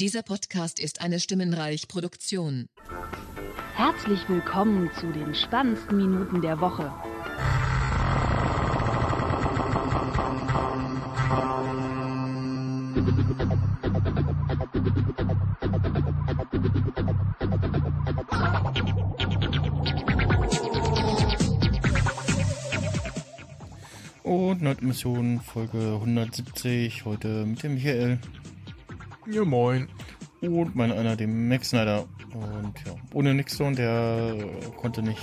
Dieser Podcast ist eine Stimmenreich-Produktion. Herzlich willkommen zu den spannendsten Minuten der Woche. Und Nordmission Folge 170, heute mit dem Michael Ja, moin. und mein einer, dem Max Snyder. Und ja, ohne Nixon, der konnte nicht,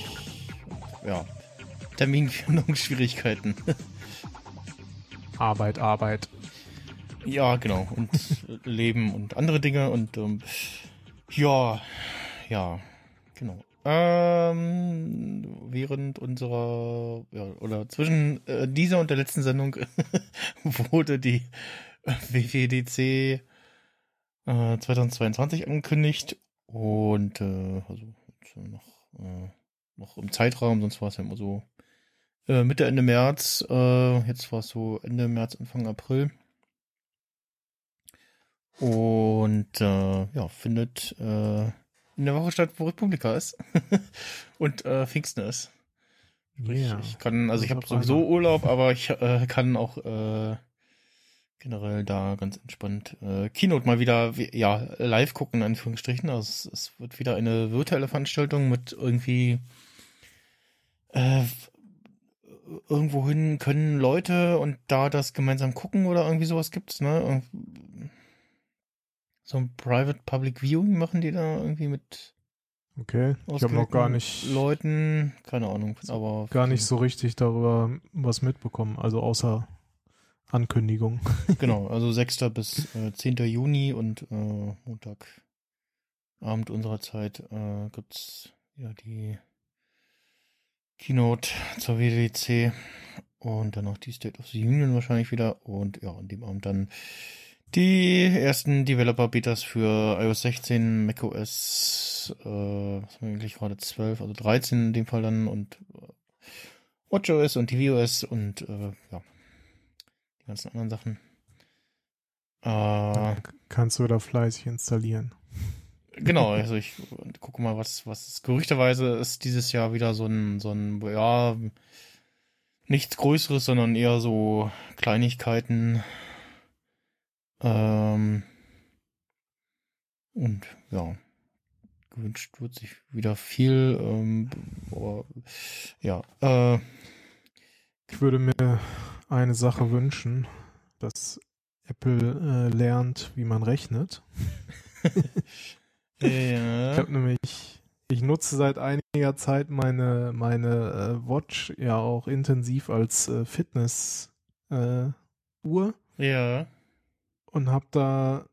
ja, Terminfindungsschwierigkeiten. Arbeit, Arbeit. ja, genau. Und Leben und andere Dinge und ähm, ja, ja, genau. Ähm, während unserer, ja, oder zwischen äh, dieser und der letzten Sendung wurde die WWDC äh, 2022 angekündigt und äh, also noch, äh, noch im Zeitraum, sonst war es ja immer so äh, Mitte, Ende März, äh, jetzt war es so Ende März, Anfang April. Und äh, ja, findet äh, in der Woche statt, wo Republika ist und äh, Pfingsten ist. Ja. Ich kann, also ich habe sowieso. Urlaub, aber ich äh, kann auch äh, generell da ganz entspannt äh, Keynote mal wieder wie- ja live gucken, in Anführungsstrichen. Also es, es wird wieder eine virtuelle Veranstaltung mit irgendwie äh, irgendwohin können Leute und da das gemeinsam gucken oder irgendwie sowas gibt's, ne? So ein Private Public Viewing machen die da irgendwie mit Okay. Ich habe noch gar nicht, Leuten, keine Ahnung, aber gar nicht so richtig darüber was mitbekommen. Also außer Ankündigung. Genau, also 6. bis äh, 10. Juni und äh, Montagabend unserer Zeit äh, gibt's ja die Keynote zur WWDC und dann noch die State of the Union wahrscheinlich wieder und ja, an dem Abend dann die ersten Developer-Betas für iOS 16, macOS, äh, was haben wir eigentlich gerade 12, also 13 in dem Fall dann und äh, WatchOS und tvOS und äh, ja, die ganzen anderen Sachen. Äh, kannst du da fleißig installieren. genau, also ich gucke mal, was, was gerüchteweise ist dieses Jahr wieder so ein, so ein, ja, nichts Größeres, sondern eher so Kleinigkeiten. Ähm, und ja, gewünscht wird sich wieder viel, ähm, aber, ja, äh, Ich würde mir eine Sache wünschen, dass Apple äh, lernt, wie man rechnet. Ich ja, habe nämlich, ich nutze seit einiger Zeit meine meine äh, Watch ja auch intensiv als äh, Fitness äh, ja, und habe da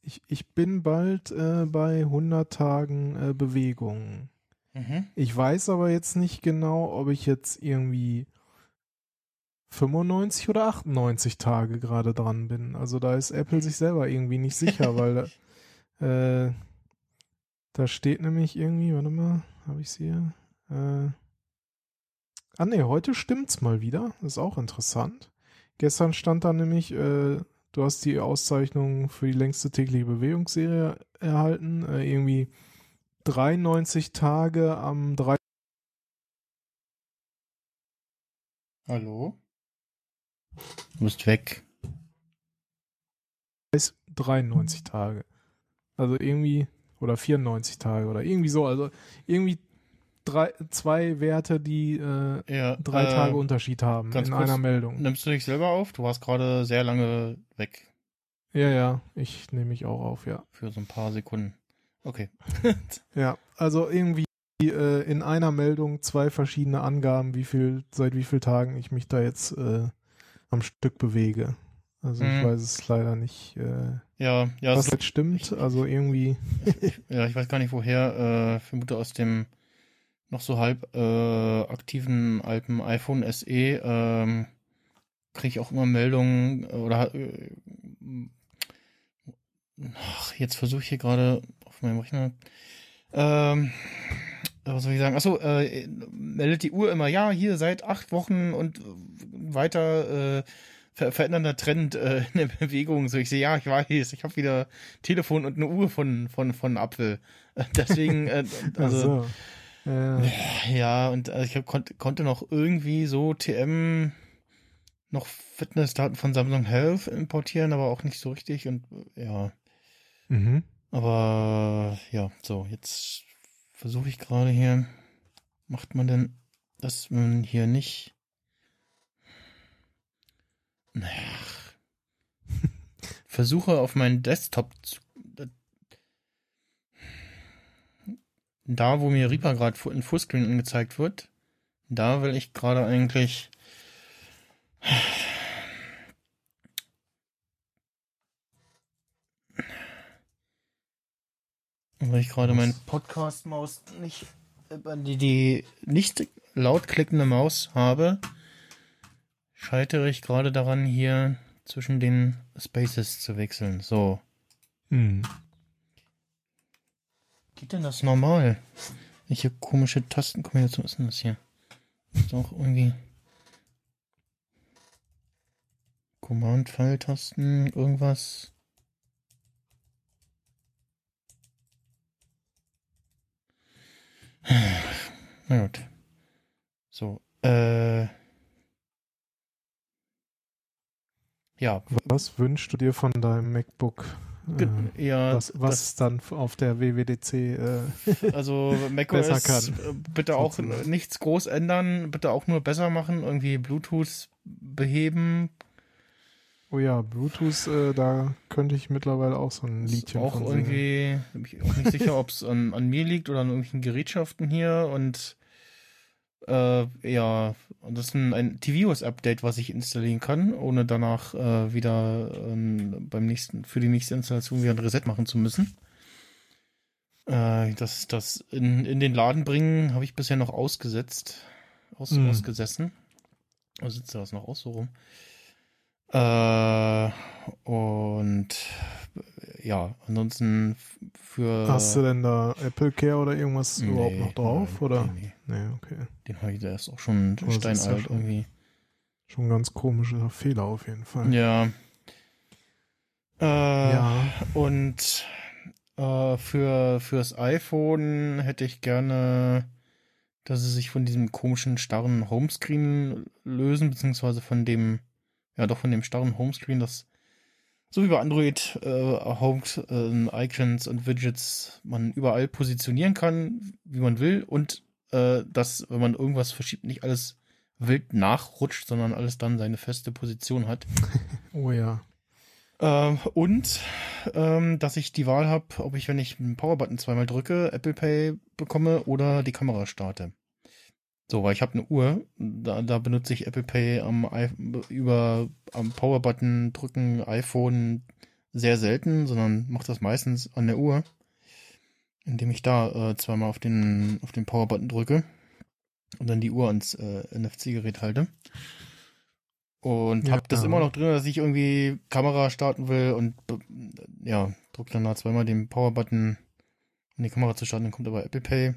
ich, ich bin bald äh, bei 100 Tagen äh, Bewegung. mhm. Ich weiß aber jetzt nicht genau, ob ich jetzt irgendwie 95 oder 98 Tage gerade dran bin. Also da ist Apple sich selber irgendwie nicht sicher, weil äh, da steht nämlich irgendwie, warte mal, habe ich hier? Äh, ah nee, heute stimmt's mal wieder. Das ist auch interessant. Gestern stand da nämlich, äh, du hast die Auszeichnung für die längste tägliche Bewegungsserie erhalten. Äh, irgendwie 93 Tage am 3. Hallo? Du bist weg. 93 Tage. Also irgendwie, oder 94 Tage oder irgendwie so. Also irgendwie drei, zwei Werte, die äh, Ja, drei äh, Tage Unterschied haben in kurz, einer Meldung. Nimmst du dich selber auf? Du warst gerade sehr lange weg Ja, ja, ich nehme mich auch auf, ja. für so ein paar Sekunden. Okay. Ja, also irgendwie äh, in einer Meldung zwei verschiedene Angaben, wie viel, seit wie vielen Tagen ich mich da jetzt äh, am Stück bewege. Also ich Mhm. weiß es leider nicht, äh, ja, ja, was jetzt stimmt. Also irgendwie, ja, ich weiß gar nicht woher. Äh, vermute aus dem noch so halb äh, aktiven alten iPhone SE ähm, kriege ich auch immer Meldungen äh, oder äh, ach, jetzt versuche ich hier gerade auf meinem Rechner ähm, was soll ich sagen? Achso, äh, meldet die Uhr immer, ja, hier seit acht Wochen und weiter äh, ver verändernder Trend äh, in der Bewegung. So, ich sehe, ja, ich weiß, ich habe wieder Telefon und eine Uhr von, von, von Apfel. Deswegen, äh, also. So. Ja. Ja, und also ich hab, konnte, konnte noch irgendwie so TM noch Fitnessdaten von Samsung Health importieren, aber auch nicht so richtig und äh, ja. Mhm. Aber ja, so, jetzt versuche ich gerade hier, macht man denn, dass man hier nicht. Naja. Versuche auf meinen Desktop zu. Da, wo mir Reaper gerade in Fullscreen angezeigt wird, da will ich gerade eigentlich. Weil ich gerade meine Podcast-Maus nicht, äh, die, die nicht laut klickende Maus habe, scheitere ich gerade daran, hier zwischen den Spaces zu wechseln. So. Mhm. Geht denn das normal? Welche komische Tastenkombination ist denn das hier? Ist auch irgendwie. Command-Pfeiltasten, irgendwas. Na gut. So, äh. Ja, Was wünschst du dir von deinem MacBook? Äh, ja, was was dann auf der WWDC äh, also macOS kann, äh, bitte auch sozusagen. nichts groß ändern, bitte auch nur besser machen, irgendwie Bluetooth beheben, Oh ja, Bluetooth, äh, da könnte ich mittlerweile auch so ein Liedchen auch irgendwie, bin ich auch nicht sicher, ob es an, an mir liegt oder an irgendwelchen Gerätschaften hier und äh, ja, das ist ein, ein tvOS-Update, was ich installieren kann, ohne danach äh, wieder ähm, beim nächsten, für die nächste Installation wieder ein Reset machen zu müssen. Äh, das, das in, in den Laden bringen, habe ich bisher noch ausgesetzt, aus, Hm. ausgesessen. Oder sitzt das noch aus so rum? Äh, und ja, ansonsten für. Hast du denn da Apple Care oder irgendwas Nee, überhaupt noch drauf? nein, oder? Nee, nee. Nee, okay. Den habe ich, der ist auch schon das ist ja steinalt schon- irgendwie. Schon ganz komischer Fehler auf jeden Fall. Ja. Äh, Ja. Und äh, für fürs iPhone hätte ich gerne, dass sie sich von diesem komischen starren Homescreen lösen, beziehungsweise von dem, ja doch von dem starren Homescreen, das so wie bei Android äh, Home äh, Icons und Widgets man überall positionieren kann, wie man will und äh, dass, wenn man irgendwas verschiebt, nicht alles wild nachrutscht, sondern alles dann seine feste Position hat. Oh ja. Ähm, und ähm, dass ich die Wahl habe, ob ich, wenn ich einen Powerbutton zweimal drücke, Apple Pay bekomme oder die Kamera starte. So, weil ich habe eine Uhr, da, da benutze ich Apple Pay am I über am Powerbutton drücken iPhone sehr selten, sondern mache das meistens an der Uhr, indem ich da äh, zweimal auf den auf den Powerbutton drücke und dann die Uhr ans äh, NFC-Gerät halte. Und Ja, hab das immer noch drin, dass ich irgendwie Kamera starten will und be- ja, drück dann da zweimal den Power-Button, um die Kamera zu starten, dann kommt aber Apple Pay.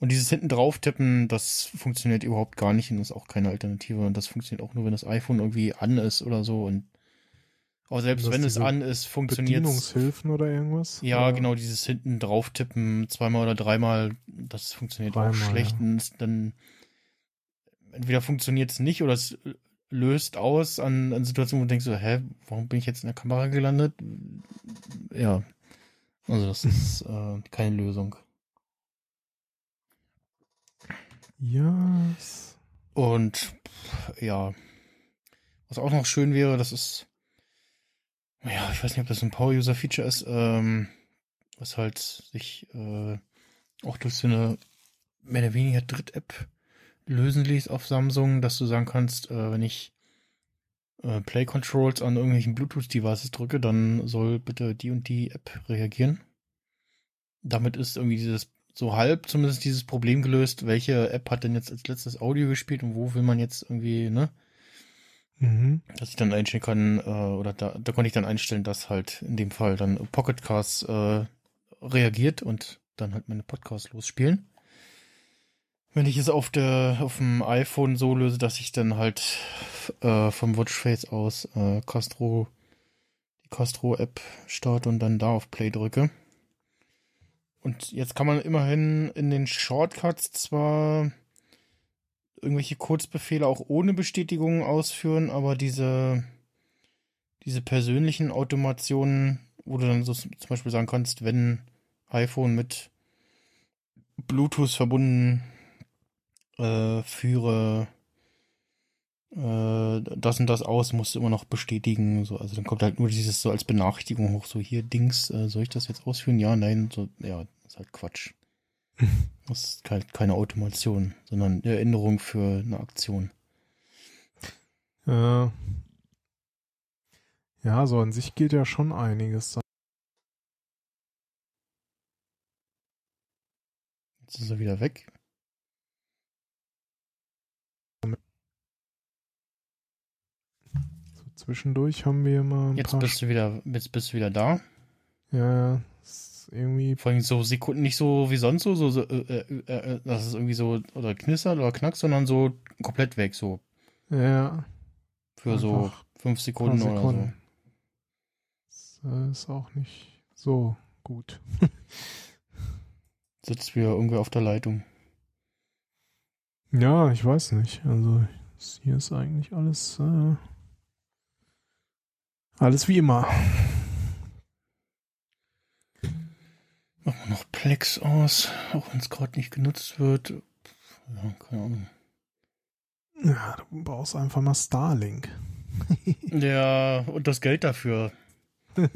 Und dieses hinten drauf tippen, das funktioniert überhaupt gar nicht und ist auch keine Alternative. Und das funktioniert auch nur, wenn das iPhone irgendwie an ist oder so. Und aber selbst wenn es an ist, funktioniert Bedienungshilfen oder irgendwas? ja, Oder? genau, dieses hinten drauf tippen, zweimal oder dreimal, das funktioniert auch Dreimal, schlecht. ja. Dann entweder funktioniert es nicht oder es löst aus an, an Situationen, wo du denkst so, hä, warum bin ich jetzt in der Kamera gelandet? Ja. Also das ist äh, keine Lösung. Ja. Und ja, was auch noch schön wäre, das ist, ja, ich weiß nicht, ob das ein Power-User-Feature ist, ähm, was halt sich äh, auch durch so eine mehr oder weniger Dritt-App lösen ließ auf Samsung, dass du sagen kannst, äh, wenn ich äh, Play-Controls an irgendwelchen Bluetooth-Devices drücke, dann soll bitte die und die App reagieren. Damit ist irgendwie dieses so halb zumindest dieses Problem gelöst, welche App hat denn jetzt als letztes Audio gespielt und wo will man jetzt irgendwie, ne? Mhm. Dass ich dann einstellen kann, äh, oder da, da konnte ich dann einstellen, dass halt in dem Fall dann Pocket Cast äh, reagiert und dann halt meine Podcasts losspielen. Wenn ich es auf der auf dem iPhone so löse, dass ich dann halt äh, vom Watchface aus äh, Castro die Castro App starte und dann da auf Play drücke. Und jetzt kann man immerhin in den Shortcuts zwar irgendwelche Kurzbefehle auch ohne Bestätigung ausführen, aber diese diese persönlichen Automationen, wo du dann so zum Beispiel sagen kannst, wenn iPhone mit Bluetooth verbunden äh, führe äh, das und das aus, musst du immer noch bestätigen. So, also dann kommt halt nur dieses so als Benachrichtigung hoch, so hier Dings, äh, soll ich das jetzt ausführen? Ja, nein, so, ja, ist halt Quatsch. das ist halt keine Automation, sondern eine Erinnerung für eine Aktion. Äh, ja, so an sich geht ja schon einiges. Jetzt ist er wieder weg. Zwischendurch haben wir mal ein Jetzt paar. bist du wieder, jetzt bist du wieder da. ja, ja, ist irgendwie. Vor allem so Sekunden, nicht so wie sonst so, so, so äh, äh, äh, dass es irgendwie so oder knistert oder knackt, sondern so komplett weg, so Ja, für so fünf Sekunden, paar oder Sekunden. Das äh, ist auch nicht so gut. so. Sitzt wieder irgendwer auf der Leitung. Ja, ich weiß nicht. Also hier ist eigentlich alles äh, alles wie immer. Machen wir noch Plex aus, auch wenn es gerade nicht genutzt wird. Ja, keine Ahnung. Ja, du brauchst einfach mal Starlink. Ja, und das Geld dafür. ja,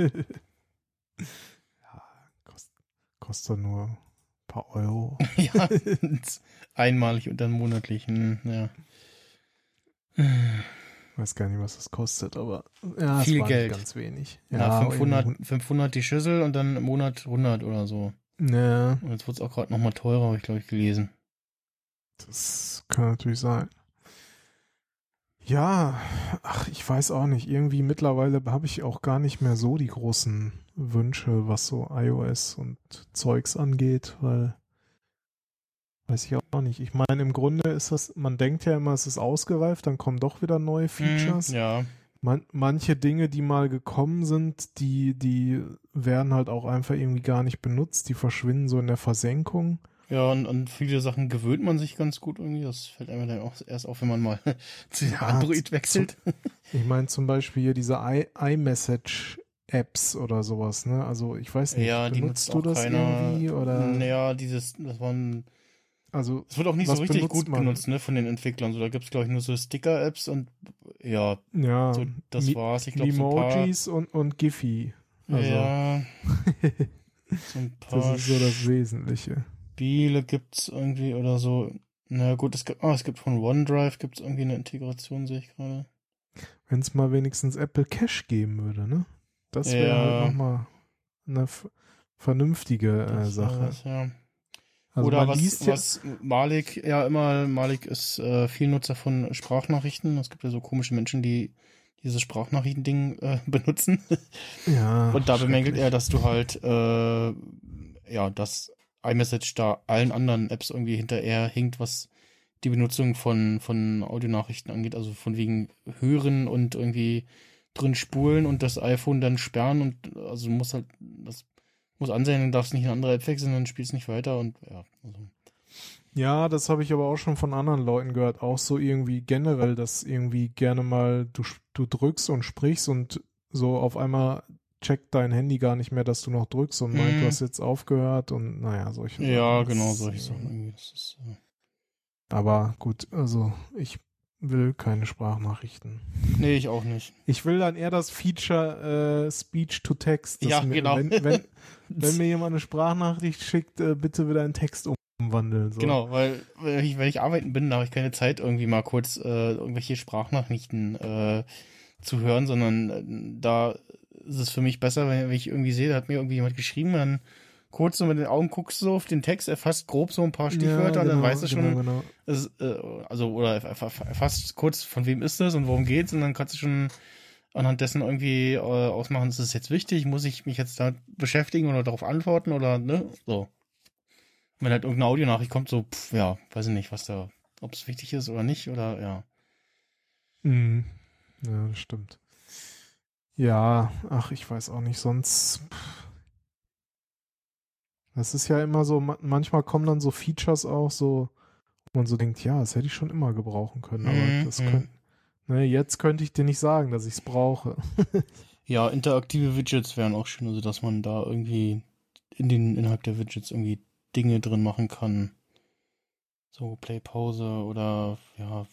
kost, kostet nur ein paar Euro. ja, einmalig und dann monatlich. Hm, ja. Weiß gar nicht, was das kostet, aber ja, Viel Geld. ganz wenig. Ja, 500, irgendwie- 500 die Schüssel und dann im Monat 100 oder so. Ja, Und jetzt wird es auch gerade nochmal teurer, habe ich glaube ich gelesen. das kann natürlich sein. Ja, ach, ich weiß auch nicht. Irgendwie mittlerweile habe ich auch gar nicht mehr so die großen Wünsche, was so iOS und Zeugs angeht, weil weiß ich auch nicht. Ich meine, im Grunde ist das, man denkt ja immer, es ist ausgereift, dann kommen doch wieder neue Features. Hm, ja, Man, manche Dinge, die mal gekommen sind, die, die werden halt auch einfach irgendwie gar nicht benutzt, die verschwinden so in der Versenkung. ja, und an viele Sachen gewöhnt man sich ganz gut irgendwie. Das fällt einem dann auch erst auf, wenn man mal zu Ja, Android wechselt. Ich meine zum Beispiel hier diese i- iMessage-Apps oder sowas, ne? Also ich weiß nicht, Ja, benutzt nutzt du das keiner. irgendwie oder? Naja, dieses, das waren, Also es wird auch nicht so richtig gut man? genutzt, ne, von den Entwicklern. So, da gibt's glaube ich nur so Sticker-Apps und ja, ja, so, das Mi- war's. Ich glaube so. Emojis und, und Giphy. Also Ja, so ein paar das ist so das Wesentliche. Spiele gibt's irgendwie oder so. Na gut, es gibt, ah, es gibt von OneDrive gibt's irgendwie eine Integration, sehe ich gerade. Wenn es mal wenigstens Apple Cash geben würde, ne? Das wäre Ja. halt nochmal eine vernünftige äh, Das Sache. war's, ja. Also Oder was, was Malik ja immer, Malik ist äh, viel Nutzer von Sprachnachrichten. Es gibt ja so komische Menschen, die dieses Sprachnachrichten-Ding äh, benutzen. ja, Und da bemängelt er, dass du halt, äh, ja, dass iMessage da allen anderen Apps irgendwie hinterher hinkt, was die Benutzung von, von Audionachrichten angeht. Also von wegen Hören und irgendwie drin spulen und das iPhone dann sperren und also du musst halt, das muss ansehen, du darfst nicht in eine andere App wechseln, dann spielst nicht weiter und ja. Also. Ja, das habe ich aber auch schon von anderen Leuten gehört. Auch so irgendwie generell, dass irgendwie gerne mal du, du drückst und sprichst und so auf einmal checkt dein Handy gar nicht mehr, dass du noch drückst und meint, Mhm. du hast jetzt aufgehört und naja, solche Ja, Sachen. genau, solche äh, Sachen ist, äh, Aber gut, also ich will keine Sprachnachrichten. nee, ich auch nicht. Ich will dann eher das Feature äh, Speech to Text. Ja, mir, genau. Wenn, wenn, wenn mir jemand eine Sprachnachricht schickt, äh, bitte wieder in Text umwandeln. So. Genau, weil wenn ich, wenn ich arbeiten bin, da habe ich keine Zeit, irgendwie mal kurz äh, irgendwelche Sprachnachrichten äh, zu hören, sondern äh, da ist es für mich besser, wenn, wenn ich irgendwie sehe, da hat mir irgendwie jemand geschrieben, dann kurz so mit den Augen guckst du so auf den Text, erfasst grob so ein paar Stichwörter und dann weißt du schon, Genau, genau. es, äh, also oder erf- erf- erfasst kurz, von wem ist das und worum geht's und dann kannst du schon anhand dessen irgendwie äh, ausmachen, ist es jetzt wichtig, muss ich mich jetzt da beschäftigen oder darauf antworten oder ne, so. Wenn halt irgendeine Audionachricht kommt, so, pff, ja, weiß ich nicht, was da, ob es wichtig ist oder nicht, oder ja. Mhm. Ja, das stimmt. Ja, ach, ich weiß auch nicht, sonst. pff. Das ist ja immer so, ma- manchmal kommen dann so Features auch so, wo man so denkt, ja, das hätte ich schon immer gebrauchen können, aber Mhm, das mhm. könnt, ne, jetzt könnte ich dir nicht sagen, dass ich es brauche. Ja, interaktive Widgets wären auch schön, also dass man da irgendwie in den, innerhalb der Widgets irgendwie Dinge drin machen kann. So Play-Pause oder ja.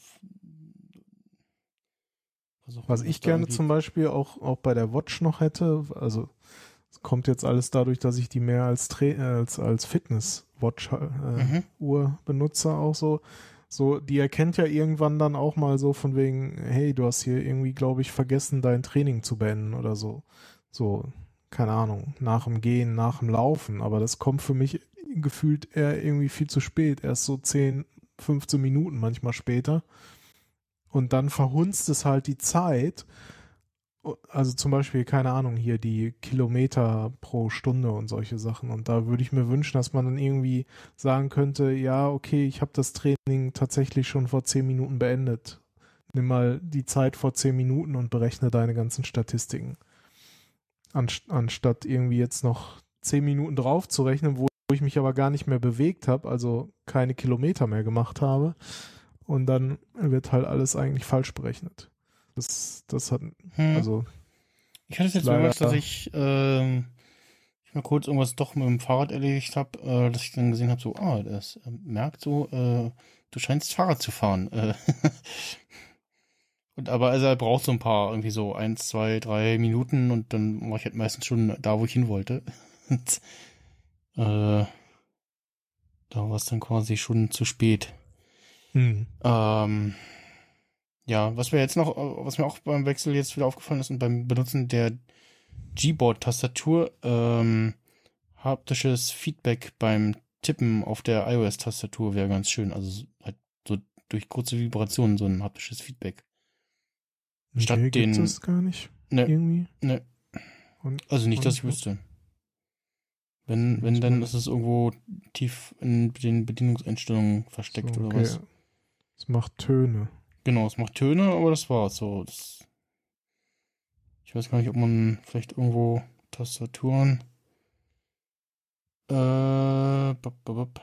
Was ich gerne zum Beispiel auch, auch bei der Watch noch hätte, also es kommt jetzt alles dadurch, dass ich die mehr als, Tra äh, als, als Fitness-Watch-Uhr Mhm. Uhr benutze, auch so. So, die erkennt ja irgendwann dann auch mal so von wegen, hey, du hast hier irgendwie, glaube ich, vergessen, dein Training zu beenden oder so. So, keine Ahnung, nach dem Gehen, nach dem Laufen. Aber das kommt für mich gefühlt eher irgendwie viel zu spät. Erst so 10, 15 Minuten manchmal später. Und dann verhunzt es halt die Zeit. Also zum Beispiel, keine Ahnung, hier die Kilometer pro Stunde und solche Sachen. Und da würde ich mir wünschen, dass man dann irgendwie sagen könnte, ja, okay, ich habe das Training tatsächlich schon vor 10 Minuten beendet. Nimm mal die Zeit vor 10 Minuten und berechne deine ganzen Statistiken. Anst anstatt irgendwie jetzt noch 10 Minuten drauf zu rechnen, wo ich mich aber gar nicht mehr bewegt habe, also keine Kilometer mehr gemacht habe. Und dann wird halt alles eigentlich falsch berechnet. Das, das hat, Hm. also, Ich hatte es jetzt mehrmals, dass ich, ähm, ich mal kurz irgendwas doch mit dem Fahrrad erledigt habe, äh, dass ich dann gesehen habe, so, ah, das äh, merkt so, äh, du scheinst Fahrrad zu fahren. Äh, und aber also er braucht so ein paar, irgendwie so eins, zwei, drei Minuten und dann war ich halt meistens schon da, wo ich hin wollte. Und, äh, da war es dann quasi schon zu spät. hm. Ähm, ja, was mir jetzt noch, was mir auch beim Wechsel jetzt wieder aufgefallen ist und beim Benutzen der Gboard-Tastatur, ähm, haptisches Feedback beim Tippen auf der iOS-Tastatur wäre ganz schön. Also halt so durch kurze Vibrationen so ein haptisches Feedback. Statt Okay, den- gibt's das gar nicht Ne, irgendwie. ne, Und, also nicht, dass ich wüsste. Wenn, wenn, dann ist es irgendwo tief in den Bedienungseinstellungen versteckt so, oder was. Es macht Töne. Genau, es macht Töne, aber das war's so. Das ich weiß gar nicht, ob man vielleicht irgendwo Tastaturen. Äh, bop, bop, bop.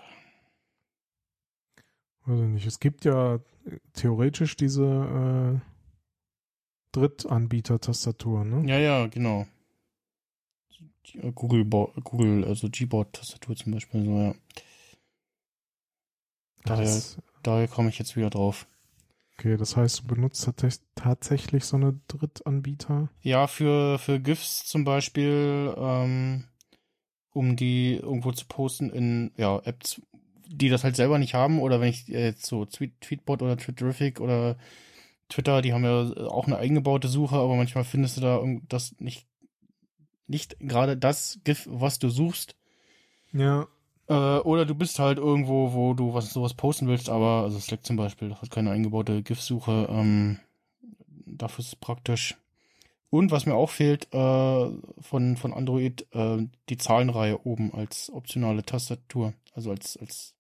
Also nicht. Es gibt ja äh, theoretisch diese äh, Drittanbieter-Tastaturen, ne? Ja, ja, genau. Äh, Google, Google, also Gboard-Tastatur zum Beispiel, so, ja. Daher, daher komme ich jetzt wieder drauf. Okay, das heißt, du benutzt tats tatsächlich so eine Drittanbieter. Ja, für, für GIFs zum Beispiel, ähm, um die irgendwo zu posten in ja, Apps, die das halt selber nicht haben, oder wenn ich äh, jetzt so Tweet, Tweetbot oder Twitterific oder Twitter, die haben ja auch eine eingebaute Suche, aber manchmal findest du da irgend- das nicht, nicht gerade das GIF, was du suchst. Ja. Äh, oder du bist halt irgendwo, wo du was sowas posten willst, aber, also Slack zum Beispiel, das hat keine eingebaute GIF-Suche. Ähm, dafür ist es praktisch. Und was mir auch fehlt äh, von, von Android, äh, die Zahlenreihe oben als optionale Tastatur. Also als, als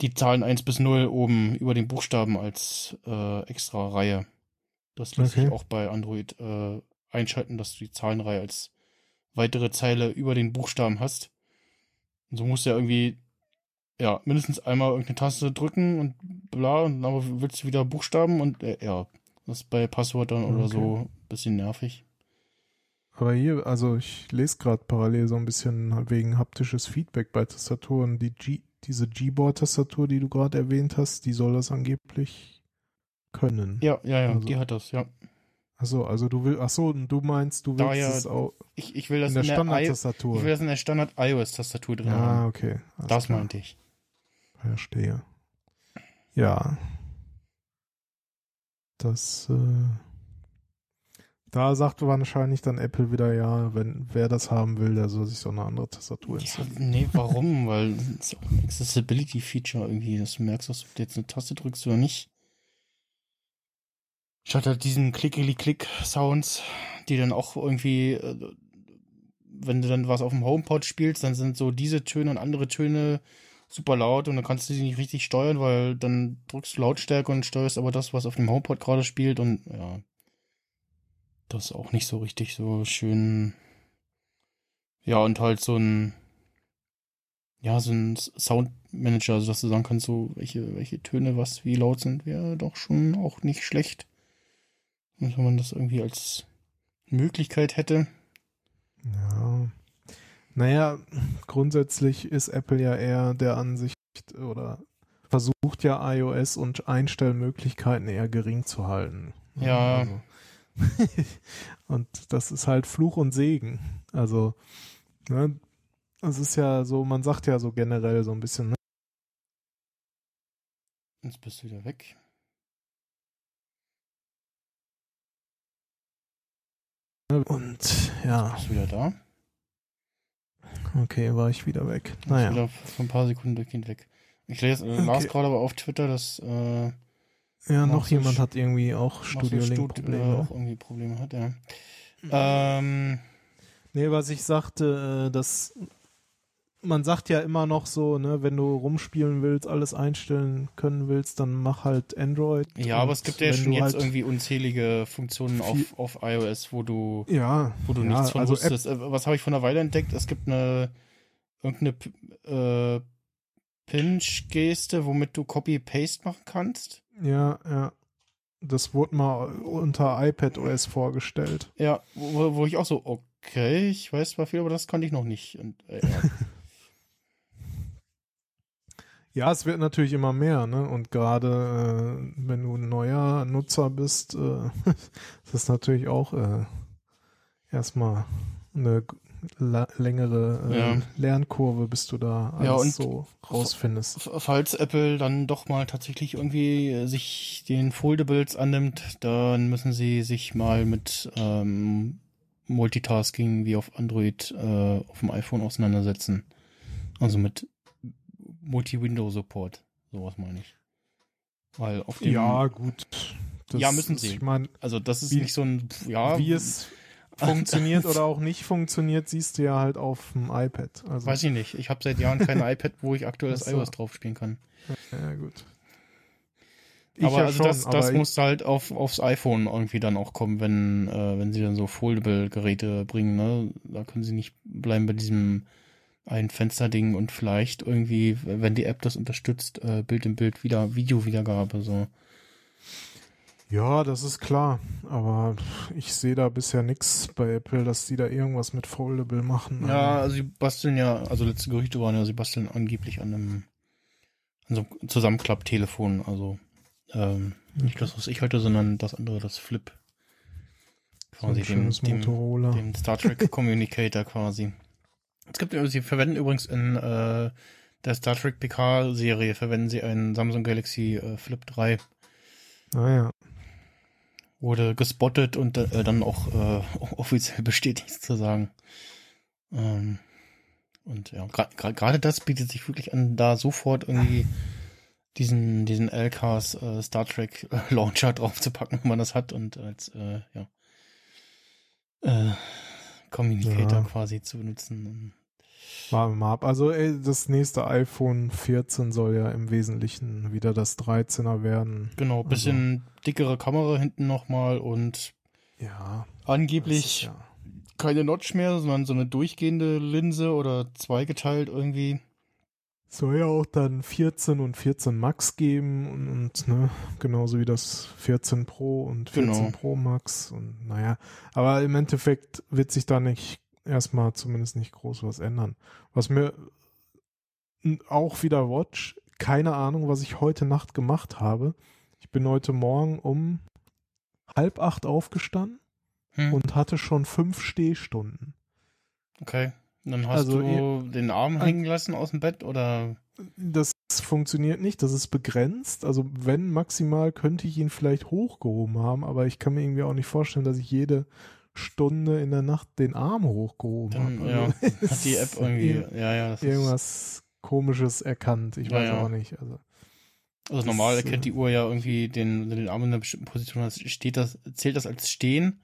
die Zahlen 1 bis 0 oben über den Buchstaben als äh, extra Reihe. Das lässt sich Okay. auch bei Android äh, einschalten, dass du die Zahlenreihe als weitere Zeile über den Buchstaben hast. Und so musst du ja irgendwie, ja, mindestens einmal irgendeine Taste drücken und bla, und dann aber willst du wieder Buchstaben und äh, ja, das ist bei Passwörtern oder Okay. so ein bisschen nervig. Aber hier, also ich lese gerade parallel so ein bisschen wegen haptisches Feedback bei Tastaturen. Die G, diese Gboard-Tastatur, die du gerade erwähnt hast, die soll das angeblich können. Ja, ja, ja, Also- die hat das, ja. Achso, also du willst, achso, du meinst, du willst Da ja es auch Ich, ich will das in der der, Standardtastatur. ich will das in der Standard iOS-Tastatur drin Ja, haben. okay. alles Das klar. meinte ich. Verstehe. Ja. Das, äh, da sagt wahrscheinlich dann Apple wieder, ja, wenn wer das haben will, der soll sich so eine andere Tastatur Ja, installieren. nee, warum? Weil das ist auch ein Accessibility-Feature irgendwie, dass du merkst, dass du jetzt eine Taste drückst oder nicht. Statt halt diesen Klickeli-Klick-Sounds, die dann auch irgendwie, äh, wenn du dann was auf dem HomePod spielst, dann sind so diese Töne und andere Töne super laut und dann kannst du sie nicht richtig steuern, weil dann drückst du Lautstärke und steuerst aber das, was auf dem HomePod gerade spielt und ja, das ist auch nicht so richtig so schön. Ja, und halt so ein, ja, so ein Soundmanager, also dass du sagen kannst, so welche, welche Töne was wie laut sind, wäre doch schon auch nicht schlecht. Und wenn man das irgendwie als Möglichkeit hätte. Ja. Naja, grundsätzlich ist Apple ja eher der Ansicht oder versucht ja iOS und Einstellmöglichkeiten eher gering zu halten. Ja. Also, und das ist halt Fluch und Segen. Also, ne, es ist ja so, man sagt ja so generell so ein bisschen, ne? Jetzt bist du wieder weg. Und ja, Bist du wieder da? okay, war ich wieder weg. Bist Naja. wieder für ein paar Sekunden durchgehend weg. Ich lese, äh, las Okay. gerade aber auf Twitter, dass äh, Ja, noch jemand hat irgendwie auch Studio Link Stut, äh, Probleme. auch irgendwie Probleme hat, ja. Ähm, Nee, was ich sagte, äh, dass man sagt ja immer noch so, ne, wenn du rumspielen willst, alles einstellen können willst, dann mach halt Android. ja, aber es gibt ja schon jetzt halt, irgendwie unzählige Funktionen auf, auf iOS, wo du, ja, wo du ja, nichts von also App, wusstest. Äh, Was habe ich vor einer Weile entdeckt? Es gibt eine irgendeine äh, Pinch-Geste, womit du Copy-Paste machen kannst. ja, ja. Das wurde mal unter iPad OS vorgestellt. Ja, wo, wo ich auch so, okay, ich weiß zwar viel, aber das konnte ich noch nicht. Und, äh, ja. Ja, es wird natürlich immer mehr, ne? Und gerade äh, wenn du ein neuer Nutzer bist, äh, ist das natürlich auch äh, erstmal eine längere äh, Ja. Lernkurve, bis du da alles Ja, und- so rausfindest. Falls Apple dann doch mal tatsächlich irgendwie äh, sich den Foldables annimmt, dann müssen sie sich mal mit ähm, Multitasking wie auf Android äh, auf dem iPhone auseinandersetzen. Also mit Multi-Window-Support. Sowas meine ich. Weil auf dem, Ja, gut. Ja, müssen sie. Ich meine, also das ist Wie- nicht so ein, ja, wie es funktioniert oder auch nicht funktioniert, siehst du ja halt auf dem iPad. Also, weiß ich nicht. Ich habe seit Jahren kein iPad, wo ich aktuell das iOS drauf spielen kann. Ja, gut. Ich aber also schon, das, das aber muss halt auf, aufs iPhone irgendwie dann auch kommen, wenn, äh, wenn sie dann so Foldable-Geräte bringen, ne? Da können sie nicht bleiben bei diesem ein Fensterding und vielleicht irgendwie, wenn die App das unterstützt, äh, Bild in Bild wieder, Videowiedergabe, so. Ja, das ist klar. Aber ich sehe da bisher nichts bei Apple, dass die da irgendwas mit Foldable machen. Ja, also sie basteln ja, also letzte Gerüchte waren ja, sie basteln angeblich an einem, an so einem Zusammenklapptelefon, also, ähm, nicht das, was ich hatte, sondern das andere, das Flip. so Quasi dem, schönes dem, Motorola. Den Star Trek Communicator quasi. Es gibt, sie verwenden übrigens in äh, der Star Trek PK-Serie, verwenden sie einen Samsung Galaxy äh, Flip 3. Naja, Wurde gespottet und äh, dann auch äh, offiziell bestätigt zu sagen. Ähm, und ja, gerade gra gerade das bietet sich wirklich an, da sofort irgendwie diesen, diesen LKs äh, Star Trek äh, Launcher draufzupacken, wenn man das hat und als, äh, ja, äh, Communicator Ja. quasi zu benutzen. Warten wir mal ab. Also ey, das nächste iPhone 14 soll ja im Wesentlichen wieder das 13er werden. Genau, bisschen dickere Kamera hinten nochmal und Ja. angeblich Ja. keine Notch mehr, sondern so eine durchgehende Linse oder zweigeteilt irgendwie. Soll ja auch dann 14 und 14 Max geben und, und ne, genauso wie das 14 Pro und 14 Genau. Pro Max und naja, aber im Endeffekt wird sich da nicht erstmal zumindest nicht groß was ändern. Was mir auch wieder Watch, keine Ahnung, was ich heute Nacht gemacht habe. Ich bin heute Morgen um halb acht aufgestanden Hm, und hatte schon fünf Stehstunden. okay. Dann hast also du den Arm hängen lassen aus dem Bett oder Das funktioniert nicht, das ist begrenzt. Also wenn maximal könnte ich ihn vielleicht hochgehoben haben, aber ich kann mir irgendwie auch nicht vorstellen, dass ich jede Stunde in der Nacht den Arm hochgehoben dann, habe. ja, hat die App irgendwie, ja, ja, irgendwas komisches erkannt. Ich weiß auch nicht. Also also normal das, erkennt äh, die Uhr ja irgendwie den, den Arm in einer bestimmten Position hast, steht das, zählt das als Stehen.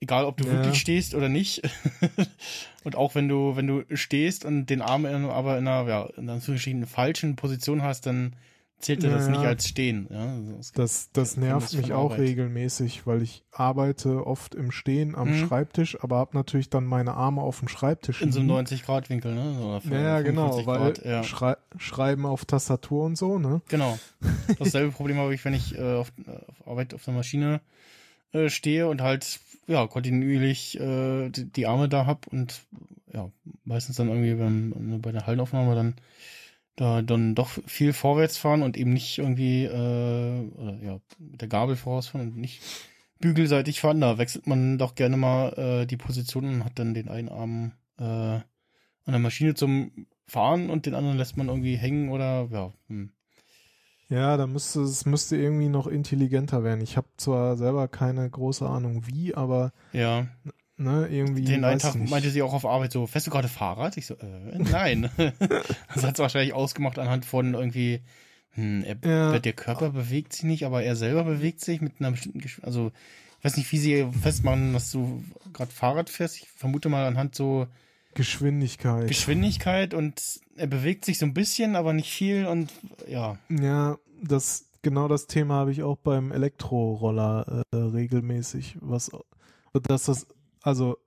Egal, ob du wirklich stehst oder nicht. und auch wenn du, wenn du stehst und den Arm in, aber in einer, ja, in einer falschen Position hast, dann zählt er das nicht als Stehen. Ja, also Das, das Kenn nervt das mich auch Arbeit. regelmäßig, weil ich arbeite oft im Stehen am Mhm. Schreibtisch, aber habe natürlich dann meine Arme auf dem Schreibtisch in so einem liegen. 90-Grad-Winkel, ne? Oder Ja, ja, genau, 55 weil Grad, ja. Schrei Schreiben auf Tastatur und so, ne? Genau. Dasselbe Problem habe ich, wenn ich äh, auf, auf Arbeit auf der Maschine äh, stehe und halt ja kontinuierlich äh, die, die Arme da hab und ja meistens dann irgendwie beim, bei der Hallenaufnahme dann da dann doch viel vorwärts fahren und eben nicht irgendwie äh, oder, ja mit der Gabel vorausfahren und nicht bügelseitig fahren. Da wechselt man doch gerne mal äh, die Position und hat dann den einen Arm äh, an der Maschine zum Fahren und den anderen lässt man irgendwie hängen oder ja. Hm. Ja, da müsste es müsste irgendwie noch intelligenter werden. Ich habe zwar selber keine große Ahnung wie, aber Ja, ne, irgendwie den einen Tag nicht. meinte sie auch auf Arbeit so, fährst du gerade Fahrrad? Ich so, äh, nein. das hat es wahrscheinlich ausgemacht anhand von irgendwie, hm, er, Ja. der Körper bewegt sich nicht, aber er selber bewegt sich mit einer bestimmten Geschwindigkeit. Also, ich weiß nicht, wie sie festmachen, dass du gerade Fahrrad fährst. Ich vermute mal anhand so Geschwindigkeit. Geschwindigkeit und er bewegt sich so ein bisschen, aber nicht viel und ja. Ja, das genau das Thema habe ich auch beim Elektroroller äh, regelmäßig, was dass das also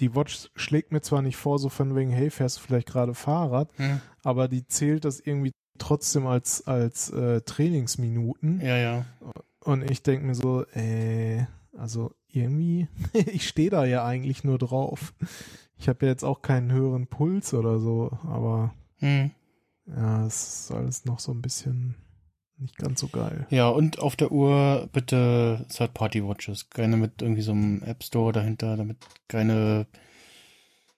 die Watch schlägt mir zwar nicht vor, so von wegen, hey, fährst du vielleicht gerade Fahrrad, Hm, aber die zählt das irgendwie trotzdem als als äh, Trainingsminuten ja, ja. und ich denke mir so, äh, also irgendwie, ich stehe da ja eigentlich nur drauf. Ich habe ja jetzt auch keinen höheren Puls oder so, aber Hm. ja, es ist alles noch so ein bisschen nicht ganz so geil. Ja, und auf der Uhr bitte Third-Party-Watches. Keine mit irgendwie so einem App Store dahinter, damit keine,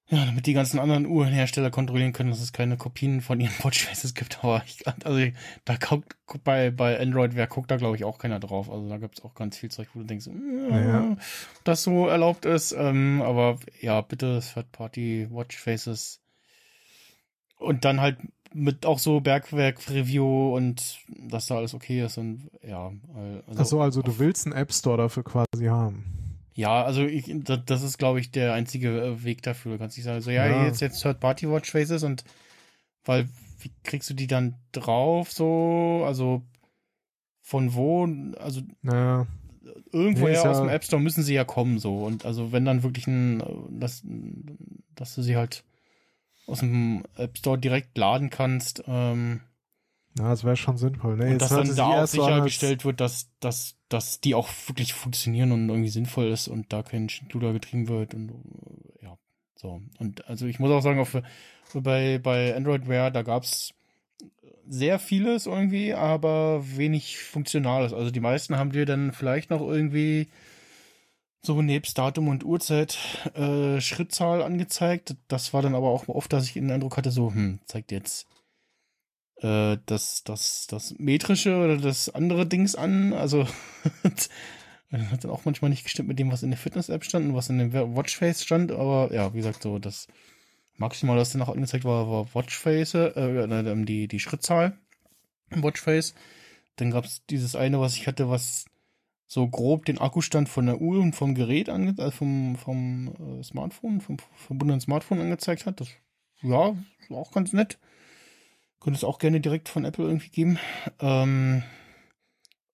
ja, damit die ganzen anderen Uhrenhersteller kontrollieren können, dass es keine Kopien von ihren Watchfaces gibt. Aber ich, also da guckt bei, bei Android, wer guckt da glaube ich auch keiner drauf. Also da gibt es auch ganz viel Zeug, wo du denkst, ja, Ja. das so erlaubt ist. Ähm, aber ja, bitte Third-Party-Watchfaces. Und dann halt mit auch so Bergwerk-Review und dass da alles okay ist und ja. Also, Ach so, also du willst einen App Store dafür quasi haben. Ja, also ich, das, ist, glaube ich, der einzige äh, Weg dafür. Du kannst nicht sagen, so, ja, Ja. jetzt, jetzt Third-Party-Watch-Faces und weil, wie kriegst du die dann drauf so? Also von wo? Also Naja, irgendwoher Nee, ja- aus dem App Store müssen sie ja kommen so. Und also wenn dann wirklich ein, äh, dass, dass du sie halt aus dem App Store direkt laden kannst, ähm, na, das wäre schon sinnvoll. Nee, und dass dann da auch an, als- sichergestellt wird, dass, dass, dass die auch wirklich funktionieren und irgendwie sinnvoll ist und da kein Schindluder getrieben wird und ja, so. Und also ich muss auch sagen, auf, bei, bei Android Wear, da gab's sehr vieles irgendwie, aber wenig Funktionales. Also die meisten haben dir dann vielleicht noch irgendwie so nebst Datum und Uhrzeit äh, Schrittzahl angezeigt. Das war dann aber auch oft, dass ich den Eindruck hatte, so, hm, zeigt jetzt äh, das, das, das metrische oder das andere Dings an. Also das hat dann auch manchmal nicht gestimmt mit dem, was in der Fitness-App stand und was in dem Watchface stand. Aber ja, wie gesagt, so das Maximal, was dann auch angezeigt war, war Watchface, äh, äh, die, die Schrittzahl im Watchface. Dann gab es dieses eine, was ich hatte, was so grob den Akkustand von der Uhr und vom Gerät ange also vom, vom äh, Smartphone, vom verbundenen Smartphone angezeigt hat. Das ja, war auch ganz nett. Könnte es auch gerne direkt von Apple irgendwie geben. Ähm,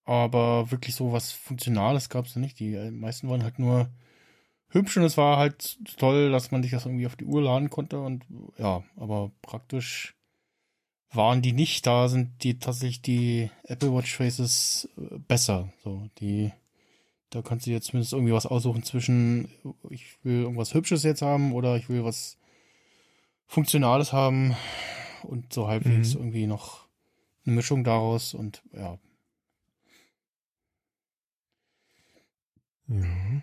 aber wirklich so was Funktionales gab es nicht. Die äh, meisten waren halt nur hübsch und es war halt toll, dass man sich das irgendwie auf die Uhr laden konnte und ja, aber praktisch waren die nicht. Da sind die tatsächlich die Apple Watch Faces äh, besser. So, die, da kannst du dir zumindest irgendwie was aussuchen zwischen, ich will irgendwas Hübsches jetzt haben oder ich will was Funktionales haben und so halbwegs Mhm. irgendwie noch eine Mischung daraus und ja. Ja.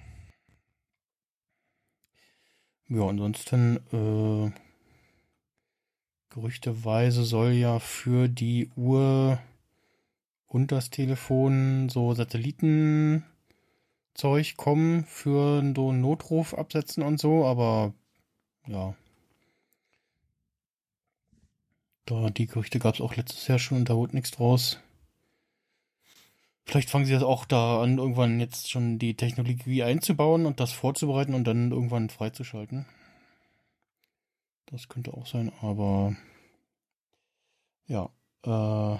Ja, ansonsten, äh, gerüchteweise soll ja für die Uhr und das Telefon so Satellitenzeug kommen für so einen Notruf absetzen und so, aber ja. Da, die Gerüchte gab es auch letztes Jahr schon und da wurde nichts draus. Vielleicht fangen sie das auch da an, irgendwann jetzt schon die Technologie einzubauen und das vorzubereiten und dann irgendwann freizuschalten. Das könnte auch sein, aber ja, äh,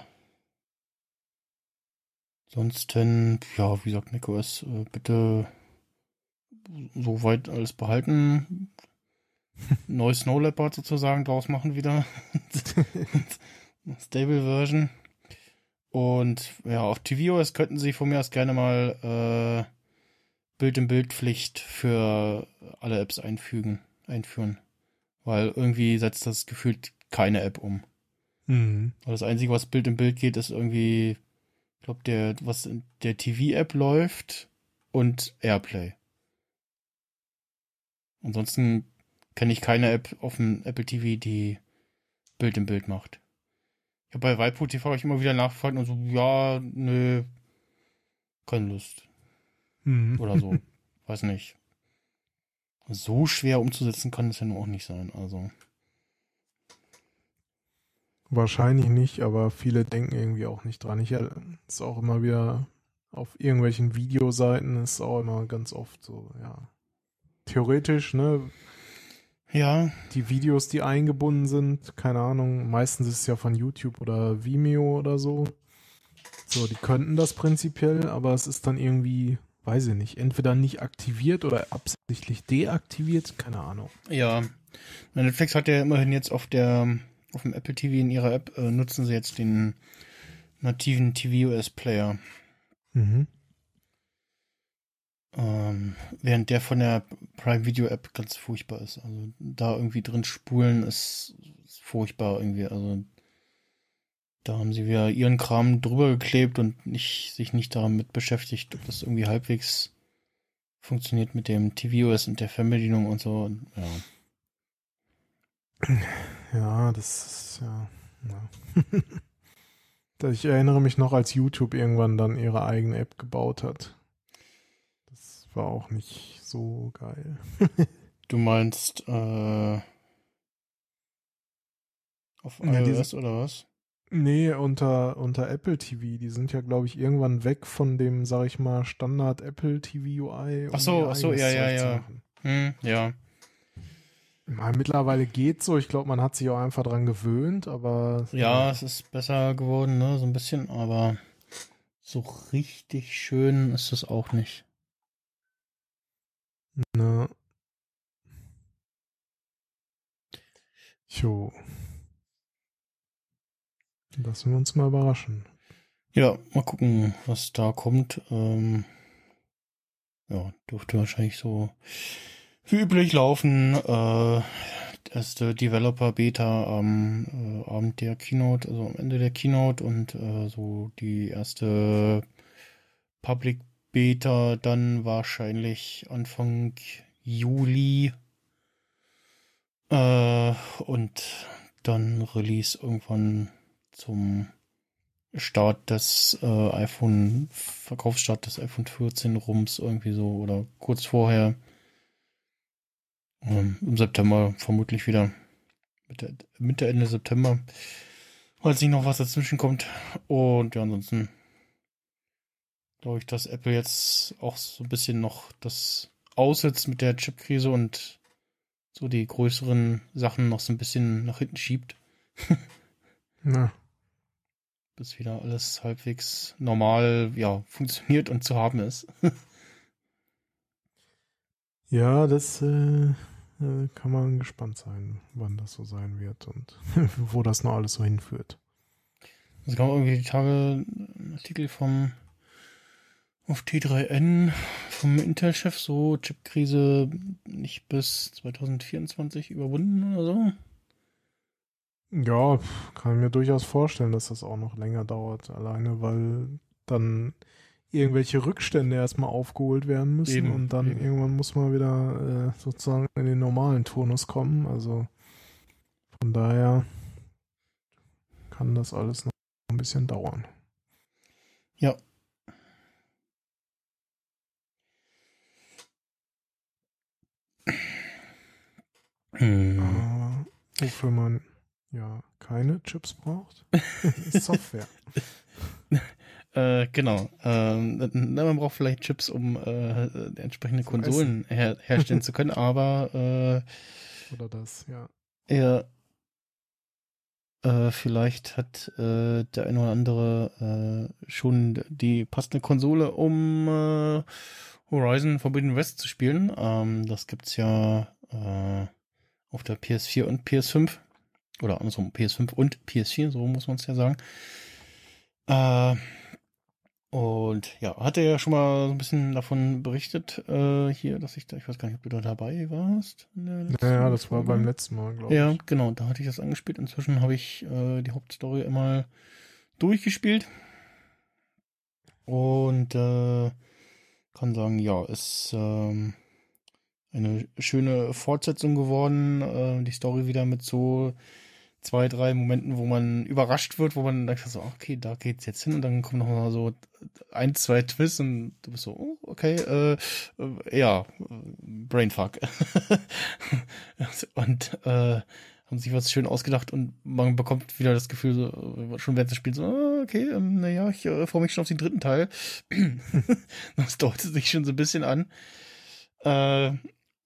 ansonsten, ja, wie gesagt, macOS, äh, bitte soweit alles behalten. Neues Snow Leopard sozusagen draus machen wieder. Stable Version. Und ja, auf tvOS könnten sie von mir aus gerne mal äh, Bild-in-Bild-Pflicht für alle Apps einfügen, einführen. Weil irgendwie setzt das gefühlt keine App um. Mhm. Weil das Einzige, was Bild in Bild geht, ist irgendwie, ich glaube, der, was in der TV-App läuft und Airplay. Ansonsten kenne ich keine App auf dem Apple TV, die Bild in Bild macht. Ich habe bei Waipu TV ich immer wieder nachgefragt und so, ja, nö, keine Lust. Mhm. Oder so. Weiß nicht. So schwer umzusetzen kann es ja nur auch nicht sein. Also. Wahrscheinlich nicht, aber viele denken irgendwie auch nicht dran. Ich äh, ist auch immer wieder auf irgendwelchen Videoseiten ist auch immer ganz oft so, ja. Theoretisch, ne? Ja, Die Videos, die eingebunden sind, keine Ahnung, meistens ist es ja von YouTube oder Vimeo oder so. So, die könnten das prinzipiell, aber es ist dann irgendwie, weiß ich nicht, entweder nicht aktiviert oder absichtlich deaktiviert, keine Ahnung. ja. Netflix hat ja immerhin jetzt auf der, auf dem Apple TV in ihrer App, äh, nutzen sie jetzt den nativen tvOS-Player. Mhm. Ähm, während der von der Prime Video App ganz furchtbar ist. Also da irgendwie drin spulen ist, ist furchtbar irgendwie. Also da haben sie wieder ihren Kram drüber geklebt und nicht, sich nicht damit beschäftigt, ob das irgendwie halbwegs funktioniert mit dem tvOS und der Fernbedienung und so. Und, ja. Ja, das ist ja. ja. ich erinnere mich noch, als YouTube irgendwann dann ihre eigene App gebaut hat. Das war auch nicht so geil. Du meinst äh, auf Ja, diese- iOS oder was? Nee, unter, unter Apple TV. Die sind ja, glaube ich, irgendwann weg von dem, sag ich mal, Standard Apple TV UI. um Ach so, ach so, ja, ja, ja. Hm, ja. Mal mittlerweile geht so. Ich glaube, man hat sich auch einfach dran gewöhnt, aber. Ja, es ist besser geworden, ne, so ein bisschen, aber so richtig schön ist es auch nicht. Ne. Jo. Lassen wir uns mal überraschen. Ja, mal gucken, was da kommt. Ähm, ja, dürfte wahrscheinlich so wie üblich laufen. Äh, erste Developer Beta am äh, Abend der Keynote, also am Ende der Keynote und äh, so die erste Public Beta dann wahrscheinlich Anfang Juli. Äh, und dann Release irgendwann zum Start des äh, iPhone, Verkaufsstart des iPhone 14 Rums irgendwie so oder kurz vorher. Ähm, Im September vermutlich wieder. Mitte, Mitte, Ende September. Falls nicht noch was dazwischen kommt. Und ja, ansonsten glaube ich, dass Apple jetzt auch so ein bisschen noch das aussetzt mit der Chipkrise und so die größeren Sachen noch so ein bisschen nach hinten schiebt. Na, bis wieder alles halbwegs normal, ja, funktioniert und zu haben ist. ja, das äh, äh, kann man gespannt sein, wann das so sein wird und wo das noch alles so hinführt. Es kam irgendwie die Tage ein Artikel vom auf T3N vom Intel-Chef, so Chipkrise nicht bis 2024 überwunden oder so. Ja, kann mir durchaus vorstellen, dass das auch noch länger dauert, alleine weil dann irgendwelche Rückstände erstmal aufgeholt werden müssen Eben, und dann eben. irgendwann muss man wieder äh, sozusagen in den normalen Turnus kommen. Also von daher kann das alles noch ein bisschen dauern. Ja. Hm. Aber wofür man ja keine Chips braucht, ist Software. Äh, genau. Ähm, na, man braucht vielleicht Chips, um äh, entsprechende Konsolen her herstellen zu können, aber äh, Oder das, ja. ja, äh, vielleicht hat äh, der eine oder andere äh, schon die passende Konsole, um äh, Horizon Forbidden West zu spielen. Ähm, das gibt's ja äh, auf der PS4 und PS5. Oder andersrum, PS5 und PS4, so muss man es ja sagen. Äh, und ja, hatte ja schon mal so ein bisschen davon berichtet, äh, hier, dass ich da, ich weiß gar nicht, ob du da dabei warst. Naja, das war Folge. beim letzten Mal, glaube Ja, ich. genau, da hatte ich das angespielt. Inzwischen habe ich äh, die Hauptstory einmal durchgespielt. Und äh, kann sagen, ja, ist ähm, eine schöne Fortsetzung geworden. Äh, die Story wieder mit so zwei, drei Momenten, wo man überrascht wird, wo man denkt so, okay, da geht's jetzt hin und dann kommen noch mal so ein, zwei Twists und du bist so, oh, okay, äh, äh, ja, Brainfuck. und äh, haben sich was schön ausgedacht und man bekommt wieder das Gefühl, so, schon während des Spiels, so, ah, okay, ähm, naja, ich äh, freue mich schon auf den dritten Teil. das deutet sich schon so ein bisschen an. Äh,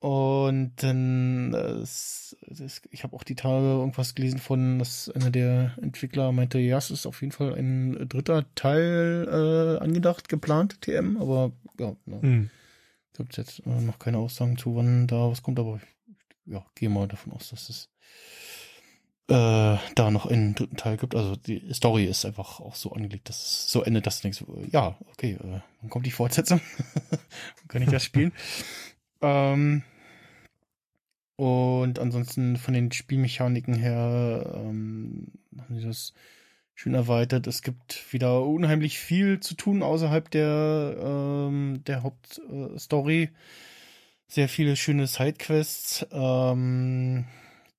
und dann, äh, es, es, ich habe auch die Tage irgendwas gelesen von, dass einer der Entwickler meinte, ja, es ist auf jeden Fall ein dritter Teil äh, angedacht, geplant, TM, aber ja, ne, Hm. gibt jetzt äh, noch keine Aussagen zu, wann da was kommt, aber ich ja, gehe mal davon aus, dass es äh, da noch einen dritten Teil gibt. Also die Story ist einfach auch so angelegt, dass es so endet, dass du denkst, ja, okay, äh, wann kommt die Fortsetzung? Wann kann ich das spielen? ähm, und ansonsten von den Spielmechaniken her ähm, haben sie das schön erweitert. Es gibt wieder unheimlich viel zu tun außerhalb der, ähm, der Hauptstory. Sehr viele schöne Sidequests. Ähm,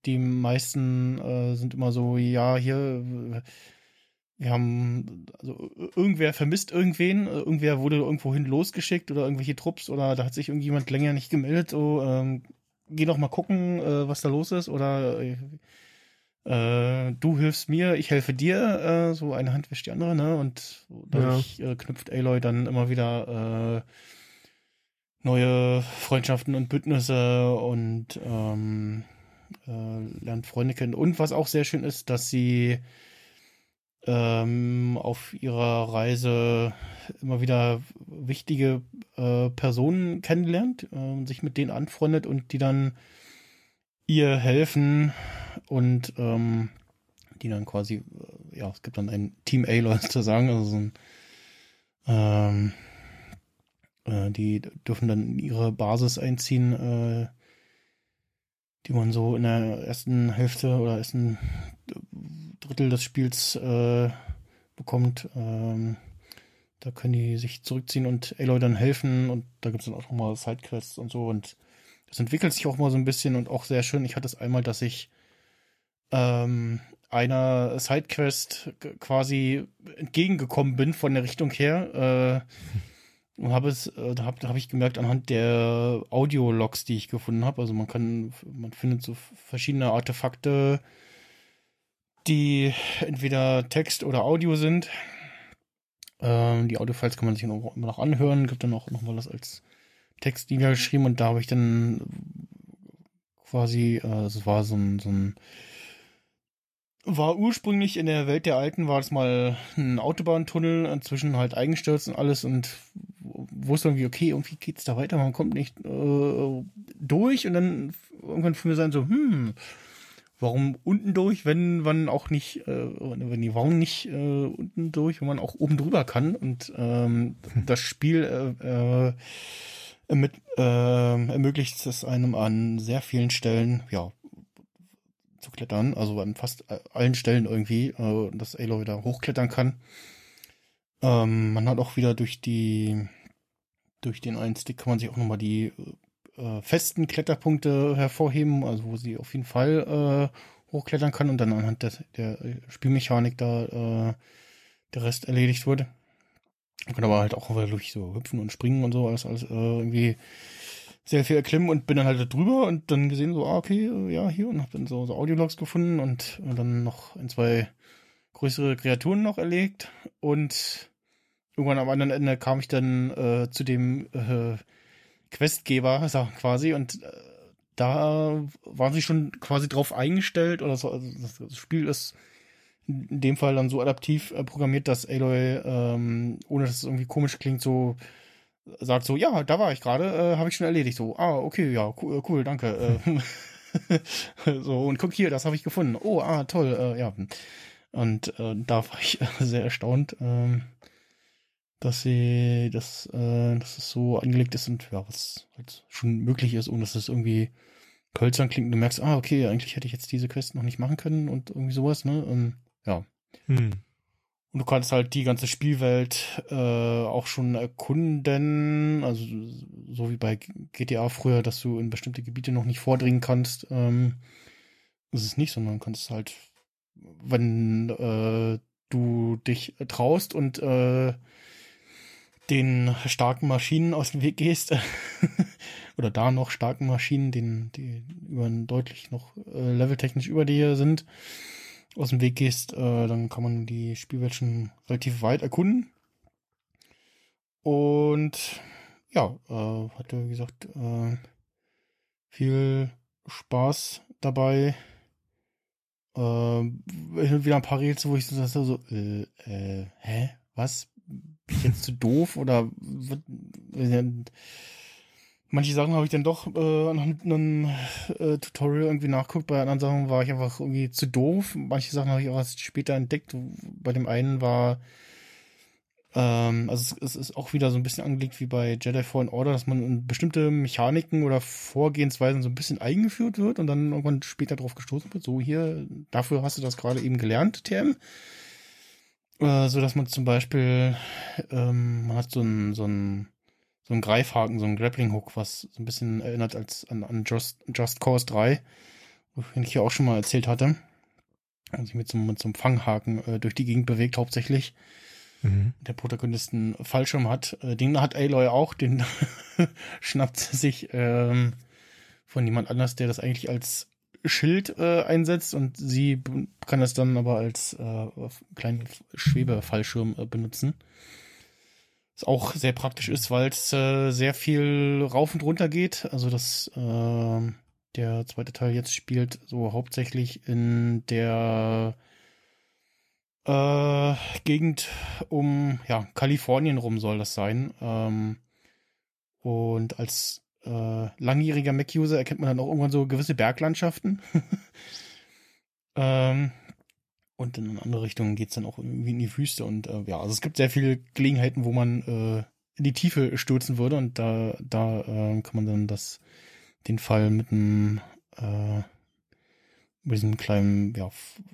die meisten äh, sind immer so, ja, hier, wir haben, also irgendwer vermisst irgendwen, irgendwer wurde irgendwohin losgeschickt oder irgendwelche Trupps oder da hat sich irgendjemand länger nicht gemeldet, so, ähm, geh doch mal gucken, äh, was da los ist oder äh, du hilfst mir, ich helfe dir, äh, so eine Hand wäscht die andere, ne? Und dadurch äh, knüpft Aloy dann immer wieder äh, neue Freundschaften und Bündnisse und ähm, äh, lernt Freunde kennen. Und was auch sehr schön ist, dass sie ähm, auf ihrer Reise immer wieder wichtige äh, Personen kennenlernt, äh, sich mit denen anfreundet und die dann ihr helfen und ähm, die dann quasi, äh, ja, es gibt dann ein Team Aloy sozusagen, also so ein ähm, äh, die dürfen dann in ihre Basis einziehen, äh, die man so in der ersten Hälfte oder ersten Drittel des Spiels äh, bekommt. Ähm, da können die sich zurückziehen und Aloy dann helfen und da gibt es dann auch nochmal Sidequests und so und das entwickelt sich auch mal so ein bisschen und auch sehr schön. Ich hatte es einmal, dass ich ähm, einer Sidequest quasi entgegengekommen bin von der Richtung her. Äh, und habe es, äh, da habe da hab ich gemerkt anhand der Audiologs, die ich gefunden habe. Also man kann, man findet so verschiedene Artefakte, die entweder Text oder Audio sind. Ähm, die Audiofiles kann man sich immer noch anhören, gibt dann auch noch mal das als Text niedergeschrieben und da habe ich dann quasi, äh, es war so ein, so ein war ursprünglich in der Welt der Alten, war das mal ein Autobahntunnel, inzwischen halt eingestürzt und alles und wusste irgendwie, okay, irgendwie geht's da weiter, man kommt nicht äh, durch und dann irgendwann für mir sein so, hm, warum unten durch, wenn man auch nicht, äh, wenn die warum nicht äh, unten durch, wenn man auch oben drüber kann und ähm, das Spiel äh, äh, mit, äh, ermöglicht es einem an sehr vielen Stellen, ja, zu klettern, also an fast allen Stellen irgendwie, äh, dass Aloy wieder hochklettern kann. Ähm, man hat auch wieder durch die, durch den einen Stick kann man sich auch nochmal die äh, festen Kletterpunkte hervorheben, also wo sie auf jeden Fall äh, hochklettern kann und dann anhand des, der Spielmechanik da äh, der Rest erledigt wurde. Man kann aber halt auch durch so hüpfen und springen und so, alles, alles äh, irgendwie sehr viel erklimmen und bin dann halt drüber und dann gesehen, so, ah, okay, ja, hier und hab dann so, so Audiologs gefunden und, und dann noch ein, zwei größere Kreaturen noch erlegt und irgendwann am anderen Ende kam ich dann äh, zu dem äh, Questgeber so, quasi und äh, da waren sie schon quasi drauf eingestellt oder so. Also das Spiel ist in dem Fall dann so adaptiv äh, programmiert, dass Aloy, ähm, ohne dass es irgendwie komisch klingt, so sagt so, ja, da war ich gerade, äh, habe ich schon erledigt. So, ah, okay, ja, cool, cool danke. Äh, so, und guck hier, das habe ich gefunden. Oh, ah, toll, äh, ja. Und äh, da war ich sehr erstaunt, äh, dass sie, dass, äh, dass es so angelegt ist und ja, was halt schon möglich ist, ohne dass es irgendwie hölzern klingt und du merkst, ah, okay, eigentlich hätte ich jetzt diese Quest noch nicht machen können und irgendwie sowas, ne? Und, ja. Hm. Und du kannst halt die ganze Spielwelt äh, auch schon erkunden, also so wie bei GTA früher, dass du in bestimmte Gebiete noch nicht vordringen kannst. Ähm, ist es nicht, sondern du kannst halt, wenn äh, du dich traust und äh, den starken Maschinen aus dem Weg gehst, oder da noch starken Maschinen, den, die über deutlich noch äh, leveltechnisch über dir sind, aus dem Weg gehst, äh, dann kann man die Spielwelt schon relativ weit erkunden. Und ja, äh, hatte wie gesagt äh, viel Spaß dabei. Äh, wieder ein paar Rätsel, wo ich so, so äh, äh, hä, was? Jetzt zu doof oder manche Sachen habe ich dann doch äh, anhand einem äh, Tutorial irgendwie nachguckt. Bei anderen Sachen war ich einfach irgendwie zu doof. Manche Sachen habe ich auch erst später entdeckt. Bei dem einen war, ähm, also es, es, ist auch wieder so ein bisschen angelegt wie bei Jedi Fallen Order, dass man bestimmte Mechaniken oder Vorgehensweisen so ein bisschen eingeführt wird und dann irgendwann später drauf gestoßen wird. So hier, dafür hast du das gerade eben gelernt, TM. Äh, so dass man zum Beispiel, ähm, man hat so ein, so ein so ein Greifhaken, so ein Grappling Hook, was so ein bisschen erinnert als an, an Just, Just Cause 3, wovon ich ja auch schon mal erzählt hatte. Und sich mit so, mit so einem Fanghaken äh, durch die Gegend bewegt, hauptsächlich. Mhm. Der Protagonist einen Fallschirm hat. Äh, den hat Aloy auch, den schnappt sie sich ähm, von jemand anders, der das eigentlich als Schild äh, einsetzt und sie kann das dann aber als äh, kleinen Schwebefallschirm äh, benutzen. Was auch sehr praktisch ist, weil es äh, sehr viel rauf und runter geht. Also das äh, der zweite Teil jetzt spielt so hauptsächlich in der äh, Gegend um ja Kalifornien rum soll das sein. Ähm, und als äh, langjähriger Mac-User erkennt man dann auch irgendwann so gewisse Berglandschaften. ähm, und in andere Richtung geht's dann auch irgendwie in die Wüste. Und äh, ja, also es gibt sehr viele Gelegenheiten, wo man äh, in die Tiefe stürzen würde. Und da, da äh, kann man dann das, den Fall mit einem äh, mit diesem kleinen ja,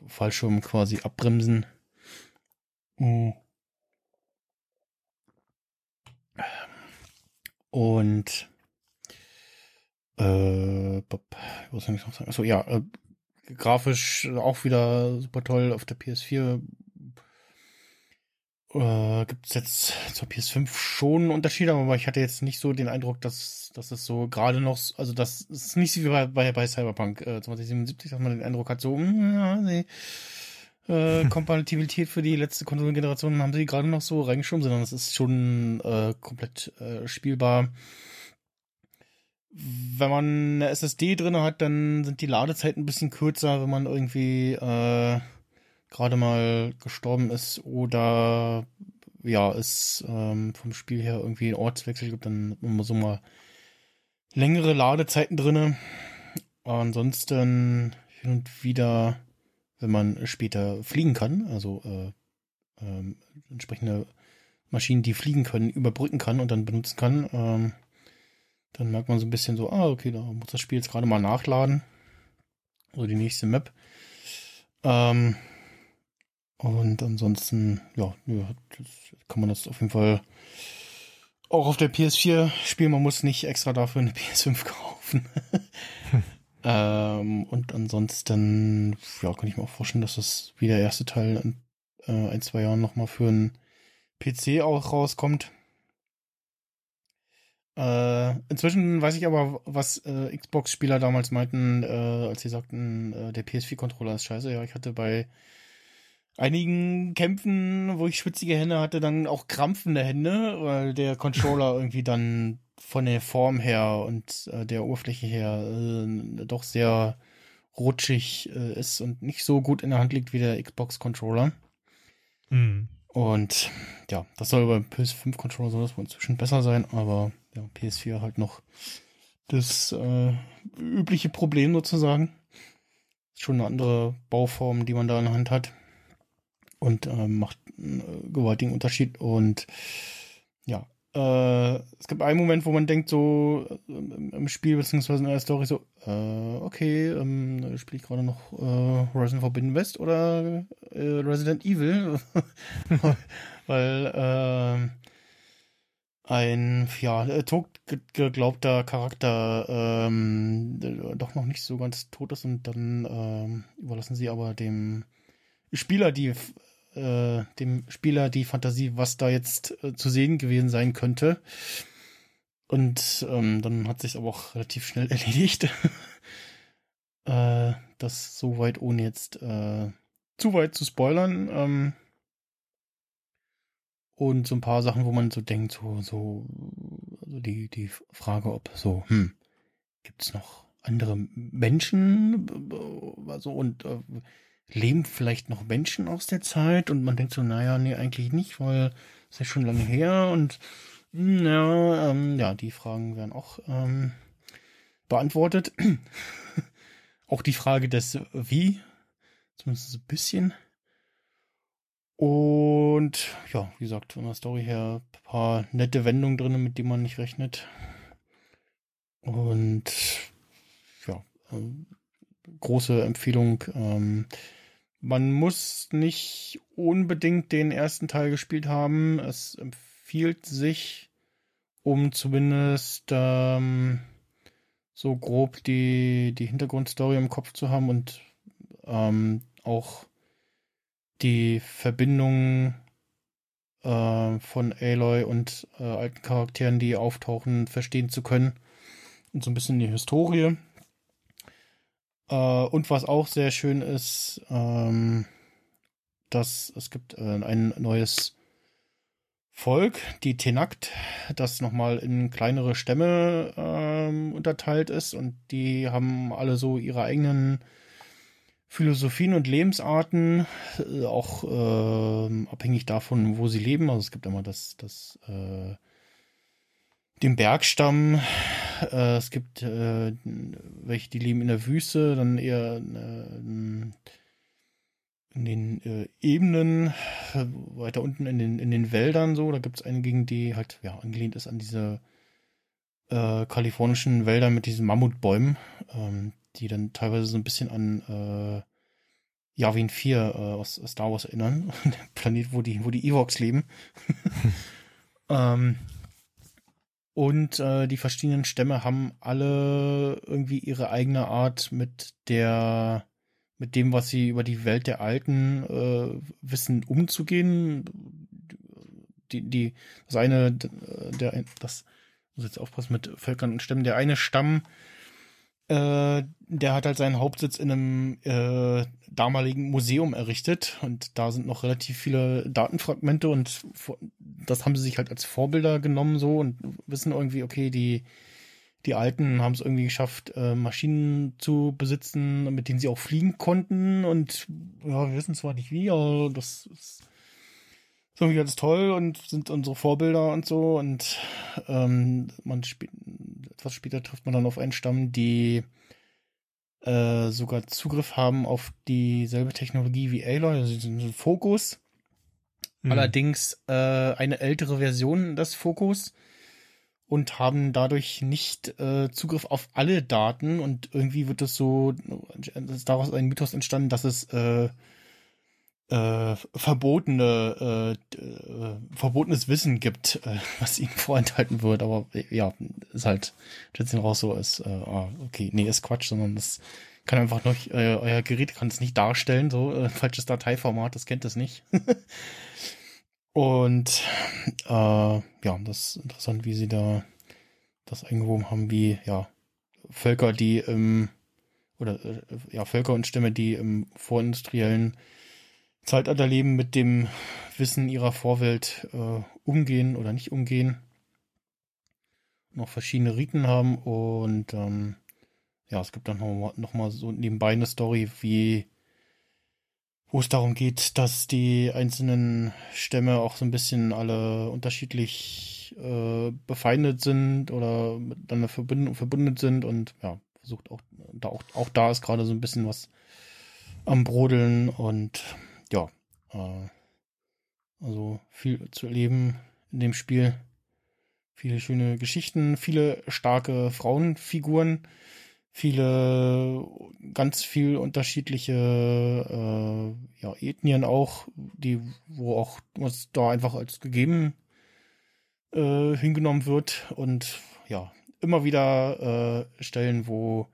Fallschirm quasi abbremsen. Mhm. Und äh, was soll ich noch sagen? Achso, ja, äh, grafisch auch wieder super toll auf der PS4. Äh, Gibt es jetzt zur PS5 schon Unterschiede, aber ich hatte jetzt nicht so den Eindruck, dass, dass es so gerade noch, also das ist nicht wie bei, bei, bei Cyberpunk äh, 2077, dass man den Eindruck hat, so, mh, hm, ja, nee, äh, Kompatibilität für die letzte Konsolengeneration haben sie gerade noch so reingeschoben, sondern es ist schon äh, komplett äh, spielbar wenn man eine SSD drin hat, dann sind die Ladezeiten ein bisschen kürzer, wenn man irgendwie äh, gerade mal gestorben ist oder ja, es ähm, vom Spiel her irgendwie einen Ortswechsel gibt, dann hat man so mal längere Ladezeiten drinne. Ansonsten hin und wieder, wenn man später fliegen kann, also äh, äh, entsprechende Maschinen, die fliegen können, überbrücken kann und dann benutzen kann, ähm, dann merkt man so ein bisschen so, ah, okay, da muss das Spiel jetzt gerade mal nachladen. Also die nächste Map. Ähm, und ansonsten, ja, ja kann man das auf jeden Fall auch auf der PS4 spielen. Man muss nicht extra dafür eine PS5 kaufen. hm. ähm, und ansonsten, ja, kann ich mir auch vorstellen, dass das wie der erste Teil in äh, ein, zwei Jahren nochmal für einen PC auch rauskommt. Äh, inzwischen weiß ich aber, was äh, Xbox-Spieler damals meinten, äh, als sie sagten, äh, der PS4-Controller ist scheiße. Ja, ich hatte bei einigen Kämpfen, wo ich schwitzige Hände hatte, dann auch krampfende Hände, weil der Controller irgendwie dann von der Form her und äh, der Oberfläche her äh, doch sehr rutschig ist und nicht so gut in der Hand liegt wie der Xbox-Controller. Mhm. Und ja, das soll beim PS5-Controller soll das wohl inzwischen besser sein, aber ja, PS4 halt noch das äh, übliche Problem sozusagen. Schon eine andere Bauform, die man da in der Hand hat. Und äh, macht einen äh, gewaltigen Unterschied. Und ja, äh, es gibt einen Moment, wo man denkt, so äh, im Spiel beziehungsweise in der Story so, äh, okay, ähm, spiele ich gerade noch äh, Horizon Forbidden West oder äh, Resident Evil? Weil äh, ein ja tot geglaubter Charakter ähm, doch noch nicht so ganz tot ist und dann ähm, überlassen sie aber dem Spieler die äh, dem Spieler die Fantasie, was da jetzt äh, zu sehen gewesen sein könnte. Und ähm, dann hat sich aber auch relativ schnell erledigt. äh, das soweit ohne jetzt äh, zu weit zu spoilern. Ähm, und so ein paar Sachen, wo man so denkt, so, so, also die, die Frage, ob so, hm, gibt's noch andere Menschen? Also, und äh, leben vielleicht noch Menschen aus der Zeit? Und man denkt so, naja, nee, eigentlich nicht, weil es ist ja schon lange her und hm, ja, ähm, ja, die Fragen werden auch ähm, beantwortet. auch die Frage des Wie, zumindest ein bisschen. Und ja, wie gesagt, von der Story her ein paar nette Wendungen drin, mit denen man nicht rechnet. Und ja, ähm, große Empfehlung. Ähm, man muss nicht unbedingt den ersten Teil gespielt haben. Es empfiehlt sich, um zumindest ähm, so grob die, die Hintergrundstory im Kopf zu haben und ähm, auch die Verbindung äh, von Aloy und äh, alten Charakteren, die auftauchen, verstehen zu können. Und so ein bisschen die Historie. Äh, und was auch sehr schön ist, ähm, dass es gibt äh, ein neues Volk, die Tenakt, das nochmal in kleinere Stämme ähm, unterteilt ist und die haben alle so ihre eigenen Philosophien und Lebensarten, äh, auch äh, abhängig davon, wo sie leben. Also es gibt immer das, das äh, den Bergstamm, äh, es gibt äh, welche, die leben in der Wüste, dann eher äh, in den äh, Ebenen, weiter unten in den, in den Wäldern so. Da gibt es einige, die halt ja angelehnt ist an diese äh, kalifornischen Wälder mit diesen Mammutbäumen. Ähm, die dann teilweise so ein bisschen an äh, Yavin 4 äh, aus Star Wars erinnern. Der Planet, wo die, wo die Ewoks leben. ähm, und äh, die verschiedenen Stämme haben alle irgendwie ihre eigene Art mit der, mit dem, was sie über die Welt der Alten äh, wissen, umzugehen. Die, die, das eine, der, das muss jetzt aufpassen mit Völkern und Stämmen. Der eine Stamm äh, der hat halt seinen Hauptsitz in einem äh, damaligen Museum errichtet und da sind noch relativ viele Datenfragmente und das haben sie sich halt als Vorbilder genommen so und wissen irgendwie, okay, die, die Alten haben es irgendwie geschafft, äh, Maschinen zu besitzen, mit denen sie auch fliegen konnten und ja, wir wissen zwar nicht wie, aber das ist irgendwie ganz toll und sind unsere Vorbilder und so. Und ähm, man sp etwas später trifft man dann auf einen Stamm, die äh, sogar Zugriff haben auf dieselbe Technologie wie Aloy, also diesen Fokus. Mhm. Allerdings äh, eine ältere Version des Fokus und haben dadurch nicht äh, Zugriff auf alle Daten und irgendwie wird das so, ist daraus ein Mythos entstanden, dass es äh, äh, verbotene, äh, äh, verbotenes Wissen gibt, äh, was ihnen vorenthalten wird. Aber ja, ist halt schätzen raus so ist, äh, ah, okay, nee, ist Quatsch, sondern das kann einfach noch, äh, euer Gerät kann es nicht darstellen, so äh, falsches Dateiformat, das kennt es nicht. Und äh, ja, das ist interessant, wie sie da das eingewoben haben, wie ja Völker, die im oder äh, ja Völker und Stämme, die im vorindustriellen Zeitalterleben mit dem Wissen ihrer Vorwelt äh, umgehen oder nicht umgehen. Noch verschiedene Riten haben und ähm, ja, es gibt dann noch, noch mal so nebenbei eine Story, wie wo es darum geht, dass die einzelnen Stämme auch so ein bisschen alle unterschiedlich äh, befeindet sind oder miteinander verbunden, verbunden sind und ja, versucht auch da auch, auch da ist gerade so ein bisschen was am Brodeln und ja, äh, also viel zu erleben in dem Spiel. Viele schöne Geschichten, viele starke Frauenfiguren, viele, ganz viel unterschiedliche äh, ja, Ethnien auch, die, wo auch was da einfach als gegeben äh, hingenommen wird und ja, immer wieder äh, Stellen, wo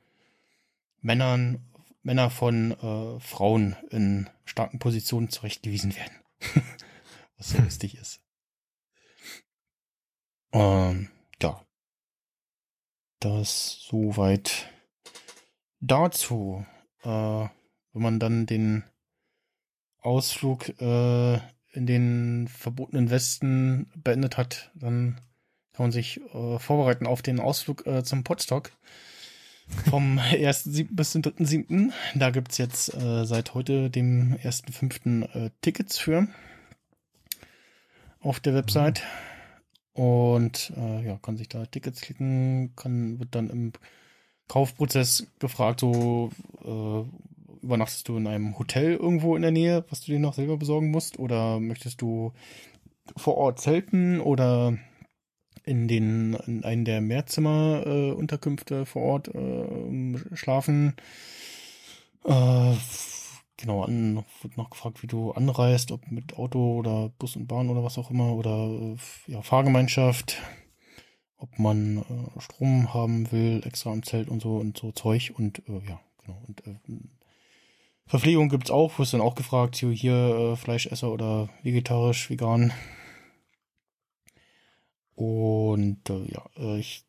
Männern, Männer von äh, Frauen in starken Positionen zurechtgewiesen werden. Was so lustig ist. Ähm, ja. Das soweit dazu. Äh, wenn man dann den Ausflug äh, in den verbotenen Westen beendet hat, dann kann man sich äh, vorbereiten auf den Ausflug äh, zum Podstock. Vom 1.7. bis zum 3.7. Da gibt's jetzt äh, seit heute, dem 1.5. Äh, Tickets für auf der Website. Und äh, ja, kann sich da Tickets klicken, kann, wird dann im Kaufprozess gefragt, so äh, übernachtest du in einem Hotel irgendwo in der Nähe, was du dir noch selber besorgen musst, oder möchtest du vor Ort zelten oder in den in einen der Mehrzimmer-Unterkünfte äh, vor Ort äh, schlafen. Äh, genau, an, wird noch gefragt, wie du anreist, ob mit Auto oder Bus und Bahn oder was auch immer, oder äh, ja, Fahrgemeinschaft, ob man äh, Strom haben will, extra im Zelt und so und so Zeug und äh, ja, genau. Und äh, Verpflegung gibt's auch, wirst dann auch gefragt, hier, hier äh, Fleischesser oder vegetarisch, vegan. Und äh, ja, äh, ich,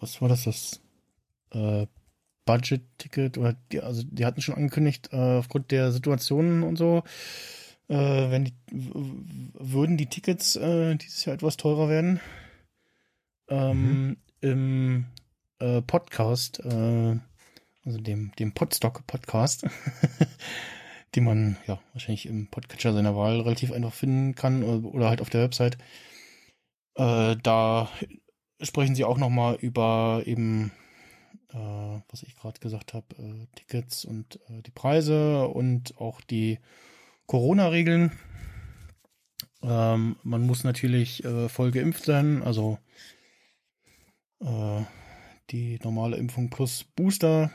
was war das, das äh, Budget-Ticket? Oder die, also die hatten schon angekündigt, äh, aufgrund der Situationen und so, äh, wenn die, würden die Tickets äh, dieses Jahr etwas teurer werden. Ähm, mhm. Im äh, Podcast, äh, also dem, dem Podstock-Podcast, den man ja wahrscheinlich im Podcatcher seiner Wahl relativ einfach finden kann oder, oder halt auf der Website, äh, da sprechen sie auch nochmal über eben, äh, was ich gerade gesagt habe, äh, Tickets und äh, die Preise und auch die Corona-Regeln. Ähm, man muss natürlich äh, voll geimpft sein, also äh, die normale Impfung plus Booster.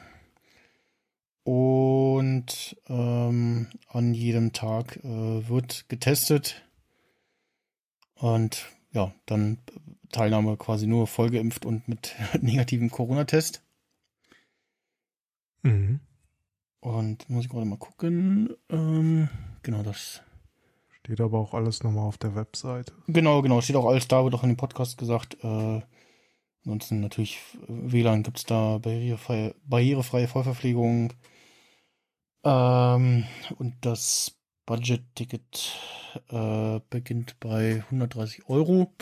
Und ähm, an jedem Tag wird getestet. Und ja, dann Teilnahme quasi nur vollgeimpft und mit negativem Corona-Test. Mhm. Und muss ich gerade mal gucken. Ähm, genau, das. Steht aber auch alles nochmal auf der Website. Genau, genau, steht auch alles da, wird auch in dem Podcast gesagt. Äh, ansonsten natürlich WLAN gibt es da, barrierefreie, barrierefreie Vollverpflegung. Ähm, und das Budget-Ticket äh, beginnt bei 130 Euro.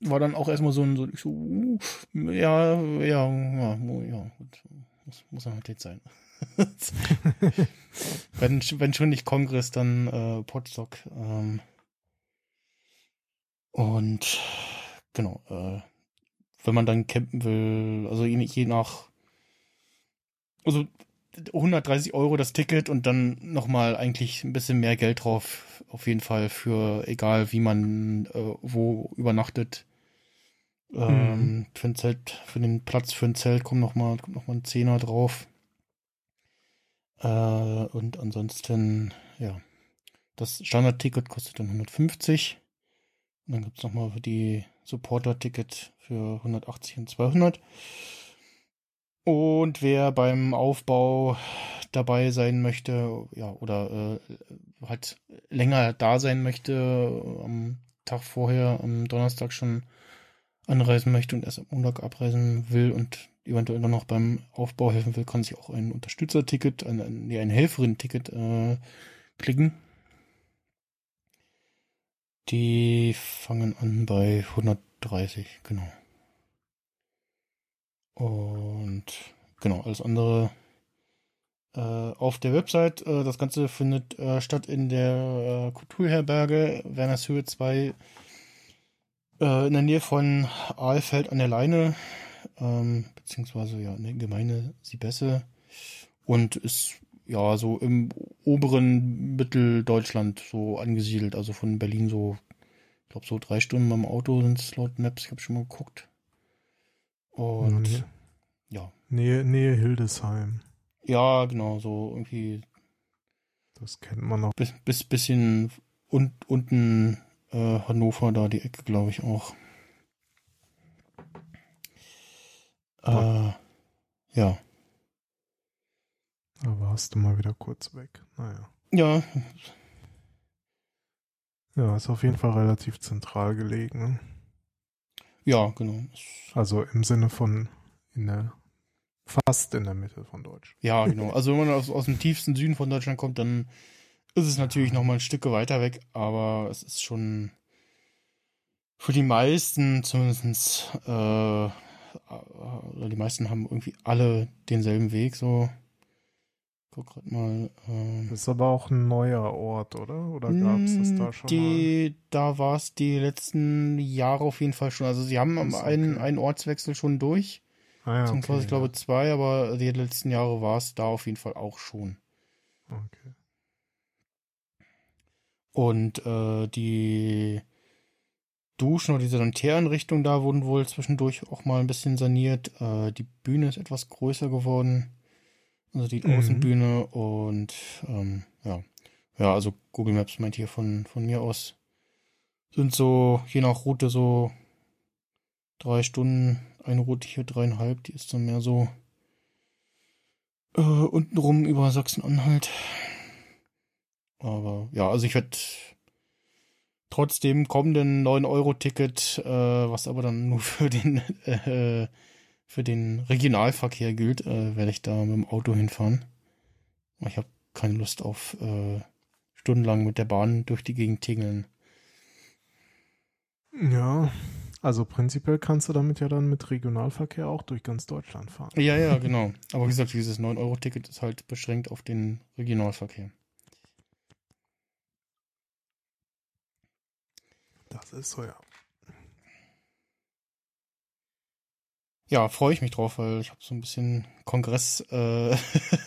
War dann auch erstmal so ein, so, so uh, ja, ja, ja, ja, gut. Muss, muss dann halt jetzt sein. wenn, wenn schon nicht Kongress, dann äh, Podstock. Ähm, und genau, äh, wenn man dann campen will, also je, je nach, also 130 Euro das Ticket und dann nochmal eigentlich ein bisschen mehr Geld drauf. Auf jeden Fall für egal wie man äh, wo übernachtet. Ähm, mhm. Für ein Zelt, für den Platz für ein Zelt kommt nochmal kommt noch mal ein Zehner drauf. Äh, und ansonsten, ja. Das Standard-Ticket kostet dann 150. Und dann gibt es nochmal die Supporter-Ticket für 180 und 200. Und wer beim Aufbau dabei sein möchte, ja, oder äh, halt länger da sein möchte, am Tag vorher, am Donnerstag schon anreisen möchte und erst am Montag abreisen will und eventuell noch beim Aufbau helfen will, kann sich auch ein Unterstützerticket, ein, ein, nee, ein Helferin-Ticket äh, klicken. Die fangen an bei 130, genau. Und genau, alles andere äh, auf der Website. Äh, das Ganze findet äh, statt in der äh, Kulturherberge Wernershöhe 2 äh, in der Nähe von Aalfeld an der Leine, ähm, beziehungsweise ja in der Gemeinde Siebesse und ist ja so im oberen Mitteldeutschland so angesiedelt, also von Berlin so, ich glaube so drei Stunden beim Auto sind es laut Maps, ich habe schon mal geguckt. Und Nähe, ja, Nähe, Nähe Hildesheim. ja, genau, so irgendwie Das kennt man noch. bis, bis bisschen un, unten äh, Hannover da die Ecke, glaube ich auch. Äh, ja. Da warst du mal wieder kurz weg. Naja. Ja, Ja, ist auf jeden Fall relativ zentral gelegen. ne? Ja, genau. Also im Sinne von in der fast in der Mitte von Deutsch. Ja, genau. Also wenn man aus, aus dem tiefsten Süden von Deutschland kommt, dann ist es natürlich noch mal ein Stück weiter weg, aber es ist schon für die meisten zumindest, äh, oder die meisten haben irgendwie alle denselben Weg, so. Guck grad mal. Ähm, Das ist aber auch ein neuer Ort, oder? Oder gab es das da schon mal? die, Da war es die letzten Jahre auf jeden Fall schon. Also sie haben Ist einen, okay. einen Ortswechsel schon durch. Ah, ja, Beziehungsweise okay, ich glaube zwei, aber die letzten Jahre war es da auf jeden Fall auch schon. Okay. Und äh, die Duschen oder diese Lanternenrichtung da wurden wohl zwischendurch auch mal ein bisschen saniert. Äh, die Bühne ist etwas größer geworden. Also die Mhm. Außenbühne und ähm, ja. Ja, also Google Maps meint hier von, von mir aus sind so, je nach Route so drei Stunden, eine Route hier dreieinhalb, die ist dann mehr so äh, untenrum über Sachsen-Anhalt. Aber ja, also ich werde trotz dem kommenden 9-Euro-Ticket, äh, was aber dann nur für den, äh, für den Regionalverkehr gilt, äh, werde ich da mit dem Auto hinfahren. Ich habe keine Lust auf äh, stundenlang mit der Bahn durch die Gegend tingeln. Ja, also prinzipiell kannst du damit ja dann mit Regionalverkehr auch durch ganz Deutschland fahren. Ja, ja, genau. Aber wie gesagt, dieses 9-Euro-Ticket ist halt beschränkt auf den Regionalverkehr. Das ist so, ja. Ja, freue ich mich drauf, weil ich habe so ein bisschen Kongress, äh,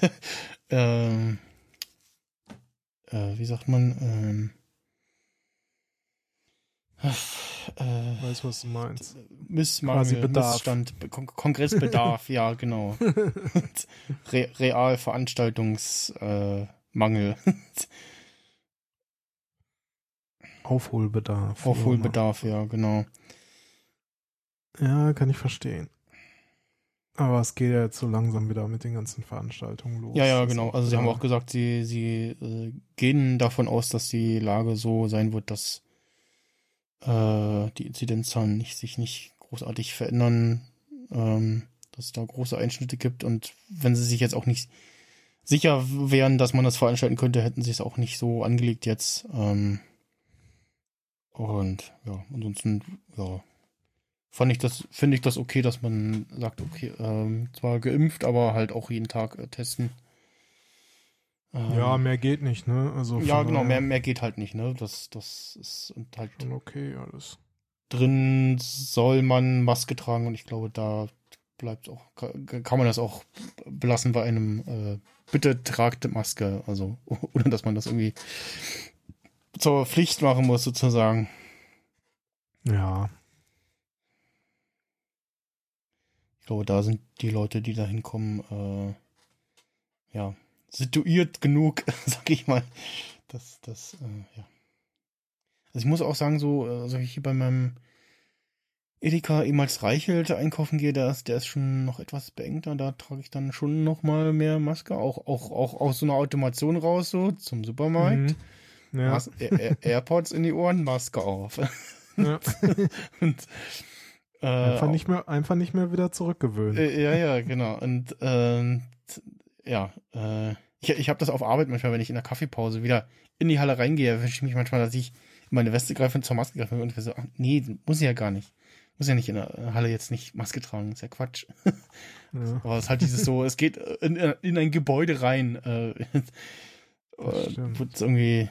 ähm, äh, wie sagt man, ähm, äh, Weißt du, was du meinst? Missmangel, Quasi Bedarf. Missstand, Kon Kongressbedarf, ja, genau. Re Real Veranstaltungsmangel. Äh, Mangel. Aufholbedarf. Aufholbedarf, ja, genau. Ja, kann ich verstehen. Aber es geht ja jetzt so langsam wieder mit den ganzen Veranstaltungen los. Ja, ja, genau. Also sie haben auch gesagt, sie, sie äh, gehen davon aus, dass die Lage so sein wird, dass äh, die Inzidenzzahlen nicht, sich nicht großartig verändern, ähm, dass es da große Einschnitte gibt und wenn sie sich jetzt auch nicht sicher wären, dass man das veranstalten könnte, hätten sie es auch nicht so angelegt jetzt. Ähm, und ja, ansonsten, ja, fand ich das, finde ich das okay, dass man sagt, okay, ähm, zwar geimpft, aber halt auch jeden Tag äh, testen. Ähm, Ja, mehr geht nicht, ne? Also ja, genau, mehr, mehr geht halt nicht, ne? Das, das ist und halt okay alles. drin soll man Maske tragen und ich glaube, da bleibt auch, ka- kann man das auch belassen bei einem, äh, bitte tragt Maske, also, ohne dass man das irgendwie zur Pflicht machen muss, sozusagen. Ja, Ich glaube, da sind die Leute, die da hinkommen, äh, ja, situiert genug, sag ich mal. Das, das, äh, ja. Also ich muss auch sagen, so, also ich hier bei meinem Edeka ehemals Reichelt einkaufen gehe, der ist, der ist schon noch etwas beengter. Da trage ich dann schon noch mal mehr Maske, auch, auch, auch aus so einer Automation raus, so zum Supermarkt. Mhm. Ja. Mas Air Air- AirPods in die Ohren, Maske auf. ja. Und, äh, Einfach, nicht mehr, einfach nicht mehr wieder zurückgewöhnen. Äh, ja, ja, genau. Und ähm, ja, äh, ich, ich habe das auf Arbeit manchmal, wenn ich in der Kaffeepause wieder in die Halle reingehe, wünsche ich mich manchmal, dass ich meine Weste greifen, zur Maske greifen und ich so, ach, nee, muss ich ja gar nicht. Muss ja nicht in der Halle jetzt nicht Maske tragen, ist ja Quatsch. Ja, Aber es ist halt dieses so, es geht in, in ein Gebäude rein. Äh, stimmt. wird irgendwie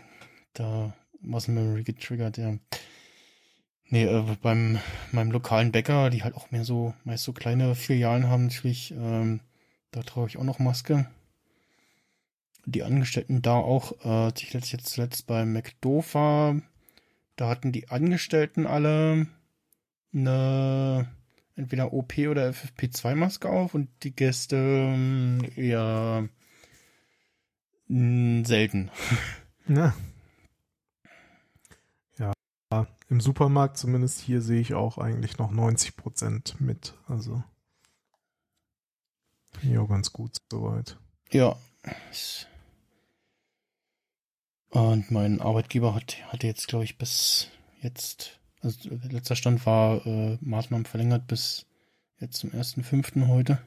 da Muscle Memory getriggert, ja. Nee, äh, beim meinem lokalen Bäcker, die halt auch mehr so, meist so kleine Filialen haben, natürlich, ähm, da trage ich auch noch Maske. Die Angestellten da auch, äh, ich letzt, jetzt zuletzt beim McDo war, da hatten die Angestellten alle eine entweder OP oder FFP2-Maske auf und die Gäste ähm, mh, selten. Na. Ja, im Supermarkt zumindest hier sehe ich auch eigentlich noch 90 Prozent mit. Also auch ganz gut soweit. Ja. Und mein Arbeitgeber hat, hatte jetzt, glaube ich, bis jetzt, also letzter Stand war äh, Maßnahmen verlängert bis jetzt zum 1.5. heute.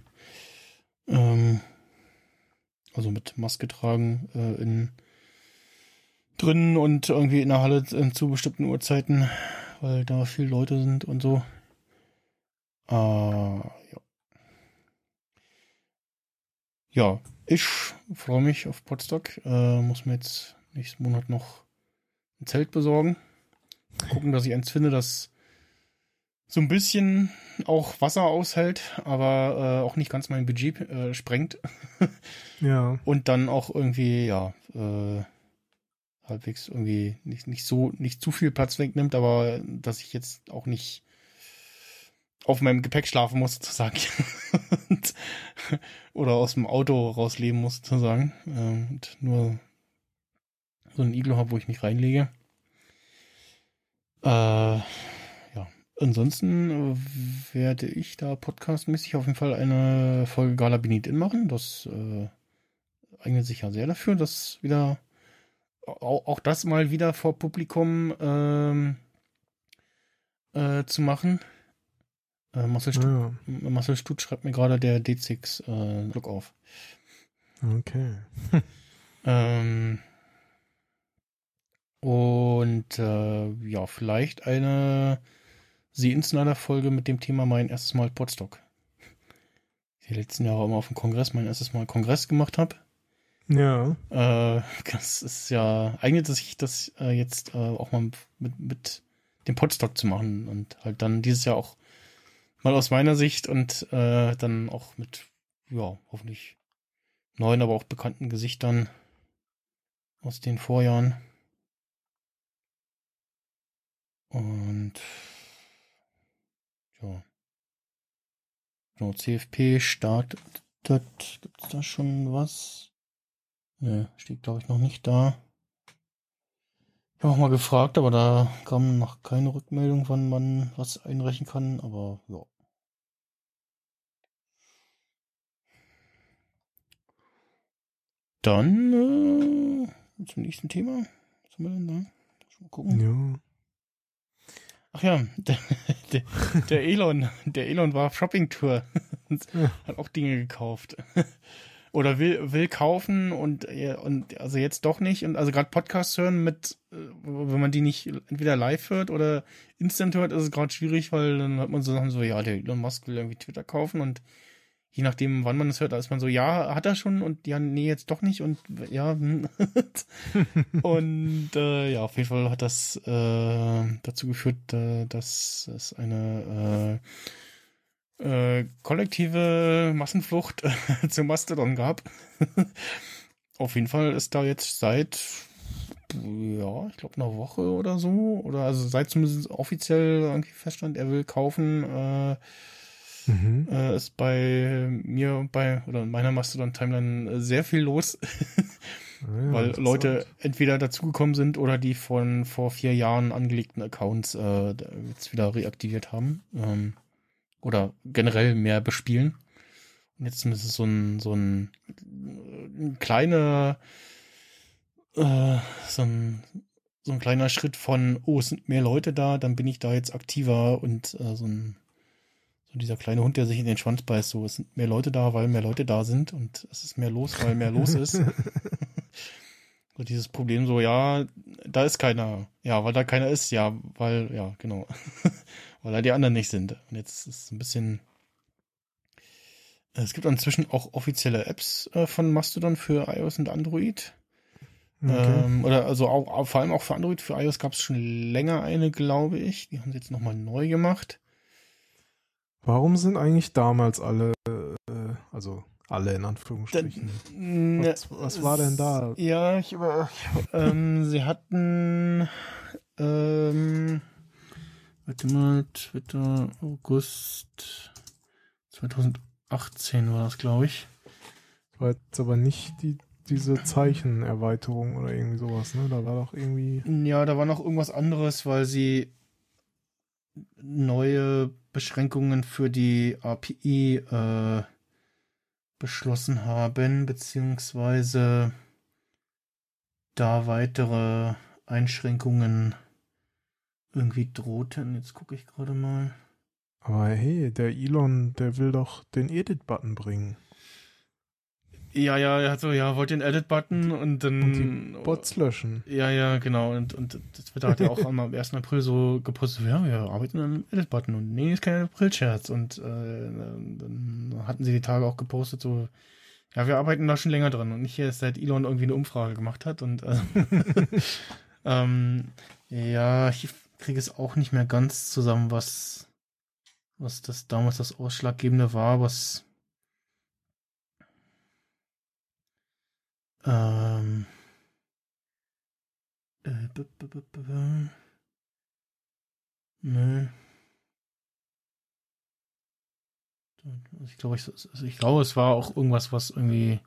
Ähm, also mit Maske tragen äh, in drinnen und irgendwie in der Halle zu bestimmten Uhrzeiten, weil da viele Leute sind und so. Äh, ja. Ja, ich freue mich auf Potsdok. Äh, muss mir jetzt nächsten Monat noch ein Zelt besorgen. Gucken, dass ich eins finde, das so ein bisschen auch Wasser aushält, aber äh, auch nicht ganz mein Budget äh, sprengt. Ja, Und dann auch irgendwie, ja, äh, halbwegs irgendwie nicht, nicht so, nicht zu viel Platz wegnimmt, aber dass ich jetzt auch nicht auf meinem Gepäck schlafen muss, sozusagen. oder aus dem Auto rausleben muss, sozusagen. Ähm, und nur so ein Iglo habe, wo ich mich reinlege. Äh, ja. Ansonsten werde ich da podcastmäßig auf jeden Fall eine Folge Gala Benedin machen. Das äh, eignet sich ja sehr dafür, das wieder auch, das mal wieder vor Publikum ähm, äh, zu machen. Äh, Marcel, Stu ja, Marcel Stutz schreibt mir gerade der D6 äh, Glück auf. okay. Ähm, und äh, ja, vielleicht eine Sie Insider Folge mit dem Thema mein erstes Mal Podstock. Die letzten Jahre immer auf dem Kongress mein erstes Mal Kongress gemacht habe. Ja, Äh, das ist ja, eignet es sich das äh, jetzt äh, auch mal mit, mit dem Podstock zu machen und halt dann dieses Jahr auch mal aus meiner Sicht und äh, dann auch mit, ja, hoffentlich neuen, aber auch bekannten Gesichtern aus den Vorjahren. Und ja. Genau, CFP startet. Gibt's da schon was? Ne, steht glaube ich noch nicht da. Ich habe auch mal gefragt, aber da kam noch keine Rückmeldung, wann man was einreichen kann, aber ja. Dann äh, zum nächsten Thema. Was haben wir denn da? Mal gucken. ja. Ach ja, der, der, der Elon, der Elon war auf Shopping-Tour und Ja. hat auch Dinge gekauft. Oder will, will kaufen und, und also jetzt doch nicht. Und also gerade Podcasts hören mit, äh, wenn man die nicht entweder live hört oder instant hört, ist es gerade schwierig, weil dann hört man so Sachen so, ja, der Elon Musk will irgendwie Twitter kaufen und je nachdem, wann man es hört, da ist man so, ja, hat er schon und ja, nee, jetzt doch nicht und ja, hm. und äh, ja, auf jeden Fall hat das äh, dazu geführt, äh, dass es eine äh, äh, kollektive Massenflucht zu Mastodon gab. auf jeden Fall ist da jetzt seit ja, ich glaube einer Woche oder so oder also seit zumindest offiziell irgendwie feststand, er will kaufen. Äh, Mhm. äh, ist bei mir und bei oder in meiner Mastodon-Timeline äh, sehr viel los, Ah, ja, weil. Leute entweder dazugekommen sind oder die von vor vier Jahren angelegten Accounts äh, jetzt wieder reaktiviert haben ähm, oder generell mehr bespielen. Und jetzt ist es so ein so ein, ein kleiner äh, so ein so ein kleiner Schritt von oh es sind mehr Leute da, dann bin ich da jetzt aktiver und äh, so ein so dieser kleine Hund, der sich in den Schwanz beißt, so, es sind mehr Leute da, weil mehr Leute da sind und es ist mehr los, weil mehr los ist. So dieses Problem so, ja, da ist keiner. Ja, weil da keiner ist, ja, weil, ja, genau. Weil da die anderen nicht sind. Und jetzt ist es ein bisschen. Es gibt inzwischen auch offizielle Apps äh, von Mastodon für iOS und Android. Okay. Ähm, oder also auch, vor allem auch für Android, für iOS gab es schon länger eine, glaube ich. Die haben sie jetzt nochmal neu gemacht. Warum sind eigentlich damals alle, äh, also alle in Anführungsstrichen? Dann, was, was war denn da? Ja, ich über, ähm, sie hatten, ähm, warte mal, Twitter, August 2018 war das, glaube ich. War jetzt aber nicht die diese Zeichenerweiterung oder irgendwie sowas, ne? Da war doch irgendwie. Ja, da war noch irgendwas anderes, weil sie neue Beschränkungen für die API äh, beschlossen haben, beziehungsweise da weitere Einschränkungen irgendwie drohten. Jetzt gucke ich gerade mal. Aber hey, der Elon, der will doch den Edit-Button bringen. Ja, ja, er hat so, ja, wollt ihr einen Edit-Button und dann. Und die Bots löschen. Ja, ja, genau. Und, und Twitter hat ja auch am 1. April so gepostet, ja, wir arbeiten an einem Edit-Button und nee, ist kein April-Scherz. Und äh, dann hatten sie die Tage auch gepostet, so, ja, wir arbeiten da schon länger dran und nicht erst seit Elon irgendwie eine Umfrage gemacht hat. Und äh, ähm, ja, ich kriege es auch nicht mehr ganz zusammen, was, was das damals das Ausschlaggebende war, was Ähm. Äh, b -b Nö. Ich glaube, ich, also ich glaube, es war auch irgendwas, was irgendwie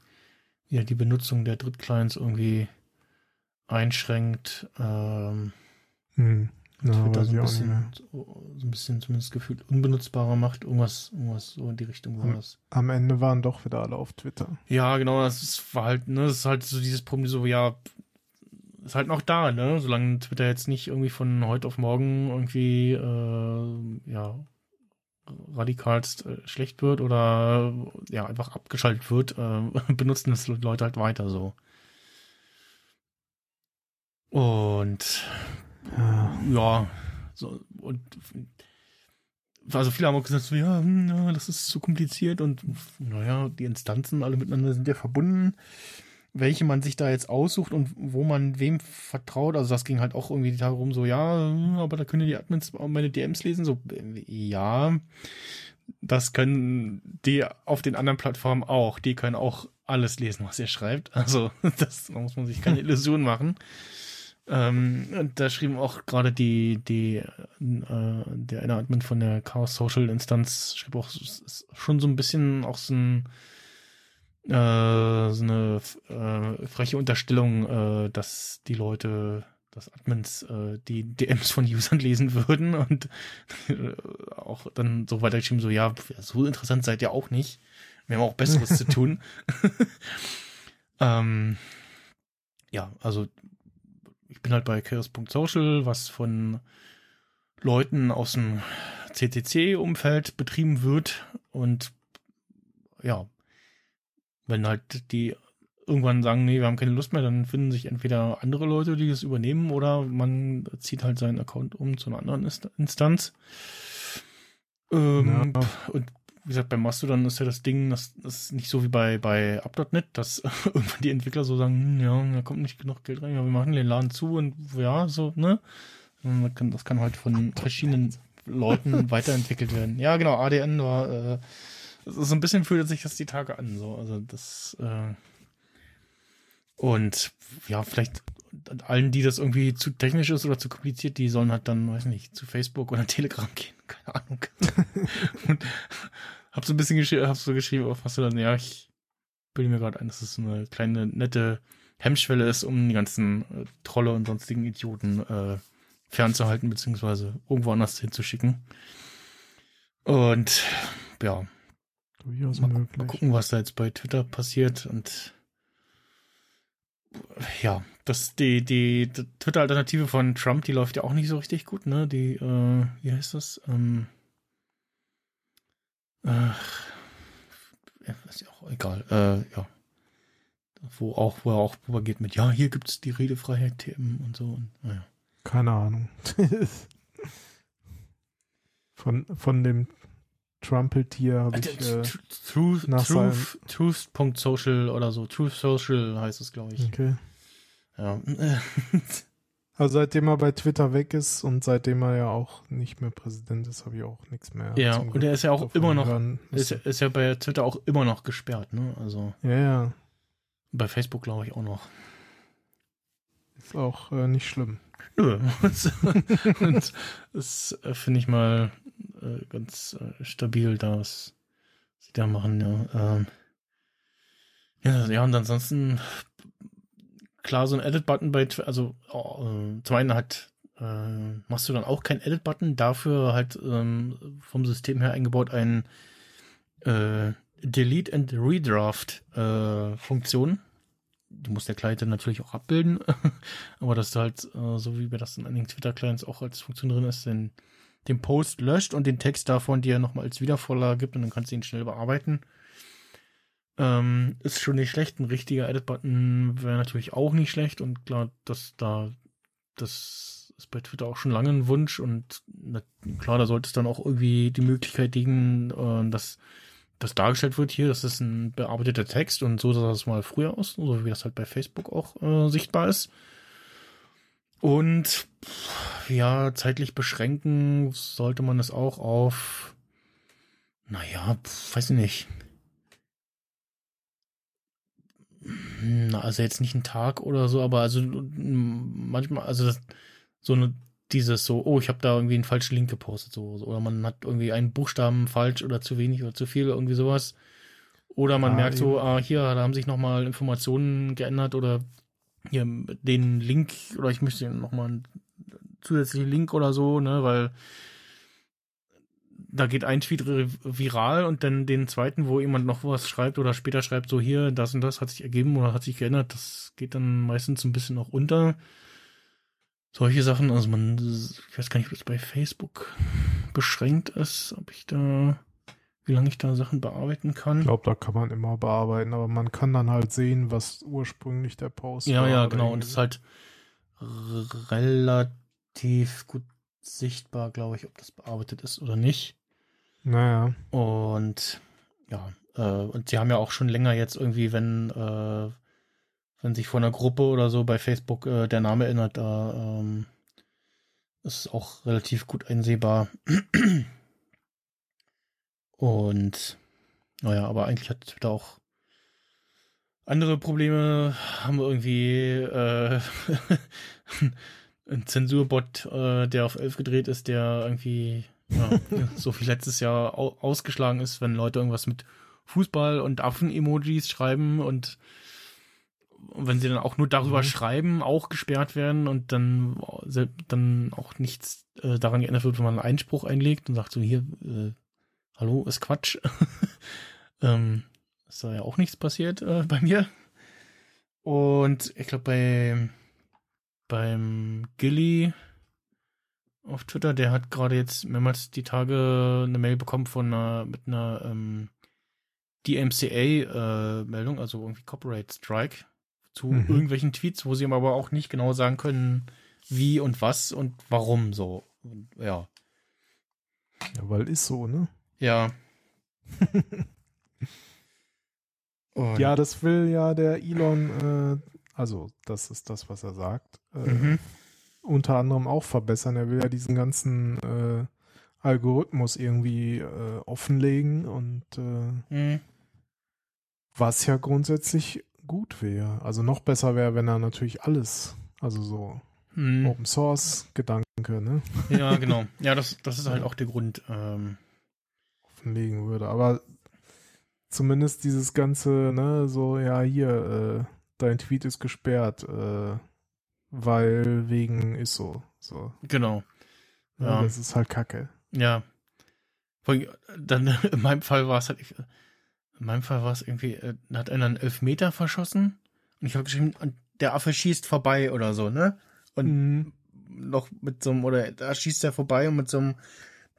ja die Benutzung der Drittclients irgendwie einschränkt. Ähm, hm. Ja, Twitter so ein, bisschen, so, so ein bisschen zumindest gefühlt unbenutzbarer macht. Irgendwas, irgendwas so in die Richtung war das. Am Ende waren doch wieder alle auf Twitter. Ja, genau, das ist, war halt, ne, das ist halt so dieses Problem, so, ja, ist halt noch da, ne? Solange Twitter jetzt nicht irgendwie von heute auf morgen irgendwie, äh, ja, radikalst äh, schlecht wird oder ja, einfach abgeschaltet wird, äh, benutzen das Leute halt weiter so. Und ja, ja so, und also viele haben auch gesagt, so, ja, hm, ja, das ist zu kompliziert und naja, die Instanzen alle miteinander sind ja verbunden. Welche man sich da jetzt aussucht und wo man wem vertraut, also das ging halt auch irgendwie die Tage rum, so, ja, aber da können die Admins meine DMs lesen, so, ja, das können die auf den anderen Plattformen auch, die können auch alles lesen, was ihr schreibt, also das, da muss man sich keine Illusion machen. Ähm, da schrieben auch gerade die, die, äh, der eine Admin von der Chaos Social Instanz schrieb auch schon so ein bisschen auch so, ein, äh, so eine äh, freche Unterstellung, äh, dass die Leute, dass Admins äh, die DMs von Usern lesen würden und äh, auch dann so weitergeschrieben, so ja, so interessant seid ihr auch nicht. Wir haben auch Besseres zu tun. ähm, ja, also ich bin halt bei chaos.social, was von Leuten aus dem CCC-Umfeld betrieben wird. Und ja, wenn halt die irgendwann sagen, nee, wir haben keine Lust mehr, dann finden sich entweder andere Leute, die das übernehmen, oder man zieht halt seinen Account um zu einer anderen Instanz. Ähm, ja. Und wie gesagt, bei Mastodon ist ja das Ding, das, das ist nicht so wie bei, bei Up.net, dass irgendwann die Entwickler so sagen, hm, ja, da kommt nicht genug Geld rein, ja, wir machen den Laden zu und ja, so, ne? Kann, das kann halt von verschiedenen Leuten weiterentwickelt werden. Ja, genau, ADN war, äh, so ein bisschen fühlt sich das die Tage an, so, also das, äh, und ja, vielleicht allen, die das irgendwie zu technisch ist oder zu kompliziert, die sollen halt dann, weiß nicht, zu Facebook oder Telegram gehen. Keine Ahnung. und hab so ein bisschen geschrieben, hab so geschrieben, auf was du dann, ja, ich bilde mir gerade ein, dass es eine kleine, nette Hemmschwelle ist, um die ganzen äh, Trolle und sonstigen Idioten äh, fernzuhalten, beziehungsweise irgendwo anders hinzuschicken. Und ja. Durchaus mal, möglich. mal gucken, was da jetzt bei Twitter passiert und ja, das, die, die, die Twitter-Alternative von Trump, die läuft ja auch nicht so richtig gut, ne? Die, äh, wie heißt das? Ähm, ja, ist ja auch egal, äh, ja. wo auch, wo er auch propagiert mit, ja, hier gibt's die Redefreiheit TM und so. Und, naja. Keine Ahnung. von, von dem Trumpeltier habe ich. Äh, Truth, nach Truth, Truth.social oder so. Truth Social heißt es, glaube ich. okay. Ja. Also seitdem er bei Twitter weg ist und seitdem er ja auch nicht mehr Präsident ist, habe ich auch nichts mehr. Ja, und er ist ja auch immer noch, ist, ist ja bei Twitter auch immer noch gesperrt, ne? Also Ja, ja. bei Facebook glaube ich auch noch. Ist auch äh, nicht schlimm. Nö. und das äh, finde ich mal äh, ganz äh, stabil, da was sie da machen, ja. Ähm, ja, ja, und ansonsten klar, so ein Edit-Button bei, also äh, zum einen halt äh, machst du dann auch keinen Edit-Button, dafür halt ähm, vom System her eingebaut ein äh, Delete and Redraft äh, Funktion. Du musst der Client dann natürlich auch abbilden, aber dass du halt, äh, so wie wir das in einigen Twitter-Clients auch als Funktion drin ist, den, den Post löscht und den Text davon dir nochmal als Wiedervorlage gibt und dann kannst du ihn schnell bearbeiten. Ähm, ist schon nicht schlecht. Ein richtiger Edit-Button wäre natürlich auch nicht schlecht und klar, dass da, das ist bei Twitter auch schon lange ein Wunsch und na, klar, da sollte es dann auch irgendwie die Möglichkeit liegen, äh, dass das dargestellt wird hier, das ist ein bearbeiteter Text und so sah das mal früher aus, so wie das halt bei Facebook auch äh, sichtbar ist. Und ja, zeitlich beschränken sollte man es auch auf, naja, weiß ich nicht. Na, also jetzt nicht einen Tag oder so, aber also mm, manchmal, also das, so eine, dieses so, oh, ich habe da irgendwie einen falschen Link gepostet, so, oder man hat irgendwie einen Buchstaben falsch oder zu wenig oder zu viel, irgendwie sowas. Oder man Ja, merkt so, eben. ah, hier, da haben sich nochmal Informationen geändert oder hier den Link, oder ich möchte nochmal einen zusätzlichen Link oder so, ne, weil da geht ein Tweet viral und dann den zweiten, wo jemand noch was schreibt oder später schreibt, so hier, das und das hat sich ergeben oder hat sich geändert, das geht dann meistens ein bisschen auch unter. Solche Sachen, also man, ich weiß gar nicht, ob es bei Facebook beschränkt ist, ob ich da, wie lange ich da Sachen bearbeiten kann. Ich glaube, da kann man immer bearbeiten, aber man kann dann halt sehen, was ursprünglich der Post Ja, war. ja, oder genau. Und es ist halt relativ gut sichtbar, glaube ich, ob das bearbeitet ist oder nicht. Naja, Und ja, äh, und sie haben ja auch schon länger jetzt irgendwie, wenn, äh, wenn sich von einer Gruppe oder so bei Facebook äh, der Name ändert, da ähm, ist es auch relativ gut einsehbar. Und naja, aber eigentlich hat Twitter auch andere Probleme, haben wir irgendwie äh, ein Zensurbot, äh, der auf 11 gedreht ist, der irgendwie ja, so wie letztes Jahr au ausgeschlagen ist, wenn Leute irgendwas mit Fußball und Affen-Emojis schreiben und wenn sie dann auch nur darüber Mhm. schreiben, auch gesperrt werden und dann, dann auch nichts äh, daran geändert wird, wenn man einen Einspruch einlegt und sagt so, hier, äh, hallo, ist Quatsch. ähm, ist da ja auch nichts passiert äh, bei mir. Und ich glaube, bei beim Gilly auf Twitter, der hat gerade jetzt mehrmals die Tage eine Mail bekommen von einer, mit einer ähm, DMCA-Meldung, also irgendwie Copyright Strike zu Mhm. irgendwelchen Tweets, wo sie ihm aber auch nicht genau sagen können, wie und was und warum so. Und, ja. ja, weil ist so, ne? Ja. Ja, das will ja der Elon, äh, also das ist das, was er sagt, äh, Mhm. Unter anderem auch verbessern. Er will ja diesen ganzen äh, Algorithmus irgendwie äh, offenlegen und äh, Mhm. was ja grundsätzlich gut wäre. Also noch besser wäre, wenn er natürlich alles, also so Mhm. Open Source Gedanke, ne, Ja, genau. Ja, das, das ist halt auch der Grund. Ähm, offenlegen würde. Aber zumindest dieses ganze, ne, so, ja, hier, äh, dein Tweet ist gesperrt, äh, weil wegen ist so. So. genau. Ja, Ja. Das ist halt Kacke. Ja. Dann in meinem Fall war es halt, in meinem Fall war es irgendwie, äh, da hat einer einen Elfmeter verschossen und ich habe geschrieben, und der Affe schießt vorbei oder so, ne? Und Mhm. noch mit so einem, oder da schießt er vorbei und mit so einem,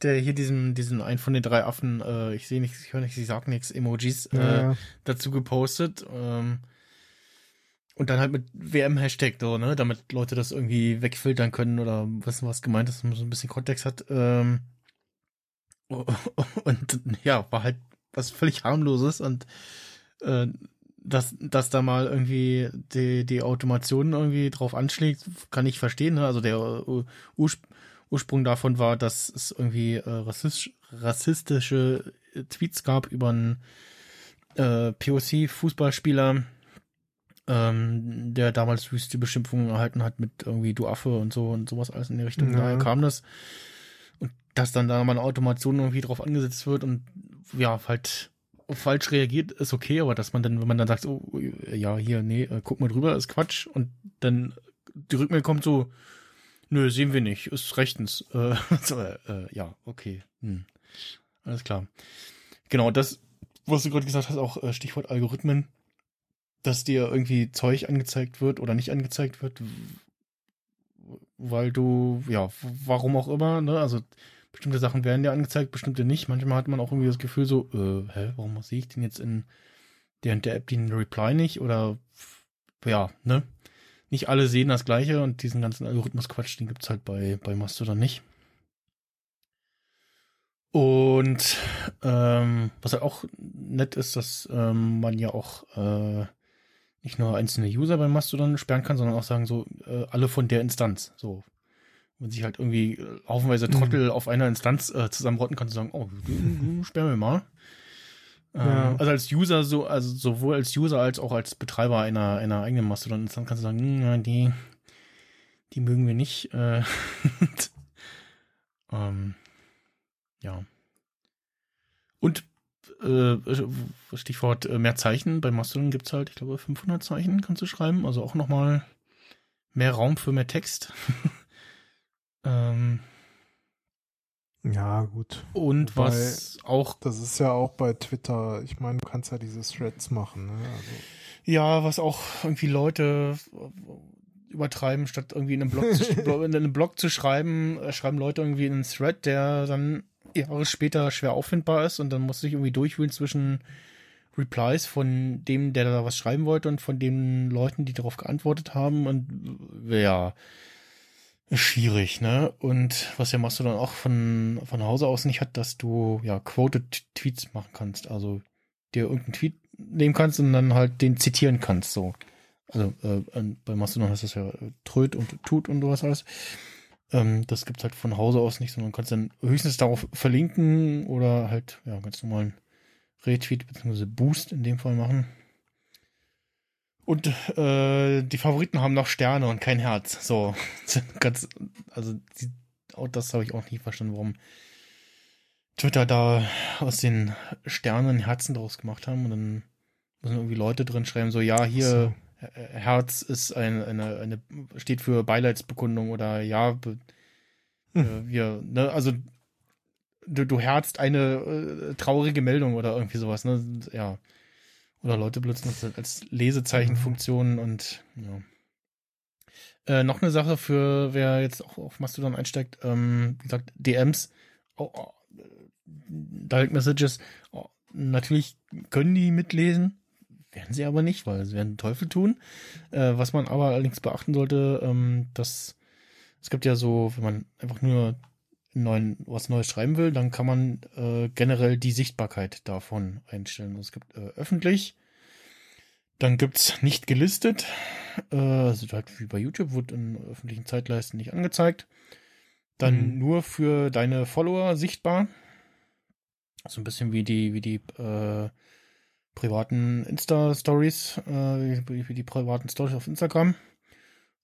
der hier diesen, diesen einen von den drei Affen, äh, ich sehe nichts, ich höre nichts, ich sag nichts, Emojis, äh, Ja, dazu gepostet. Ähm, und dann halt mit WM-Hashtag, so, ne, damit Leute das irgendwie wegfiltern können oder wissen, was gemeint ist, man so ein bisschen Kontext hat. Ähm, und ja, war halt was völlig harmloses und äh, dass, dass da mal irgendwie die, die Automation irgendwie drauf anschlägt, kann ich verstehen. Ne? Also der Urspr Ursprung davon war, dass es irgendwie äh, rassistisch, rassistische Tweets gab über einen äh, POC-Fußballspieler, ähm, der damals wüste Beschimpfungen erhalten hat mit irgendwie du Affe und so und sowas alles in die Richtung. Ja. Daher kam das. Und dass dann da mal eine Automation irgendwie drauf angesetzt wird und ja, halt falsch reagiert, ist okay, aber dass man dann, wenn man dann sagt, oh, ja, hier, nee, äh, guck mal drüber, ist Quatsch und dann die Rückmeldung kommt so, nö, sehen wir nicht, ist rechtens. Äh, so, äh, ja, okay. Hm. Alles klar. Genau, das, was du gerade gesagt hast, auch äh, Stichwort Algorithmen, dass dir irgendwie Zeug angezeigt wird oder nicht angezeigt wird, weil du, ja, warum auch immer, ne, also bestimmte Sachen werden dir angezeigt, bestimmte nicht. Manchmal hat man auch irgendwie das Gefühl so, äh, hä, warum sehe ich denn jetzt in der und der App den Reply nicht? Oder ja, ne? Nicht alle sehen das gleiche und diesen ganzen Algorithmus-Quatsch, den gibt's halt bei, bei Mastodon nicht. Und ähm, was halt auch nett ist, dass ähm, man ja auch äh, nicht nur einzelne User bei Mastodon sperren kann, sondern auch sagen so, äh, alle von der Instanz. So, wenn sich halt irgendwie äh, haufenweise Trottel mhm. auf einer Instanz äh, zusammenrotten kann, zu sagen, oh, sperren wir mal. Ja. Ähm, also als User so, also sowohl als User als auch als Betreiber einer, einer eigenen Mastodon-Instanz kannst du sagen, hm, die, die mögen wir nicht. Äh, ähm, ja. Und äh, Stichwort äh, mehr Zeichen. Bei Mastodon gibt es halt, ich glaube, 500 Zeichen kannst du schreiben. Also auch nochmal mehr Raum für mehr Text. Ähm, ja, gut. Und Wobei, was auch. Das ist ja auch bei Twitter, ich meine, du kannst ja diese Threads machen, ne? Also. Ja, was auch irgendwie Leute übertreiben, statt irgendwie in einem Blog zu, in einem Blog zu schreiben, äh, schreiben Leute irgendwie in einen Thread, der dann Jahre später schwer auffindbar ist und dann muss sich irgendwie durchwühlen zwischen Replies von dem, der da was schreiben wollte und von den Leuten, die darauf geantwortet haben und ja, schwierig, ne? Und was ja machst du dann auch von, von Hause aus nicht hat, dass du ja Quoted Tweets machen kannst. Also dir irgendeinen Tweet nehmen kannst und dann halt den zitieren kannst, so. Also äh, bei Mastodon heißt das ja äh, tröd und tut und sowas alles. Ähm, das gibt's halt von Hause aus nicht, sondern kannst dann höchstens darauf verlinken oder halt ja ganz normalen Retweet bzw. Boost in dem Fall machen. Und äh, die Favoriten haben noch Sterne und kein Herz. So, ganz, also die, auch das habe ich auch nie verstanden, warum Twitter da aus den Sternen Herzen draus gemacht haben und dann müssen irgendwie Leute drin schreiben, so ja, hier so. Herz ist ein, eine, eine, steht für Beileidsbekundung oder ja, be, hm. äh, wir, ne, also du, du herzt eine äh, traurige Meldung oder irgendwie sowas, ne? Ja. Oder Leute benutzen das als Lesezeichenfunktion und ja. Äh, noch eine Sache für wer jetzt auch auf Mastodon einsteigt, ähm, wie gesagt, DMs, oh, oh, Direct Messages, oh, natürlich können die mitlesen, werden sie aber nicht, weil sie werden Teufel tun. Äh, was man aber allerdings beachten sollte, ähm, dass es gibt ja so, wenn man einfach nur neuen, was Neues schreiben will, dann kann man äh, generell die Sichtbarkeit davon einstellen. Also es gibt äh, öffentlich, dann gibt's nicht gelistet, äh, also halt wie bei YouTube, wird in öffentlichen Zeitleisten nicht angezeigt. Dann mhm. nur für deine Follower sichtbar. So ein bisschen wie die, wie die äh, privaten Insta-Stories, äh, die privaten Stories auf Instagram.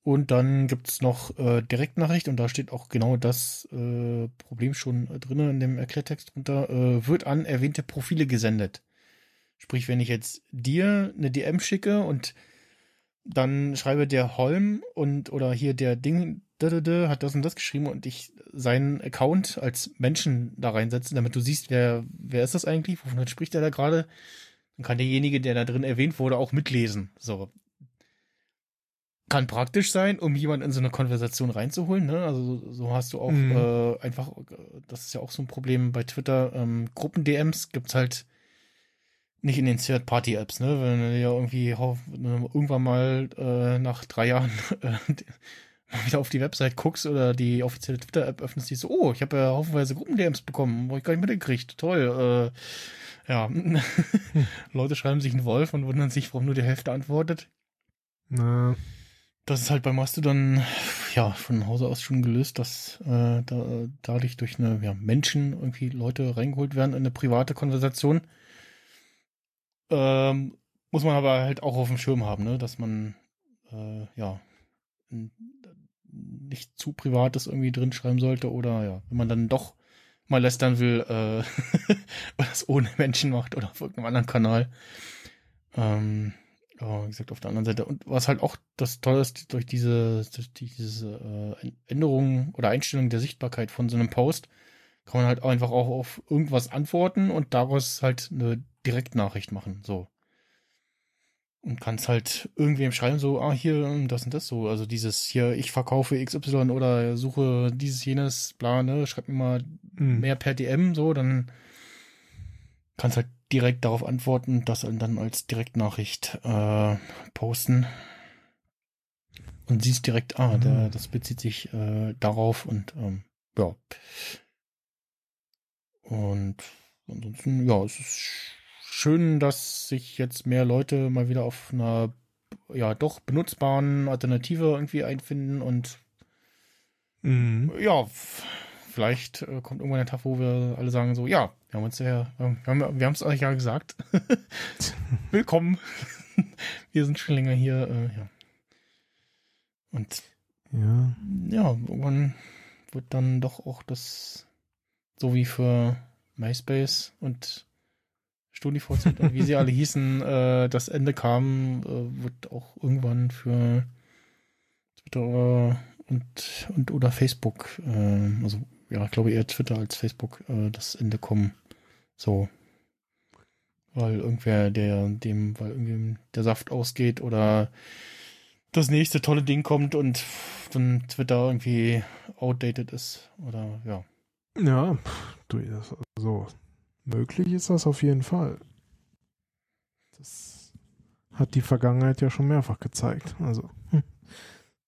Und dann gibt's noch äh, Direktnachricht und da steht auch genau das äh, Problem schon äh, drin in dem Erklärtext drunter. Äh, wird an erwähnte Profile gesendet. Sprich, wenn ich jetzt dir eine DM schicke und dann schreibe der Holm und oder hier der Ding hat das und das geschrieben und ich seinen Account als Menschen da reinsetze, damit du siehst, wer, wer ist das eigentlich, wovon spricht der da gerade, dann kann derjenige, der da drin erwähnt wurde, auch mitlesen. So, kann praktisch sein, um jemanden in so eine Konversation reinzuholen. Ne? Also so hast du auch mhm. äh, einfach, das ist ja auch so ein Problem bei Twitter, ähm, Gruppen-DMs gibt's halt nicht in den Third-Party-Apps, ne? Wenn du ja irgendwie ne, irgendwann mal äh, nach drei Jahren äh, mal wieder auf die Website guckst oder die offizielle Twitter-App öffnest, die so, oh, ich habe ja haufenweise Gruppen-DMs bekommen, wo ich gar nicht mitgekriegt. Toll. Äh, ja. Leute schreiben sich einen Wolf und wundern sich, warum nur die Hälfte antwortet. Na, Das ist halt bei Mastodon ja von Hause aus schon gelöst, dass äh, da, dadurch durch eine ja, Menschen irgendwie Leute reingeholt werden in eine private Konversation. Ähm, muss man aber halt auch auf dem Schirm haben, ne? dass man äh, ja nicht zu privates irgendwie drin schreiben sollte oder ja, wenn man dann doch mal lästern will, äh, oder das ohne Menschen macht oder auf irgendeinem anderen Kanal. Ähm, ja, wie gesagt, auf der anderen Seite. Und was halt auch das Tolle ist, durch diese, durch diese äh, Änderung oder Einstellung der Sichtbarkeit von so einem Post, kann man halt einfach auch auf irgendwas antworten und daraus halt eine Direktnachricht machen. So. Und kannst halt irgendwem schreiben, so, ah, hier, das und das so. Also dieses hier, ich verkaufe XY oder suche dieses, jenes, bla, ne, schreib mir mal hm. mehr per DM, so, dann kannst halt direkt darauf antworten das dann als Direktnachricht äh, posten. Und siehst direkt, ah, der, Mhm. das bezieht sich äh, darauf und ähm, ja. Und ansonsten, ja, es ist schön, dass sich jetzt mehr Leute mal wieder auf einer ja doch benutzbaren Alternative irgendwie einfinden und Mhm. ja, vielleicht äh, kommt irgendwann der Tag, wo wir alle sagen so, ja, wir haben uns ja, wir haben wir haben es euch ja gesagt. Willkommen. wir sind schon länger hier, äh, ja. Und Ja. ja, irgendwann wird dann doch auch das, so wie für MySpace und StudiVZ und wie sie alle hießen, äh, das Ende kam, äh, wird auch irgendwann für Twitter und, und oder Facebook, äh, also ja, ich glaube eher Twitter als Facebook, äh, das Ende kommen. So. Weil irgendwer, der dem, weil irgendwie der Saft ausgeht oder das nächste tolle Ding kommt und dann Twitter irgendwie outdated ist. Oder ja. Ja, du, das, also möglich ist das auf jeden Fall. Das hat die Vergangenheit ja schon mehrfach gezeigt. Also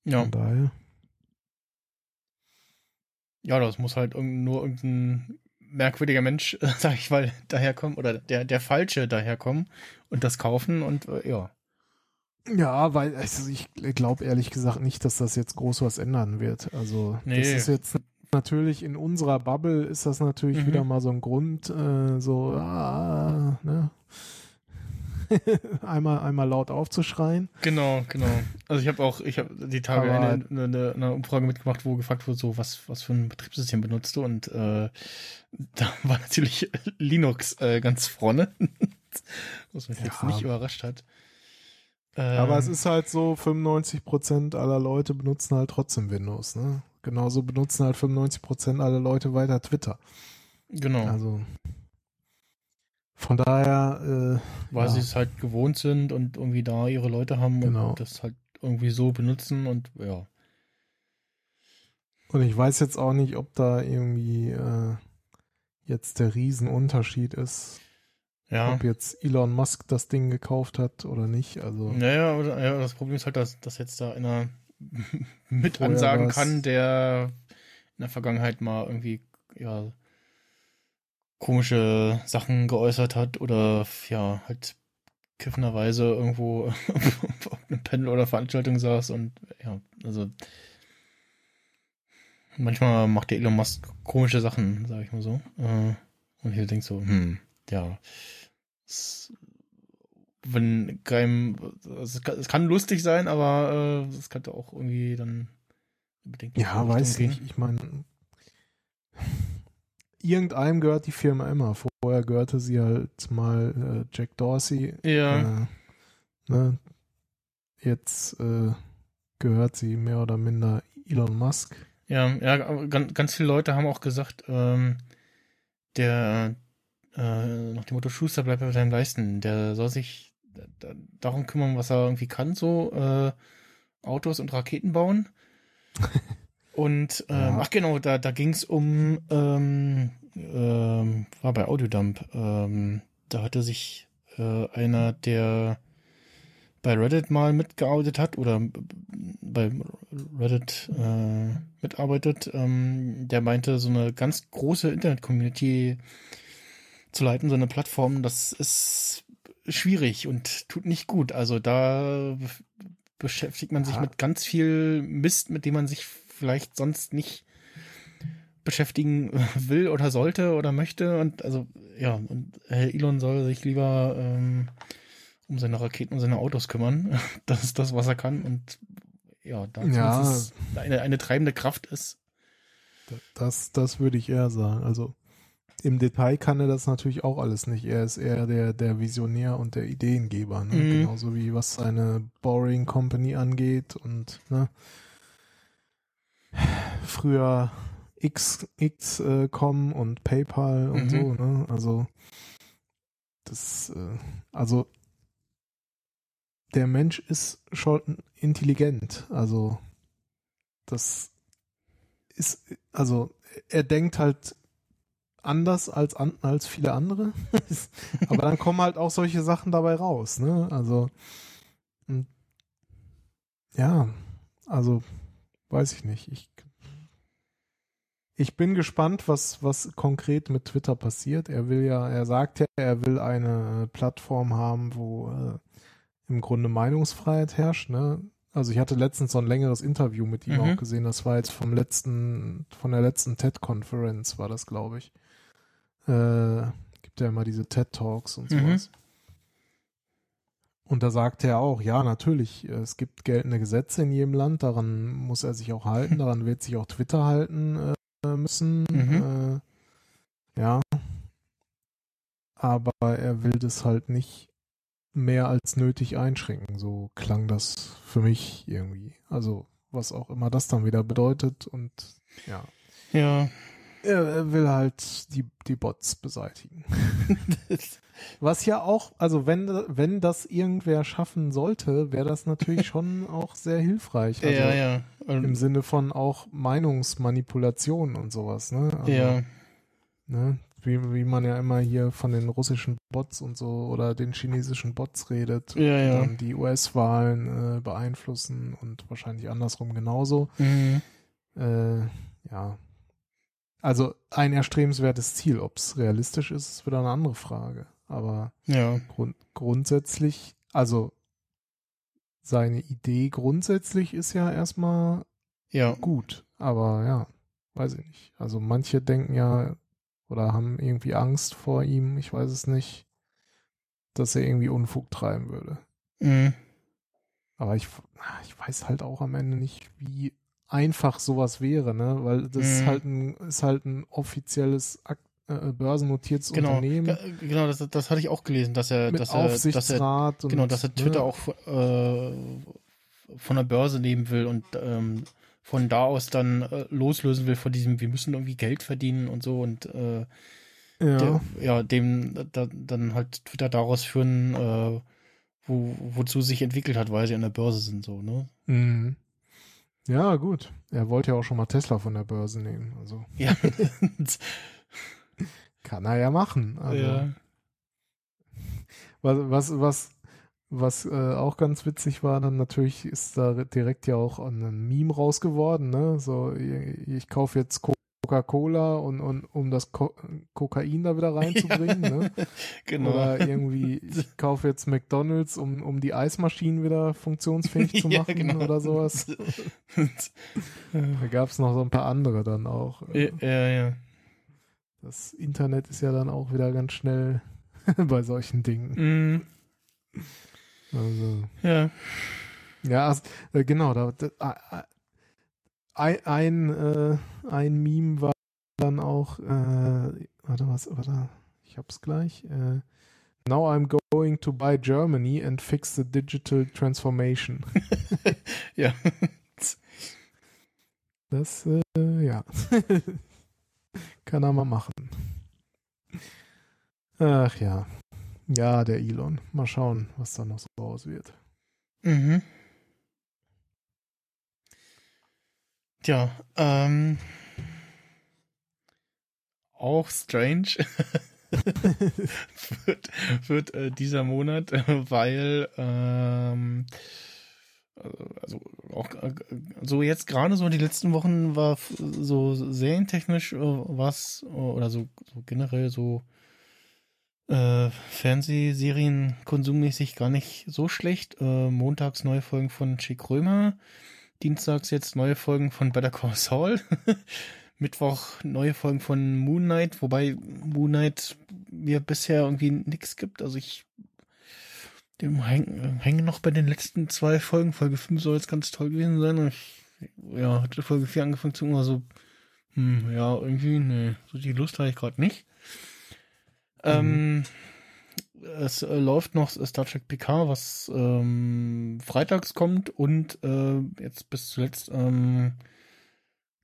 Ja, von daher. ja, das muss halt nur irgendein merkwürdiger Mensch, äh, sag ich mal, daherkommen oder der, der Falsche daherkommen und das kaufen und äh, ja. Ja, weil also ich glaube ehrlich gesagt nicht, dass das jetzt groß was ändern wird. Also Nee. das ist jetzt natürlich in unserer Bubble ist das natürlich Mhm. wieder mal so ein Grund, äh, so ah, ne? einmal einmal laut aufzuschreien. Genau, genau. Also ich habe auch, ich habe die Tage eine, eine, eine, Umfrage mitgemacht, wo gefragt wurde, so was, was für ein Betriebssystem benutzt du? Und äh, da war natürlich Linux äh, ganz vorne. was mich jetzt Ja. nicht überrascht hat. Aber Ähm, es ist halt so, 95% aller Leute benutzen halt trotzdem Windows, ne? Genauso benutzen halt 95% aller Leute weiter Twitter. genau. Also von daher, äh, weil ja. sie es halt gewohnt sind und irgendwie da ihre Leute haben Genau. und das halt irgendwie so benutzen und ja. und ich weiß jetzt auch nicht, ob da irgendwie äh, jetzt der Riesenunterschied ist, Ja. ob jetzt Elon Musk das Ding gekauft hat oder nicht. Also Naja, das Problem ist halt, dass, dass jetzt da einer mit Vorher ansagen kann, der in der Vergangenheit mal irgendwie, ja, komische Sachen geäußert hat oder ja, halt kiffenderweise irgendwo auf einem Panel oder Veranstaltung saß und ja, also manchmal macht der Elon Musk komische Sachen, sag ich mal so. Äh, Und ich denke so, hm, ja, es, wenn kein, es kann, es kann lustig sein, aber äh, es könnte auch irgendwie dann bedingt ja, weiß nicht. Ich meine, irgendeinem gehört die Firma immer. Vorher gehörte sie halt mal äh, Jack Dorsey. Ja, Äh, ne? Jetzt äh, gehört sie mehr oder minder Elon Musk. ja, ja, aber ganz, ganz viele Leute haben auch gesagt, ähm, der äh, nach dem Motto Schuster bleibt bei seinem Leisten, der soll sich da- da- darum kümmern, was er irgendwie kann, so äh, Autos und Raketen bauen. Und ähm, Ja. ach genau, da, da ging es um, ähm, ähm, war bei Audiodump, ähm, da hatte sich äh, einer, der bei Reddit mal mitgearbeitet hat oder bei Reddit äh, mitarbeitet, ähm, der meinte, so eine ganz große Internet-Community zu leiten, so eine Plattform, das ist schwierig und tut nicht gut. Also da beschäftigt man sich Ja. mit ganz viel Mist, mit dem man sich vielleicht sonst nicht beschäftigen will oder sollte oder möchte. Und also, ja, und Herr Elon soll sich lieber ähm, um seine Raketen und seine Autos kümmern. Das ist das, was er kann. Und ja, da Ja. zumindest eine, eine treibende Kraft ist. Das, das würde ich eher sagen. Also im Detail kann er das natürlich auch alles nicht. Er ist eher der, der Visionär und der Ideengeber. Ne? Mhm. Genauso wie was seine Boring Company angeht und ne? früher X, X.com und PayPal und Mhm. so. Ne? Also das, äh, also der Mensch ist schon intelligent. Also das ist, also er denkt halt anders als an, als viele andere. Aber dann kommen halt auch solche Sachen dabei raus, ne? Also und, ja, also weiß ich nicht. Ich ich bin gespannt, was was konkret mit Twitter passiert. Er will ja, er sagt ja, er will eine Plattform haben, wo äh, im Grunde Meinungsfreiheit herrscht, ne? Also ich hatte letztens so ein längeres Interview mit ihm Mhm. auch gesehen. Das war jetzt vom letzten, von der letzten TED-Konferenz war das, glaube ich. Äh, gibt ja immer diese TED-Talks und Mhm. sowas. Und da sagte er auch, ja, natürlich, es gibt geltende Gesetze in jedem Land, daran muss er sich auch halten, daran wird sich auch Twitter halten äh, müssen. Mhm. Äh, ja. Aber er will das halt nicht mehr als nötig einschränken. So klang das für mich irgendwie. Also, was auch immer das dann wieder bedeutet und ja. Ja. Er, will halt die, die Bots beseitigen. Was ja auch, also wenn, wenn das irgendwer schaffen sollte, wäre das natürlich schon auch sehr hilfreich. Also ja, ja. Im Und, Sinne von auch Meinungsmanipulation und sowas, ne? Also, ja. Ne? Wie, wie man ja immer hier von den russischen Bots und so oder den chinesischen Bots redet, Ja, die ja. dann die US-Wahlen äh, beeinflussen und wahrscheinlich andersrum genauso. Mhm. Äh, ja. Also ein erstrebenswertes Ziel. Ob es realistisch ist, ist wieder eine andere Frage. Aber Ja. grund grundsätzlich, also seine Idee grundsätzlich ist ja erstmal Ja. gut. Aber ja, weiß ich nicht. Also manche denken ja oder haben irgendwie Angst vor ihm, ich weiß es nicht, dass er irgendwie Unfug treiben würde. Mhm. Aber ich, ich weiß halt auch am Ende nicht, wie einfach sowas wäre, ne? Weil das ist Mhm. halt ein, ist halt ein offizielles Ak äh, börsennotiertes Genau. Unternehmen Ge- Genau, das, das hatte ich auch gelesen, dass er, mit dass er, dass er, genau, dass er Twitter ne? auch äh, von der Börse nehmen will und ähm, von da aus dann äh, loslösen will von diesem, wir müssen irgendwie Geld verdienen und so und äh, ja. der, ja, dem da, dann halt Twitter daraus führen, äh, wo, wozu sich entwickelt hat, weil sie an der Börse sind, so, ne? Mhm. Ja, gut. Er wollte ja auch schon mal Tesla von der Börse nehmen. Also Ja. kann er ja machen. Also, ja. Was, was, was, was äh, auch ganz witzig war, dann natürlich ist da direkt ja auch ein Meme raus geworden, ne? So, ich, ich kaufe jetzt Coca-Cola und, und um das Ko Kokain da wieder reinzubringen, ne? Genau. Oder irgendwie, ich kaufe jetzt McDonalds, um, um die Eismaschinen wieder funktionsfähig zu Ja, machen genau. oder sowas. Da gab es noch so ein paar andere dann auch. ja, ja, ja. Das Internet ist ja dann auch wieder ganz schnell bei solchen Dingen. Mhm. Also, Ja. ja, es- äh, genau, da, da, äh, ein, ein, äh, ein Meme war dann auch, äh, warte, was, warte, ich hab's gleich. Äh, Now I'm going to buy Germany and fix the digital transformation. Ja. Das, äh, ja. Kann er mal machen. Ach ja. Ja, der Elon. Mal schauen, was da noch so raus wird. Mhm. Tja, ähm, auch strange. wird, wird äh, dieser Monat, äh, weil ähm, also auch äh, so jetzt gerade so die letzten Wochen war so serientechnisch äh, was oder so, so generell so äh, Fernsehserien konsummäßig gar nicht so schlecht. Äh, montags neue Folgen von Chick Römer, dienstags jetzt neue Folgen von Better Call Saul. Mittwoch neue Folgen von Moon Knight, wobei Moon Knight mir bisher irgendwie nichts gibt. Also ich dem hängen häng noch bei den letzten zwei Folgen. Folge 5 soll jetzt ganz toll gewesen sein. Und ich, ja, hatte Folge 4 angefangen zu immer so, hm, ja, irgendwie, nee, so die Lust habe ich gerade nicht. Mhm. Ähm, es äh, läuft noch Star Trek PK, was ähm, freitags kommt und äh, jetzt bis zuletzt ähm,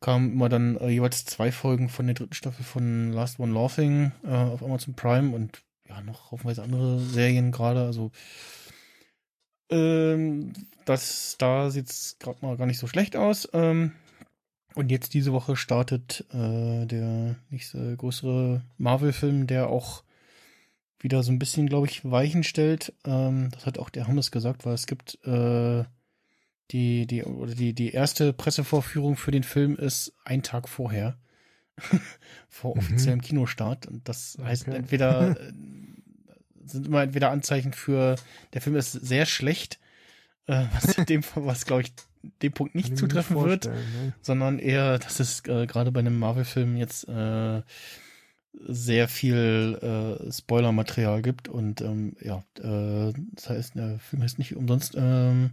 kamen immer dann äh, jeweils zwei Folgen von der dritten Staffel von Last One Laughing äh, auf Amazon Prime und ja, noch haufenweise andere Serien gerade. Also ähm, das da sieht es gerade mal gar nicht so schlecht aus. Ähm, und jetzt diese Woche startet äh, der nächste größere Marvel-Film, der auch wieder so ein bisschen, glaube ich, Weichen stellt. Ähm, das hat auch der Hammes gesagt, weil es gibt äh, die, die, oder die, die erste Pressevorführung für den Film ist ein Tag vorher. vor mhm. offiziellem mhm. Kinostart. Und das heißt okay. entweder äh, sind immer entweder Anzeichen für der Film ist sehr schlecht, äh, was dem, was glaube ich dem Punkt nicht zutreffen nicht wird, ne? sondern eher, dass es äh, gerade bei einem Marvel-Film jetzt äh, sehr viel äh, Spoiler-Material gibt und ähm, ja, äh, das heißt, der Film heißt nicht umsonst ähm,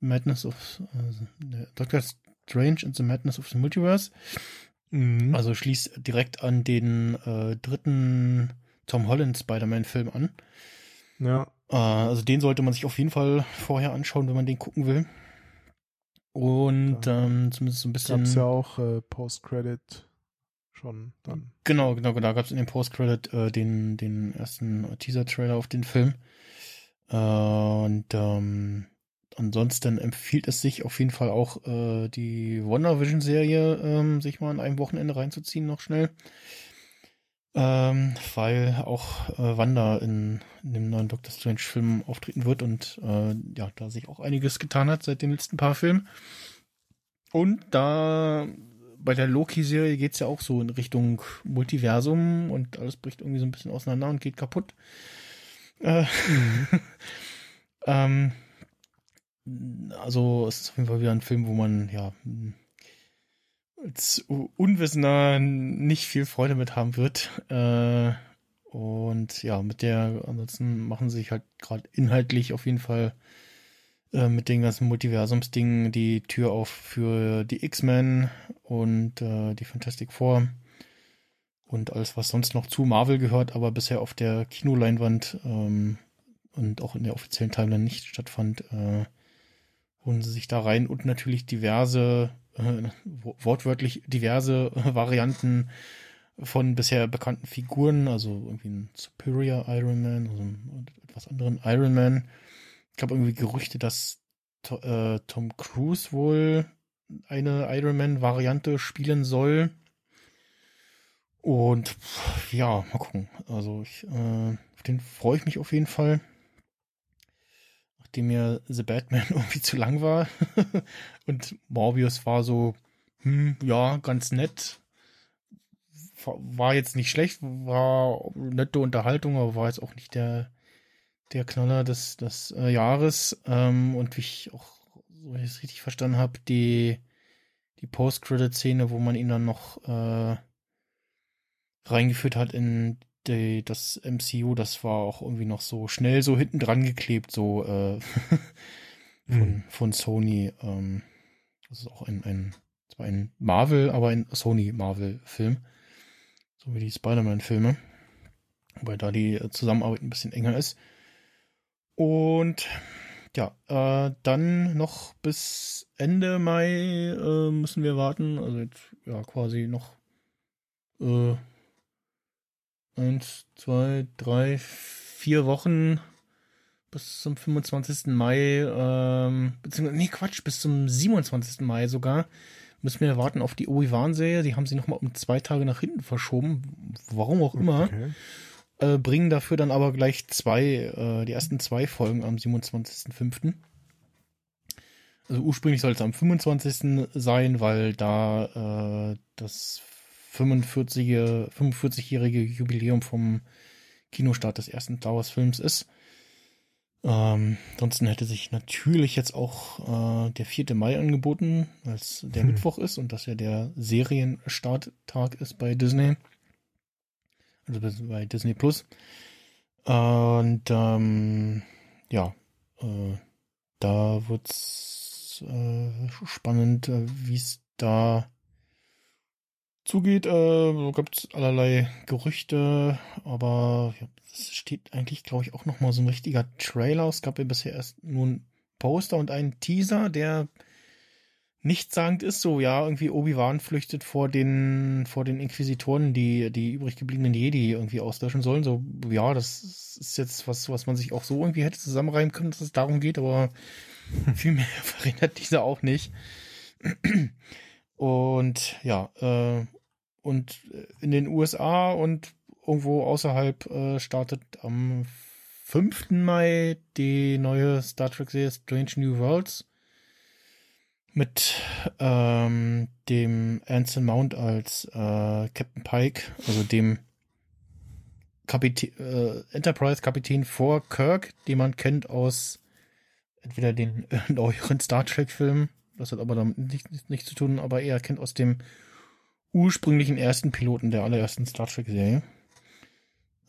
Madness of äh, Doctor Strange and the Madness of the Multiverse. Mhm. Also schließt direkt an den äh, dritten Tom Holland Spider-Man-Film an. Ja. Äh, also den sollte man sich auf jeden Fall vorher anschauen, wenn man den gucken will. Und ähm, zumindest so ein bisschen. Gab's ja auch äh, Post-Credit schon dann. Genau, genau, genau. Da gab es in dem Post-Credit äh, den, den ersten Teaser-Trailer auf den Film. Äh, und ähm, ansonsten empfiehlt es sich auf jeden Fall auch äh, die WandaVision-Serie ähm, sich mal an einem Wochenende reinzuziehen, noch schnell. Ähm, weil auch äh, Wanda in, in, dem neuen Doctor Strange-Film auftreten wird und äh, ja, da sich auch einiges getan hat seit den letzten paar Filmen. Und da bei der Loki-Serie geht es ja auch so in Richtung Multiversum und alles bricht irgendwie so ein bisschen auseinander und geht kaputt. Äh, mhm. ähm, also es ist auf jeden Fall wieder ein Film, wo man ja als Unwissender nicht viel Freude mit haben wird. Äh, und ja, mit der, ansonsten machen sie sich halt gerade inhaltlich auf jeden Fall äh, mit den ganzen Multiversumsdingen die Tür auf für die X-Men und äh, die Fantastic Four und alles, was sonst noch zu Marvel gehört, aber bisher auf der Kinoleinwand ähm, und auch in der offiziellen Timeline nicht stattfand, äh, holen sie sich da rein und natürlich diverse äh, wortwörtlich diverse Varianten von bisher bekannten Figuren, also irgendwie ein Superior Iron Man, also einen etwas anderen Iron Man. Ich habe irgendwie Gerüchte, dass äh, Tom Cruise wohl eine Iron Man Variante spielen soll. Und ja, mal gucken. Also ich, äh, auf den freue ich mich auf jeden Fall nachdem mir The Batman irgendwie zu lang war. und Morbius war so, hm, ja, ganz nett. War jetzt nicht schlecht, war nette Unterhaltung, aber war jetzt auch nicht der, der Knaller des, des äh, Jahres. Ähm, und wie ich auch, so ich es richtig verstanden habe, die, die Post-Credit-Szene, wo man ihn dann noch äh, reingeführt hat in die, das MCU, das war auch irgendwie noch so schnell so hinten dran geklebt, so äh, von, mhm. von Sony. Ähm, das ist auch ein, ein, zwar ein Marvel, aber ein Sony-Marvel-Film. So wie die Spider-Man-Filme. Wobei da die Zusammenarbeit ein bisschen enger ist. Und ja, äh, dann noch bis Ende Mai äh, müssen wir warten. Also jetzt ja quasi noch äh, eins, zwei, drei, vier Wochen bis zum 25. Mai, ähm, beziehungsweise, nee, Quatsch, bis zum 27. Mai sogar, müssen wir warten auf die Obi-Wan-Serie. Die haben sie nochmal um zwei Tage nach hinten verschoben. Warum auch immer. Okay. Äh, bringen dafür dann aber gleich zwei, äh, die ersten zwei Folgen am 27.05. Also ursprünglich soll es am 25. sein, weil da äh, das 45-jährige 45 Jubiläum vom Kinostart des ersten Star Wars Films ist. Ähm, ansonsten hätte sich natürlich jetzt auch äh, der 4. Mai angeboten, weil es der hm. Mittwoch ist und das ja der Serienstarttag ist bei Disney. Also bei Disney Plus. Und ähm, ja, äh, da wird's äh, spannend, äh, wie es da zugeht. Äh, gibt allerlei Gerüchte, aber ja, es steht eigentlich, glaube ich, auch noch mal so ein richtiger Trailer. Es gab ja bisher erst nur ein Poster und einen Teaser, der nichtssagend ist. So, ja, irgendwie Obi-Wan flüchtet vor den, vor den Inquisitoren, die die übrig gebliebenen Jedi irgendwie auslöschen sollen. So, ja, das ist jetzt was, was man sich auch so irgendwie hätte zusammenreimen können, dass es darum geht, aber viel mehr verhindert dieser auch nicht. Und ja, äh, und in den USA und irgendwo außerhalb äh, startet am 5. Mai die neue Star Trek-Serie Strange New Worlds mit ähm, dem Anson Mount als äh, Captain Pike, also dem Kapitän, äh, Enterprise-Kapitän vor Kirk, den man kennt aus entweder den neueren Star Trek-Filmen, das hat aber damit nichts nicht, nicht zu tun, aber er kennt aus dem ursprünglichen ersten Piloten der allerersten Star Trek-Serie.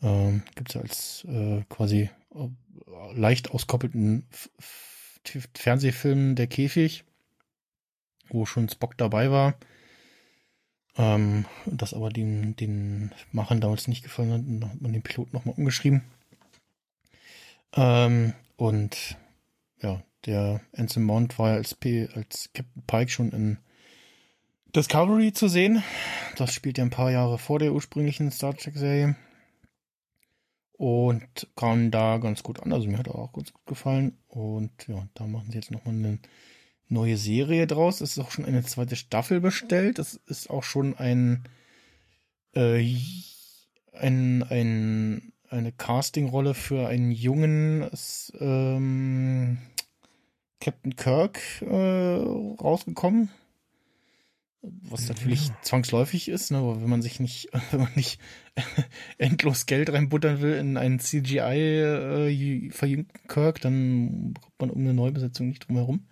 Ähm, Gibt es als äh, quasi äh, leicht auskoppelten F F Fernsehfilm Der Käfig, wo schon Spock dabei war. Ähm, das aber den, den Machern damals nicht gefallen hat, dann hat man den Piloten nochmal umgeschrieben. Ähm, und ja, der Anson Mount war ja als, P als Captain Pike schon in Discovery zu sehen. Das spielt ja ein paar Jahre vor der ursprünglichen Star Trek-Serie. Und kam da ganz gut an. Also mir hat er auch ganz gut gefallen. Und ja, da machen sie jetzt nochmal eine neue Serie draus. Es ist auch schon eine zweite Staffel bestellt. Es ist auch schon ein, äh, ein, ein eine Castingrolle für einen jungen ähm, Captain Kirk äh, rausgekommen. Was natürlich ja. zwangsläufig ist, ne? Aber wenn man sich nicht, wenn man nicht endlos Geld reinbuttern will in einen CGI äh, verjüngten Kirk, dann kommt man um eine Neubesetzung nicht drum herum.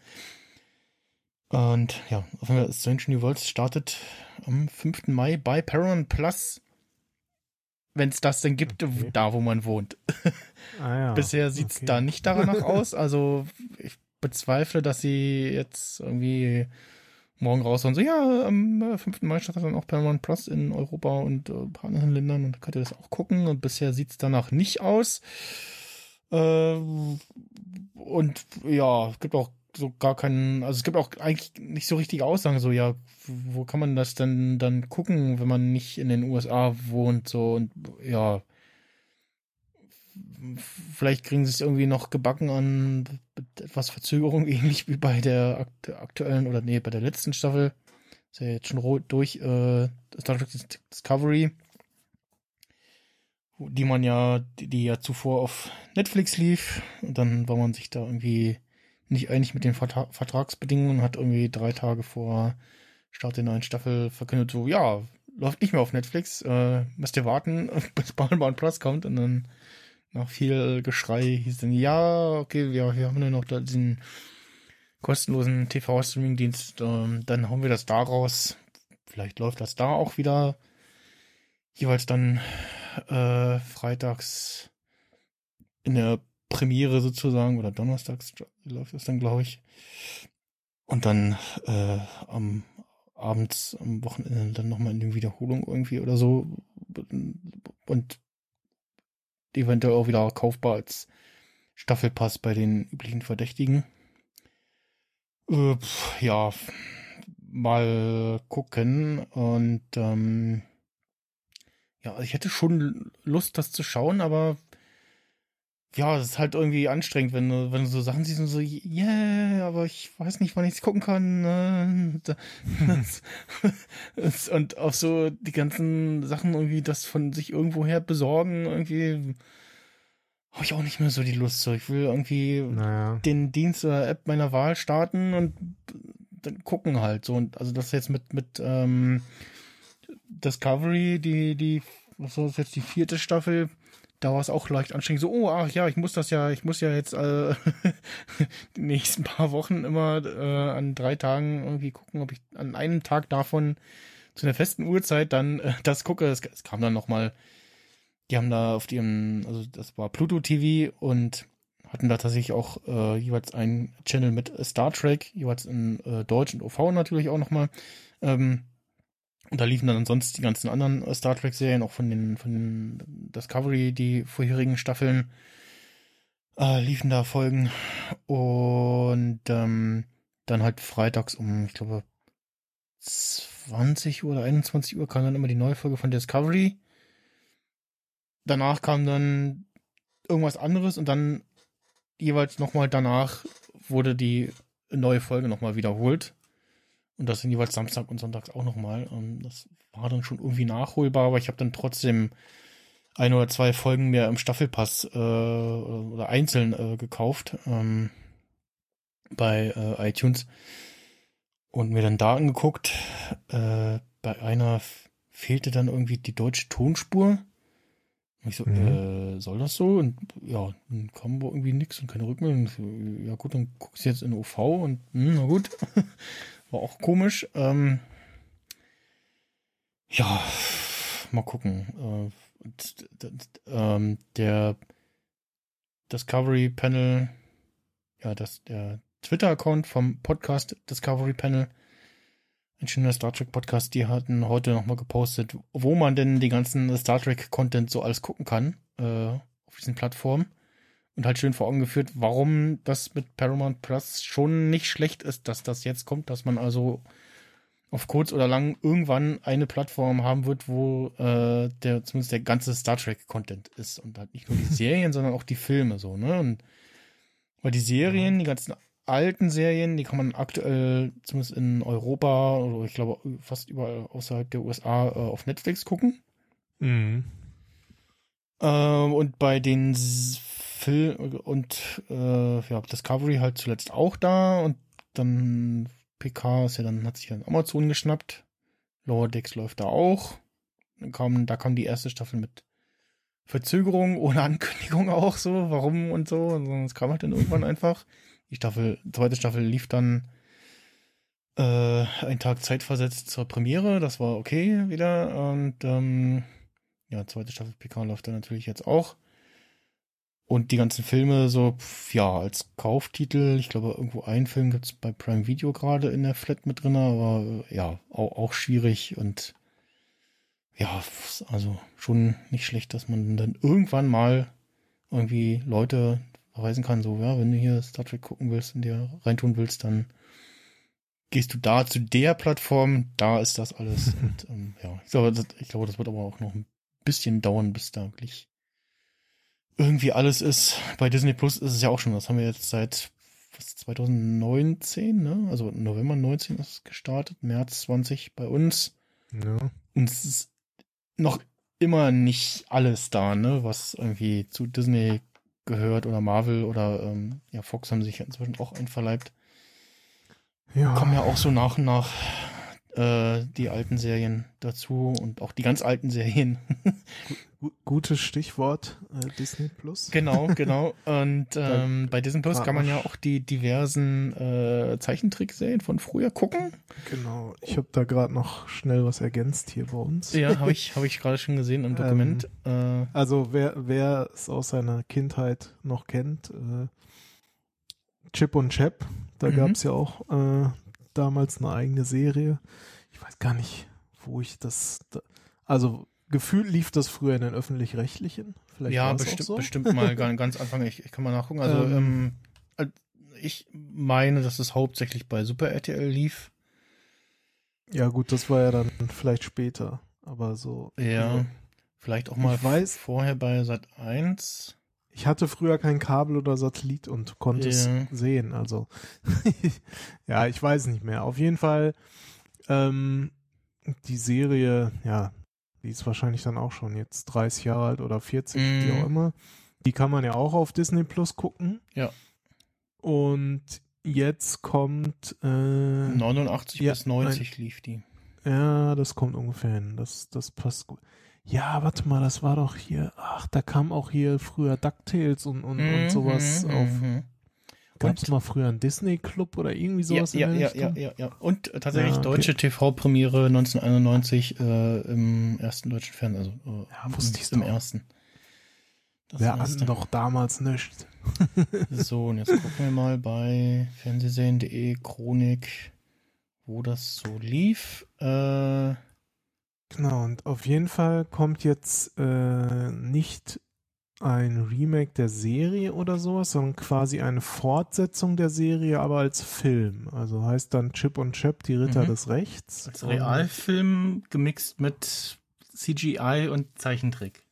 Und ja, auf jeden Fall Strange New Worlds startet am 5. Mai bei Paramount Plus. Wenn es das denn gibt, okay. da wo man wohnt. Ah, ja. Bisher sieht es okay. da nicht danach aus. Also ich bezweifle, dass sie jetzt irgendwie morgen raus und so, ja, am 5. Mai startet dann auch Paramount Plus in Europa und äh, ein paar anderen Ländern und da könnt ihr das auch gucken. Und bisher sieht es danach nicht aus. Äh, und ja, es gibt auch so gar keinen, also es gibt auch eigentlich nicht so richtige Aussagen, so ja, wo kann man das denn dann gucken, wenn man nicht in den USA wohnt, so und ja, vielleicht kriegen sie es irgendwie noch gebacken an etwas Verzögerung, ähnlich wie bei der aktuellen oder nee, bei der letzten Staffel. Ist ja jetzt schon durch äh, Star Trek Discovery, die man ja, die, die ja zuvor auf Netflix lief. Und dann war man sich da irgendwie nicht einig mit den Vertra Vertragsbedingungen, hat irgendwie drei Tage vor Start der neuen Staffel verkündet, so, ja, läuft nicht mehr auf Netflix, äh, müsst ihr warten, bis Paramount Plus kommt und dann nach viel Geschrei hieß dann, ja, okay, wir, wir haben nur noch diesen kostenlosen TV-Streaming-Dienst, ähm, dann hauen wir das da raus. Vielleicht läuft das da auch wieder jeweils dann äh, freitags in der Premiere sozusagen oder donnerstags läuft das dann, glaube ich. Und dann äh, am abends am Wochenende dann nochmal in der Wiederholung irgendwie oder so. Und eventuell auch wieder kaufbar als Staffelpass bei den üblichen Verdächtigen. Äh, ja, mal gucken. Und ähm, ja, ich hätte schon Lust, das zu schauen, aber ja, es ist halt irgendwie anstrengend, wenn du, wenn du so Sachen siehst und so, yeah, aber ich weiß nicht, wann ich es gucken kann. ne? Das, das, und auch so die ganzen Sachen irgendwie, das von sich irgendwoher besorgen, irgendwie habe ich auch nicht mehr so die Lust so. Ich will irgendwie Naja. den Dienst oder App meiner Wahl starten und dann gucken halt so. Und also das jetzt mit, mit ähm, Discovery, die, die, was ist jetzt die vierte Staffel, da war es auch leicht anstrengend. So, oh, ach ja, ich muss das ja, ich muss ja jetzt äh, die nächsten paar Wochen immer äh, an drei Tagen irgendwie gucken, ob ich an einem Tag davon zu einer festen Uhrzeit dann äh, das gucke. Es, es kam dann nochmal, die haben da auf ihrem, also das war Pluto TV und hatten da tatsächlich auch äh, jeweils einen Channel mit Star Trek, jeweils in äh, Deutsch und OV natürlich auch nochmal. Ähm, da liefen dann sonst die ganzen anderen äh, Star Trek-Serien, auch von den, von den Discovery, die vorherigen Staffeln, äh, liefen da Folgen. Und ähm, dann halt freitags um, ich glaube, 20 Uhr oder 21 Uhr kam dann immer die neue Folge von Discovery. Danach kam dann irgendwas anderes und dann jeweils nochmal danach wurde die neue Folge nochmal wiederholt. Und das sind jeweils Samstag und Sonntags auch nochmal. Und das war dann schon irgendwie nachholbar, aber ich habe dann trotzdem ein oder zwei Folgen mehr im Staffelpass äh, oder einzeln äh, gekauft ähm, bei äh, iTunes und mir dann da angeguckt. Äh, bei einer fehlte dann irgendwie die deutsche Tonspur. Und ich so, Mhm. äh, soll das so? Und ja, dann kam irgendwie nix und keine Rückmeldung. So, ja gut, dann guckst du jetzt in OV und hm, na gut. War auch komisch. Ähm, ja, mal gucken. Äh, ähm, der Discovery Panel, ja, das, der Twitter-Account vom Podcast Discovery Panel, ein schöner Star Trek Podcast, die hatten heute nochmal gepostet, wo man denn die ganzen Star Trek Content so alles gucken kann, äh, auf diesen Plattformen. Und halt schön vor Augen geführt, warum das mit Paramount Plus schon nicht schlecht ist, dass das jetzt kommt, dass man also auf kurz oder lang irgendwann eine Plattform haben wird, wo äh, der zumindest der ganze Star Trek Content ist und halt nicht nur die Serien, sondern auch die Filme so, ne? Und weil die Serien, die ganzen alten Serien, die kann man aktuell zumindest in Europa oder ich glaube fast überall außerhalb der USA äh, auf Netflix gucken. Mhm. Ähm, und bei den Film und äh, ja, Discovery halt zuletzt auch da und dann PK ist ja dann, hat sich dann Amazon geschnappt. Lower Decks läuft da auch. Dann kam, da kam die erste Staffel mit Verzögerung, ohne Ankündigung auch so, warum und so. Und es kam halt dann irgendwann einfach. Die Staffel, zweite Staffel lief dann äh, einen Tag zeitversetzt zur Premiere. Das war okay wieder. Und ähm, ja, zweite Staffel PK läuft dann natürlich jetzt auch. Und die ganzen Filme so, pf, ja, als Kauftitel. Ich glaube, irgendwo einen Film gibt's bei Prime Video gerade in der Flat mit drin, aber ja, auch, auch schwierig und ja, also schon nicht schlecht, dass man dann irgendwann mal irgendwie Leute verweisen kann, so, ja, wenn du hier Star Trek gucken willst und dir reintun willst, dann gehst du da zu der Plattform, da ist das alles. und ähm, ja, ich glaube, das, ich glaube, das wird aber auch noch ein bisschen dauern, bis da wirklich irgendwie alles ist. Bei Disney Plus ist es ja auch schon, das haben wir jetzt seit was, 2019, ne? Also November 19 ist es gestartet, März 20 bei uns. Ja. Und es ist noch immer nicht alles da, ne, was irgendwie zu Disney gehört oder Marvel oder ähm, ja, Fox haben sich ja inzwischen auch einverleibt. Ja. Kommen ja auch so nach und nach äh, die alten Serien dazu und auch die ganz alten Serien. Gu- Gutes Stichwort äh, Disney Plus. genau, genau. Und ähm, bei Disney Plus kann man ja auch die diversen äh, Zeichentrickserien von früher gucken. Genau. Ich habe da gerade noch schnell was ergänzt hier bei uns. Ja, habe ich, habe ich gerade schon gesehen im Dokument. äh, Also wer, wer es aus seiner Kindheit noch kennt, äh, Chip und Chap, da Mhm. gab es ja auch äh, damals eine eigene Serie. Ich weiß gar nicht, wo ich das. Da, also gefühlt lief das früher in den öffentlich-rechtlichen. Vielleicht ja, auch so. bestimmt mal ganz, Anfang. Ich, ich kann mal nachgucken. Also Ähm. ähm, äh, ich meine, dass es hauptsächlich bei Super RTL lief. Ja gut, das war ja dann vielleicht später, aber so. Ja. also, Vielleicht auch mal Ich weiß- vorher bei Sat 1. ich hatte früher kein Kabel oder Satellit und konnte es sehen. Also ja, ich weiß nicht mehr. Auf jeden Fall ähm, die Serie, ja, die ist wahrscheinlich dann auch schon jetzt 30 Jahre alt oder 40, wie Mhm. auch immer. Die kann man ja auch auf Disney Plus gucken. Ja. Und jetzt kommt äh, 89 Ja, bis 90 lief die. ja, das kommt ungefähr hin. Das, das passt gut. Ja, warte mal, das war doch hier. Ach, da kam auch hier früher DuckTales und, und, und sowas Mhm, auf. mhm. Gab es mal früher einen Disney Club oder irgendwie sowas ja, ja, ja, ja, ja. Und tatsächlich deutsche TV-Premiere 1991 äh, im ersten deutschen Fernsehen. Also äh, Ja, wusste ich's im ersten. Das Wir hatten doch damals nichts. So, und jetzt gucken wir mal bei fernsehsehen.de Chronik, wo das so lief. Äh, Genau, und auf jeden Fall kommt jetzt äh, nicht ein Remake der Serie oder sowas, sondern quasi eine Fortsetzung der Serie, aber als Film. Also heißt dann Chip und Chap, die Ritter Mhm. des Rechts. als Realfilm gemixt mit CGI und Zeichentrick.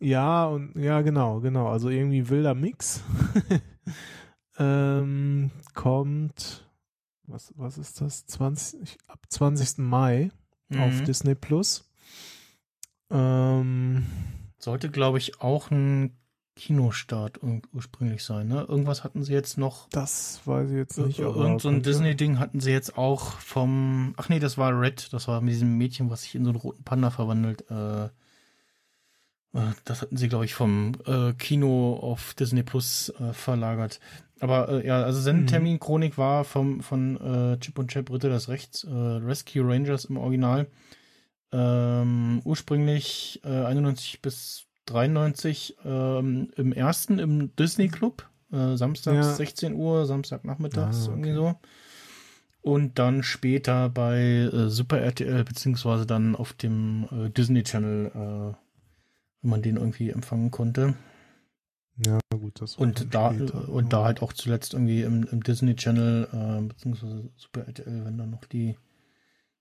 Ja, und ja, genau, genau. Also irgendwie wilder Mix. ähm, kommt, was, was ist das? 20, ab 20. Mai auf Mhm. Disney Plus. Ähm, Sollte, glaube ich, auch ein Kinostart ur- ursprünglich sein. Ne? Irgendwas hatten sie jetzt noch. das weiß ich jetzt nicht. Irgend so ein Disney-Ding hatten sie jetzt auch vom. Ach nee, das war Red. Das war mit diesem Mädchen, was sich in so einen roten Panda verwandelt. Äh, äh, das hatten sie, glaube ich, vom äh, Kino auf Disney Plus äh, verlagert. Aber äh, ja, also Sendetermin Chronik war vom von äh, Chip und Chap Ritter des Rechts, äh, Rescue Rangers im Original. Ähm, ursprünglich äh, 91 bis 93 ähm, im ersten im Disney Club. Äh, samstags Ja. 16 Uhr, Samstagnachmittags Ah, okay. irgendwie so. Und dann später bei äh, Super RTL, beziehungsweise dann auf dem äh, Disney Channel, äh, wenn man den irgendwie empfangen konnte. Ja, gut, das Und da, später. und da halt auch zuletzt irgendwie im, im Disney Channel, äh, beziehungsweise Super RTL, wenn dann noch die,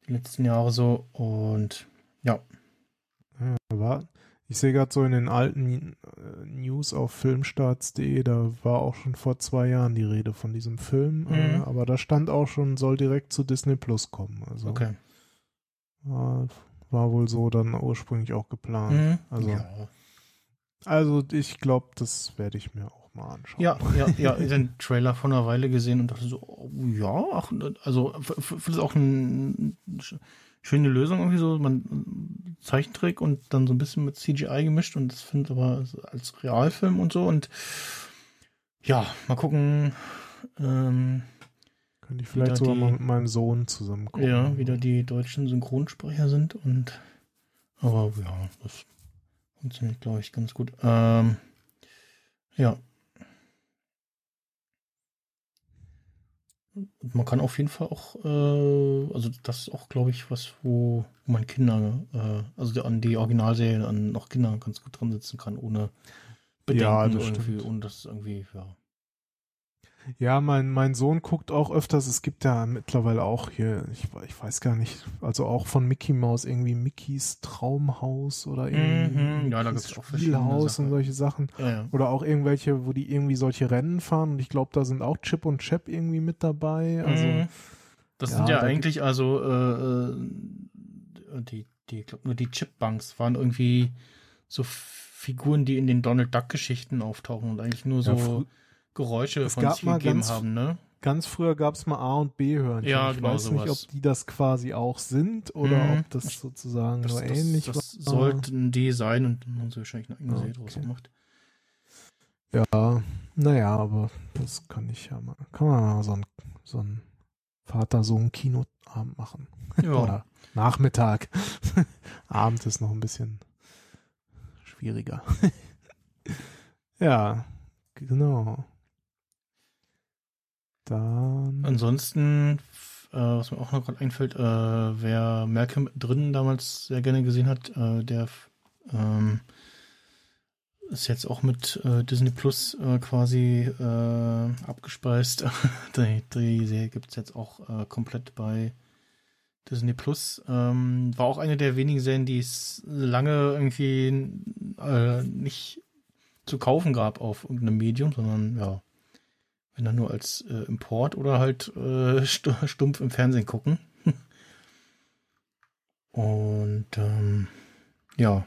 die letzten Jahre so. Und ja, Ja, war, ich sehe gerade so in den alten äh, News auf filmstarts.de, da war auch schon vor zwei Jahren die Rede von diesem Film, äh, Mhm. aber da stand auch schon, soll direkt zu Disney Plus kommen. Also okay. war, war wohl so dann ursprünglich auch geplant. Mhm. Also, ja. Also ich glaube, das werde ich mir auch mal anschauen. Ja, ja, ja, ich hab den Trailer vor einer Weile gesehen und dachte so, oh, ja, ach, also das ist auch eine schöne Lösung irgendwie so, man Zeichentrick und dann so ein bisschen mit CGI gemischt und das finde ich aber als Realfilm und so und ja, mal gucken, ähm, Könnte ich vielleicht sogar die- mal mit meinem Sohn zusammen gucken. ja, wieder die deutschen Synchronsprecher sind und aber ja, das funktioniert, glaube ich, ganz gut. Ähm, ja. Und man kann auf jeden Fall auch, äh, also das ist auch, glaube ich, was, wo, wo man Kinder, äh, also an die Originalserie an noch Kinder ganz gut dran sitzen kann, ohne Bedenken Ja, das irgendwie, stimmt. ohne dass es irgendwie, ja. Ja, mein, mein Sohn guckt auch öfters. Es gibt ja mittlerweile auch hier, ich, ich weiß gar nicht, also auch von Mickey Mouse irgendwie Mickys Traumhaus oder irgendwie Mhm, ja, da Mickys gibt's auch verschiedene Spielhaus und solche Sachen. Ja, ja. Oder auch irgendwelche, wo die irgendwie solche Rennen fahren. Und ich glaube, da sind auch Chip und Chap irgendwie mit dabei. Also Mhm. Das ja, sind ja da eigentlich also äh, äh, die, die, ich glaube nur die Chipbanks waren irgendwie so Figuren, die in den Donald Duck Geschichten auftauchen und eigentlich nur so Geräusche Es von gab sich mal gegeben ganz- haben, ne? ganz früher gab es mal A und B Hörnchen. Ja, ich genau, weiß nicht, sowas. ob die das quasi auch sind oder Mhm. ob das sozusagen Das, nur das, ähnlich das war. sollten die sein und dann haben sie wahrscheinlich eine eigene Ah, Serie draus okay. gemacht. Ja, naja, aber das kann ich ja mal. Kann man mal so ein, so ein Vater-Sohn-Kinoabend machen. Ja, Oder Nachmittag. Abend ist noch ein bisschen schwieriger. ja, genau. Dann. ansonsten, äh, was mir auch noch gerade einfällt, äh, wer Malcolm drin damals sehr gerne gesehen hat, äh, der ähm, ist jetzt auch mit äh, Disney Plus äh, quasi äh, abgespeist. die, die Serie gibt es jetzt auch komplett bei Disney Plus. Ähm, war auch eine der wenigen Serien, die es lange irgendwie nicht zu kaufen gab auf irgendeinem Medium, sondern ja, wenn dann nur als äh, Import oder halt äh, stumpf im Fernsehen gucken. Und ähm, ja,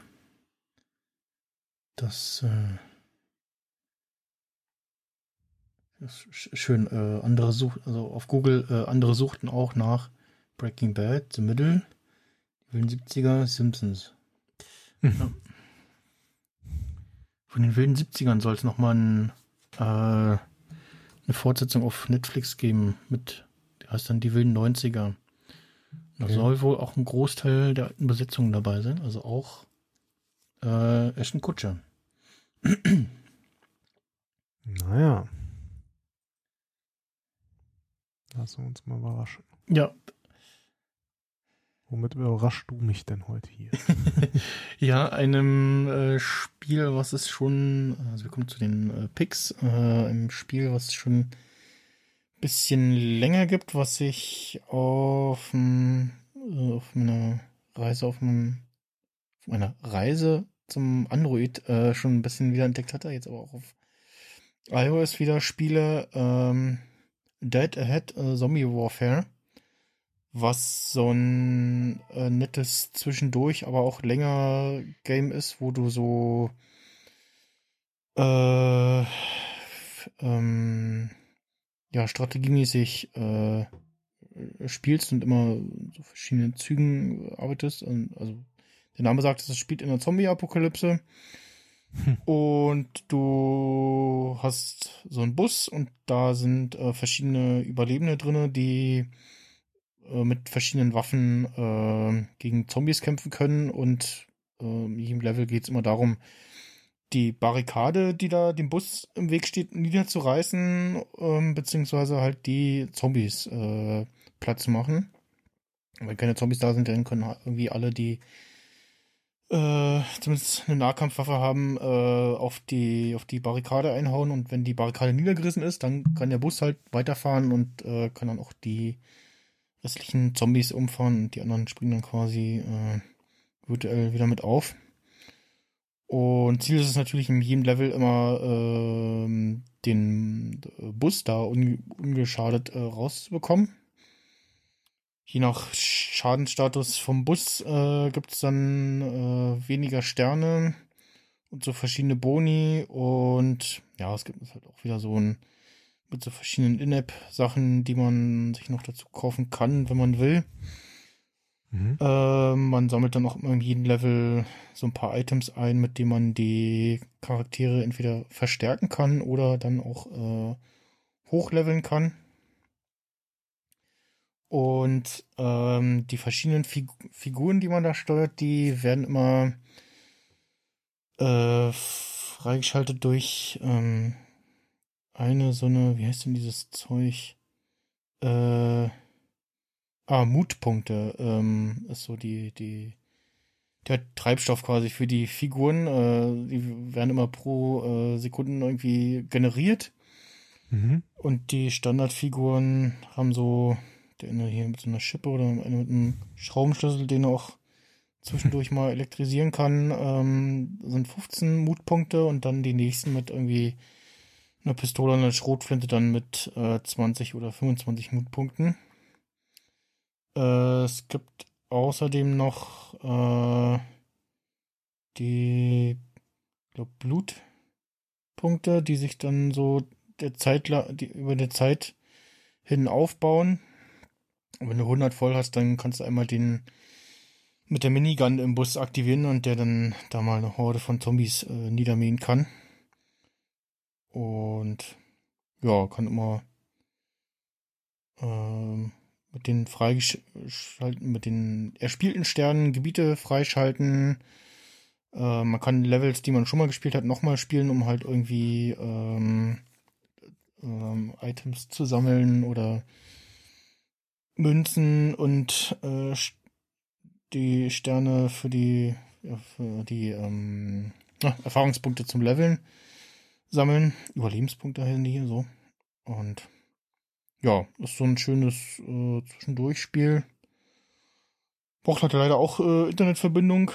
das, äh, ist schön. Äh, andere such, also auf Google äh, andere suchten auch nach Breaking Bad, The Middle, die wilden 70er, Simpsons. Mhm. Ja. Von den wilden 70ern soll es nochmal ein, äh, eine Fortsetzung auf Netflix geben mit, die heißt dann die wilden 90er. Da okay. soll wohl auch ein Großteil der alten Besetzungen dabei sein, also auch äh, Ashton Kutscher. naja. Lassen wir uns mal überraschen. Ja, Womit überraschst du mich denn heute hier? ja, einem äh, Spiel, was es schon, also wir kommen zu den äh, Picks, äh, einem Spiel, was es schon ein bisschen länger gibt, was ich auf, äh, auf meiner Reise, auf, meinem, auf meiner Reise zum Android äh, schon ein bisschen wieder entdeckt hatte, jetzt aber auch auf iOS wieder spiele. Ähm, Dead Ahead äh, Zombie Warfare was so ein äh, nettes Zwischendurch, aber auch länger Game ist, wo du so äh, ähm, ja, strategiemäßig äh, spielst und immer so verschiedene Zügen arbeitest. Und, also der Name sagt, es spielt in der Zombie-Apokalypse. Hm. Und du hast so einen Bus und da sind äh, verschiedene Überlebende drinne, die äh, mit verschiedenen Waffen äh, gegen Zombies kämpfen können und äh, in jedem Level geht es immer darum, die Barrikade, die da dem Bus im Weg steht, niederzureißen, ähm, beziehungsweise halt die Zombies äh, Platz machen. Wenn keine Zombies da sind, dann können irgendwie alle, die äh, zumindest eine Nahkampfwaffe haben, äh, auf die auf die Barrikade einhauen und wenn die Barrikade niedergerissen ist, dann kann der Bus halt weiterfahren und äh, kann dann auch die restlichen Zombies umfahren und die anderen springen dann quasi äh, virtuell wieder mit auf. Und Ziel ist es natürlich in jedem Level immer äh, den Bus da un ungeschadet äh, rauszubekommen. Je nach Schadensstatus vom Bus äh, gibt es dann äh, weniger Sterne und so verschiedene Boni und ja, es gibt halt auch wieder so ein mit so verschiedenen In-App-Sachen, die man sich noch dazu kaufen kann, wenn man will. Mhm. Äh, man sammelt dann auch immer in jedem Level so ein paar Items ein, mit denen man die Charaktere entweder verstärken kann oder dann auch äh, hochleveln kann. Und ähm, die verschiedenen Fig Figuren, die man da steuert, die werden immer äh, freigeschaltet durch ähm, eine so eine, wie heißt denn dieses Zeug? Äh, ah, Mutpunkte ähm, ist so die, die, der Treibstoff quasi für die Figuren. Äh, die werden immer pro äh, Sekunden irgendwie generiert. Mhm. Und die Standardfiguren haben so, der eine hier mit so einer Schippe oder eine mit einem Schraubenschlüssel, den er auch zwischendurch mal elektrisieren kann, ähm, sind 15 Mutpunkte und dann die nächsten mit irgendwie eine Pistole und eine Schrotflinte dann mit äh, 20 oder 25 Mutpunkten. Äh, es gibt außerdem noch äh, die glaub, Blutpunkte, die sich dann so der Zeit, die über die Zeit hin aufbauen. Und wenn du 100 voll hast, dann kannst du einmal den mit der Minigun im Bus aktivieren und der dann da mal eine Horde von Zombies äh, niedermähen kann. Und ja, kann immer ähm, mit den freigeschalten, mit den erspielten Sternen Gebiete freischalten. Äh, man kann Levels, die man schon mal gespielt hat, nochmal spielen, um halt irgendwie ähm, ähm, Items zu sammeln oder Münzen und äh, die Sterne für die, ja, für die ähm, Erfahrungspunkte zum Leveln sammeln. Überlebenspunkte heißen die hier so. Und ja, ist so ein schönes äh, Zwischendurchspiel. Braucht halt leider auch äh, Internetverbindung.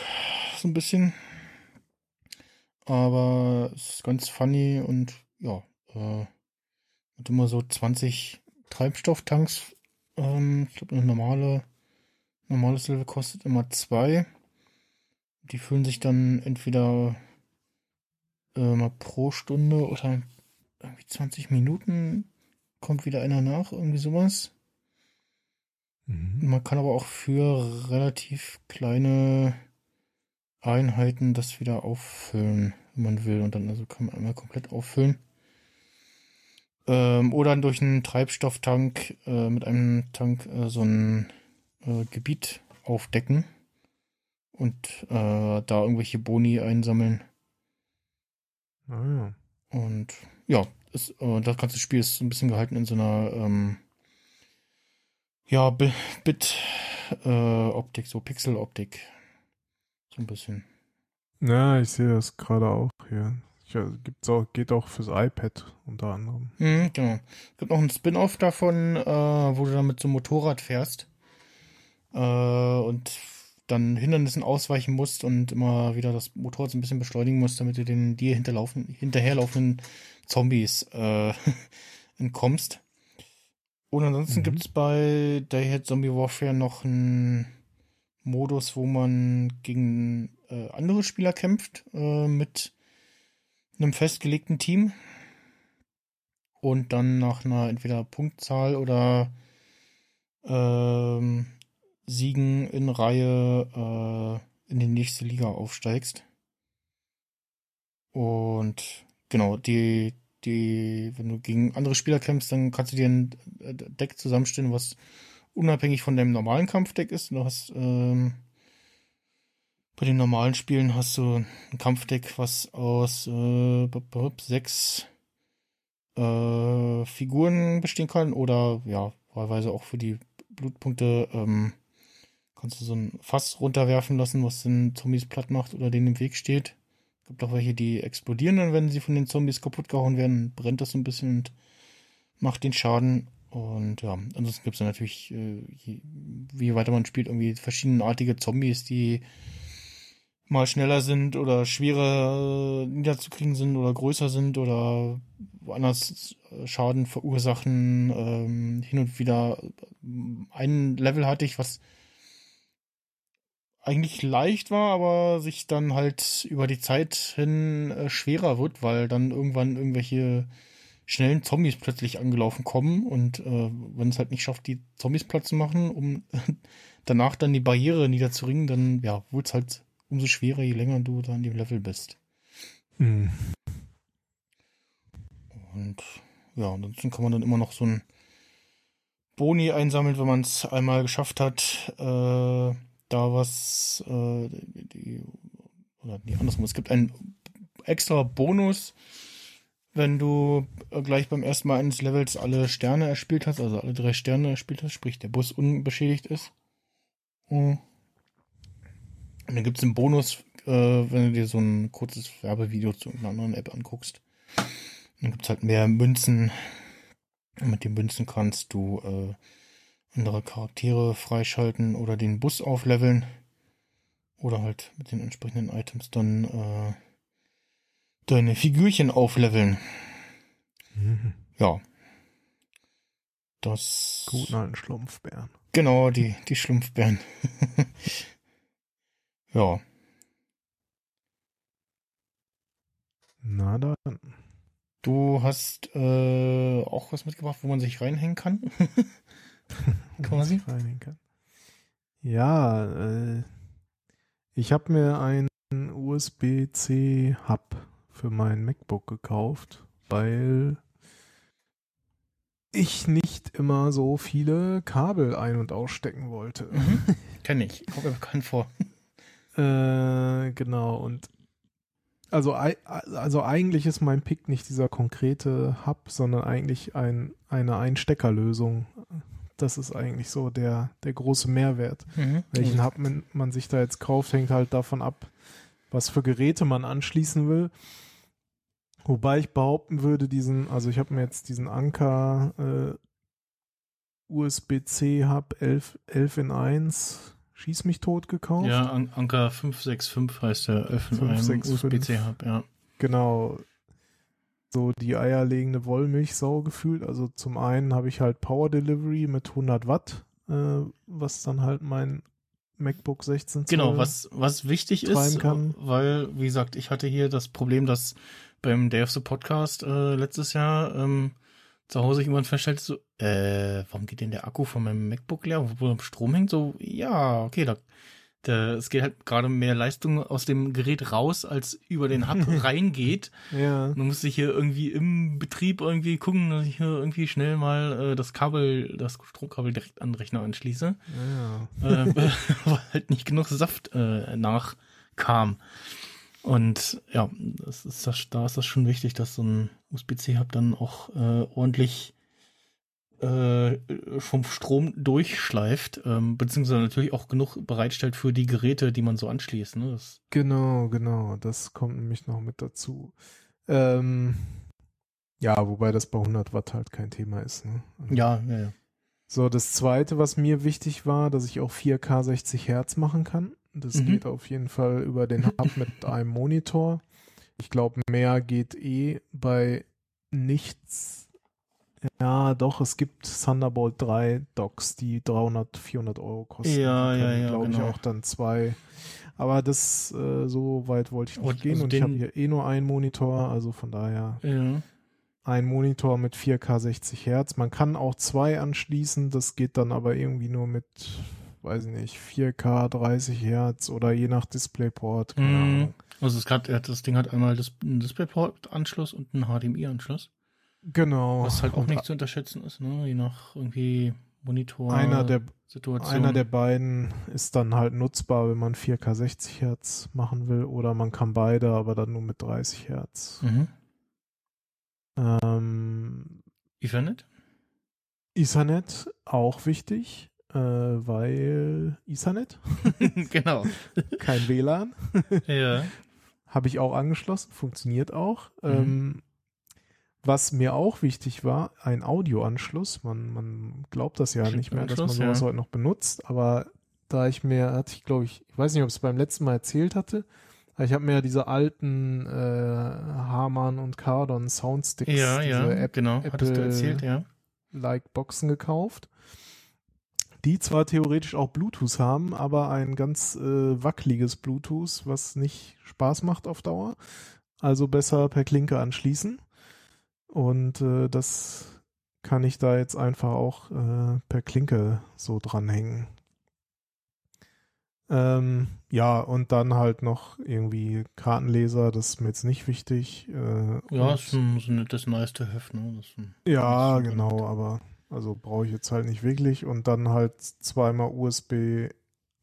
So ein bisschen. aber es ist ganz funny und ja, äh, hat immer so 20 Treibstofftanks. Ähm, ich glaube, eine normale, normales Level kostet immer zwei. Die füllen sich dann entweder mal pro Stunde oder irgendwie 20 Minuten kommt wieder einer nach, irgendwie sowas. Mhm. Man kann aber auch für relativ kleine Einheiten das wieder auffüllen, wenn man will. Und dann also kann man einmal komplett auffüllen. Ähm, oder durch einen Treibstofftank äh, mit einem Tank äh, so ein äh, Gebiet aufdecken und äh, da irgendwelche Boni einsammeln. Ah. Und ja, ist, äh, das ganze Spiel ist so ein bisschen gehalten in so einer ähm, ja, Bi- Bit-Optik, so Pixel-Optik. So ein bisschen. Ja, ich sehe das gerade auch hier. Ja, gibt's auch, geht auch fürs iPad unter anderem. Mhm, genau. Es gibt noch einen Spin-off davon, äh, wo du dann mit so einem Motorrad fährst äh, und dann Hindernissen ausweichen musst und immer wieder das Motorrad so ein bisschen beschleunigen musst, damit du den dir hinterherlaufenden Zombies äh, entkommst. Und ansonsten Mhm. gibt's bei Dayhead Zombie Warfare noch einen Modus, wo man gegen äh, andere Spieler kämpft äh, mit einem festgelegten Team und dann nach einer entweder Punktzahl oder ähm, Siegen in Reihe äh, in die nächste Liga aufsteigst. Und genau, die, die, wenn du gegen andere Spieler kämpfst, dann kannst du dir ein äh, Deck zusammenstellen, was unabhängig von deinem normalen Kampfdeck ist. Du hast ähm, bei den normalen Spielen hast du ein Kampfdeck, was aus äh, sechs äh, Figuren bestehen kann oder ja, wahlweise auch für die Blutpunkte ähm, kannst du so ein Fass runterwerfen lassen, was den Zombies platt macht oder denen im Weg steht. Gibt auch welche, die explodieren dann, wenn sie von den Zombies kaputt gehauen werden, brennt das so ein bisschen und macht den Schaden. Und ja, ansonsten gibt es natürlich, äh, je, je weiter man spielt, irgendwie verschiedenartige Zombies, die mal schneller sind oder schwerer äh, niederzukriegen sind oder größer sind oder woanders äh, Schaden verursachen. Ähm, hin und wieder ein Level hatte ich, was eigentlich leicht war, aber sich dann halt über die Zeit hin äh, schwerer wird, weil dann irgendwann irgendwelche schnellen Zombies plötzlich angelaufen kommen und äh, wenn es halt nicht schafft, die Zombies platt zu machen, um danach dann die Barriere niederzuringen, dann ja, wird es halt umso schwerer, je länger du da an dem Level bist. Mhm. Und ja, ansonsten kann man dann immer noch so ein Boni einsammeln, wenn man es einmal geschafft hat, äh, da was, äh, die, oder nee, andersrum, es gibt einen extra Bonus, wenn du äh, gleich beim ersten Mal eines Levels alle Sterne erspielt hast, also alle drei Sterne erspielt hast, sprich der Bus unbeschädigt ist. Mhm. Und dann gibt es einen Bonus, äh, wenn du dir so ein kurzes Werbevideo zu einer anderen App anguckst. Dann gibt es halt mehr Münzen. Und mit den Münzen kannst du äh, andere Charaktere freischalten oder den Bus aufleveln. Oder halt mit den entsprechenden Items dann äh, deine Figürchen aufleveln. Mhm. Ja. Das. Guten alten Schlumpfbären. Genau, die, die Schlumpfbären. ja. Na dann. Du hast äh, auch was mitgebracht, wo man sich reinhängen kann. Quasi. Kann. Ja, äh, ich habe mir einen USB-C-Hub für mein MacBook gekauft, weil ich nicht immer so viele Kabel ein- und ausstecken wollte. Mhm. Kenn ich. Kommt mir bekannt vor. Äh, genau, und also, also eigentlich ist mein Pick nicht dieser konkrete Hub, sondern eigentlich ein, eine Einsteckerlösung. Das ist eigentlich so der, der große Mehrwert. Mhm. Welchen Hub man, man sich da jetzt kauft, hängt halt davon ab, was für Geräte man anschließen will. Wobei ich behaupten würde, diesen, also ich habe mir jetzt diesen Anker äh, USB-C Hub 11, 11 in 1 Schieß mich tot gekauft. Ja, An Anker 565 heißt der Öffnen 565. USB-C-Hub, ja. Genau. So die eierlegende Wollmilchsau gefühlt. Also zum einen habe ich halt Power Delivery mit 100 Watt, äh, was dann halt mein MacBook 16 Zoll Genau, was, was wichtig ist, kann. weil, wie gesagt, ich hatte hier das Problem, dass beim Day of the Podcast äh, letztes Jahr ähm, zu Hause jemand feststellt, so, äh, warum geht denn der Akku von meinem MacBook leer, obwohl er am Strom hängt? So, ja, okay, da, da es geht halt gerade mehr Leistung aus dem Gerät raus, als über den Hub reingeht. Ja. Man muss sich hier irgendwie im Betrieb irgendwie gucken, dass ich hier irgendwie schnell mal äh, das Kabel, das Stromkabel direkt an den Rechner anschließe ja. äh, weil halt nicht genug Saft äh, nachkam. Und ja, das ist das, da ist das schon wichtig, dass so ein USB-C-Hub dann auch äh, ordentlich äh, vom Strom durchschleift, ähm, beziehungsweise natürlich auch genug bereitstellt für die Geräte, die man so anschließt. Ne? Das, Genau, genau. Das kommt nämlich noch mit dazu. Ähm, ja, wobei das bei 100 Watt halt kein Thema ist. Ne? ja, ja, ja. So, das zweite, was mir wichtig war, dass ich auch 4K 60 Hertz machen kann. Das Mhm. geht auf jeden Fall über den Hub mit einem Monitor. Ich glaube, mehr geht eh bei nichts. Ja, doch, es gibt Thunderbolt 3 Docks, die 300, 400 Euro kosten. Ja, ja, ja, Glaube ich genau. auch dann zwei. Aber das, äh, so weit wollte ich nicht Und gehen. also Und ich habe hier eh nur einen Monitor, also von daher ja. ein Monitor mit 4K 60 Hertz. Man kann auch zwei anschließen, das geht dann aber irgendwie nur mit, weiß ich nicht, 4K 30 Hertz oder je nach Displayport. Mhm. Ahnung. Also es hat, das Ding hat einmal das, einen DisplayPort-Anschluss und einen HDMI-Anschluss. Genau. Was halt auch Und nicht zu unterschätzen ist, ne? Je nach irgendwie Monitor. einer der, Situation. einer der beiden ist dann halt nutzbar, wenn man 4K 60 Hertz machen will oder man kann beide, aber dann nur mit 30 Hertz. Mhm. Ähm, Ethernet? Ethernet auch wichtig, äh, weil Ethernet, genau. kein WLAN. Ja. Habe ich auch angeschlossen, funktioniert auch. Mhm. Ähm, was mir auch wichtig war, ein Audioanschluss. Man, man glaubt das ja nicht mehr, dass man sowas ja. heute noch benutzt, aber da ich mir, hatte ich glaube ich, ich weiß nicht, ob es beim letzten Mal erzählt hatte, ich habe mir ja diese alten äh, Harman und Cardon Soundsticks, Ja, diese ja, App genau. Hattest du Apple- erzählt, ja. like Boxen gekauft, die zwar theoretisch auch Bluetooth haben, aber ein ganz äh, wackeliges Bluetooth, was nicht Spaß macht auf Dauer. Also besser per Klinke anschließen. Und äh, das kann ich da jetzt einfach auch äh, per Klinke so dranhängen. Ähm, ja, und dann halt noch irgendwie Kartenleser, das ist mir jetzt nicht wichtig. Äh, Ja, ist schon so ein- das to have, ne? Ein- ja, genau, aber also brauche ich jetzt halt nicht wirklich und dann halt zweimal USB,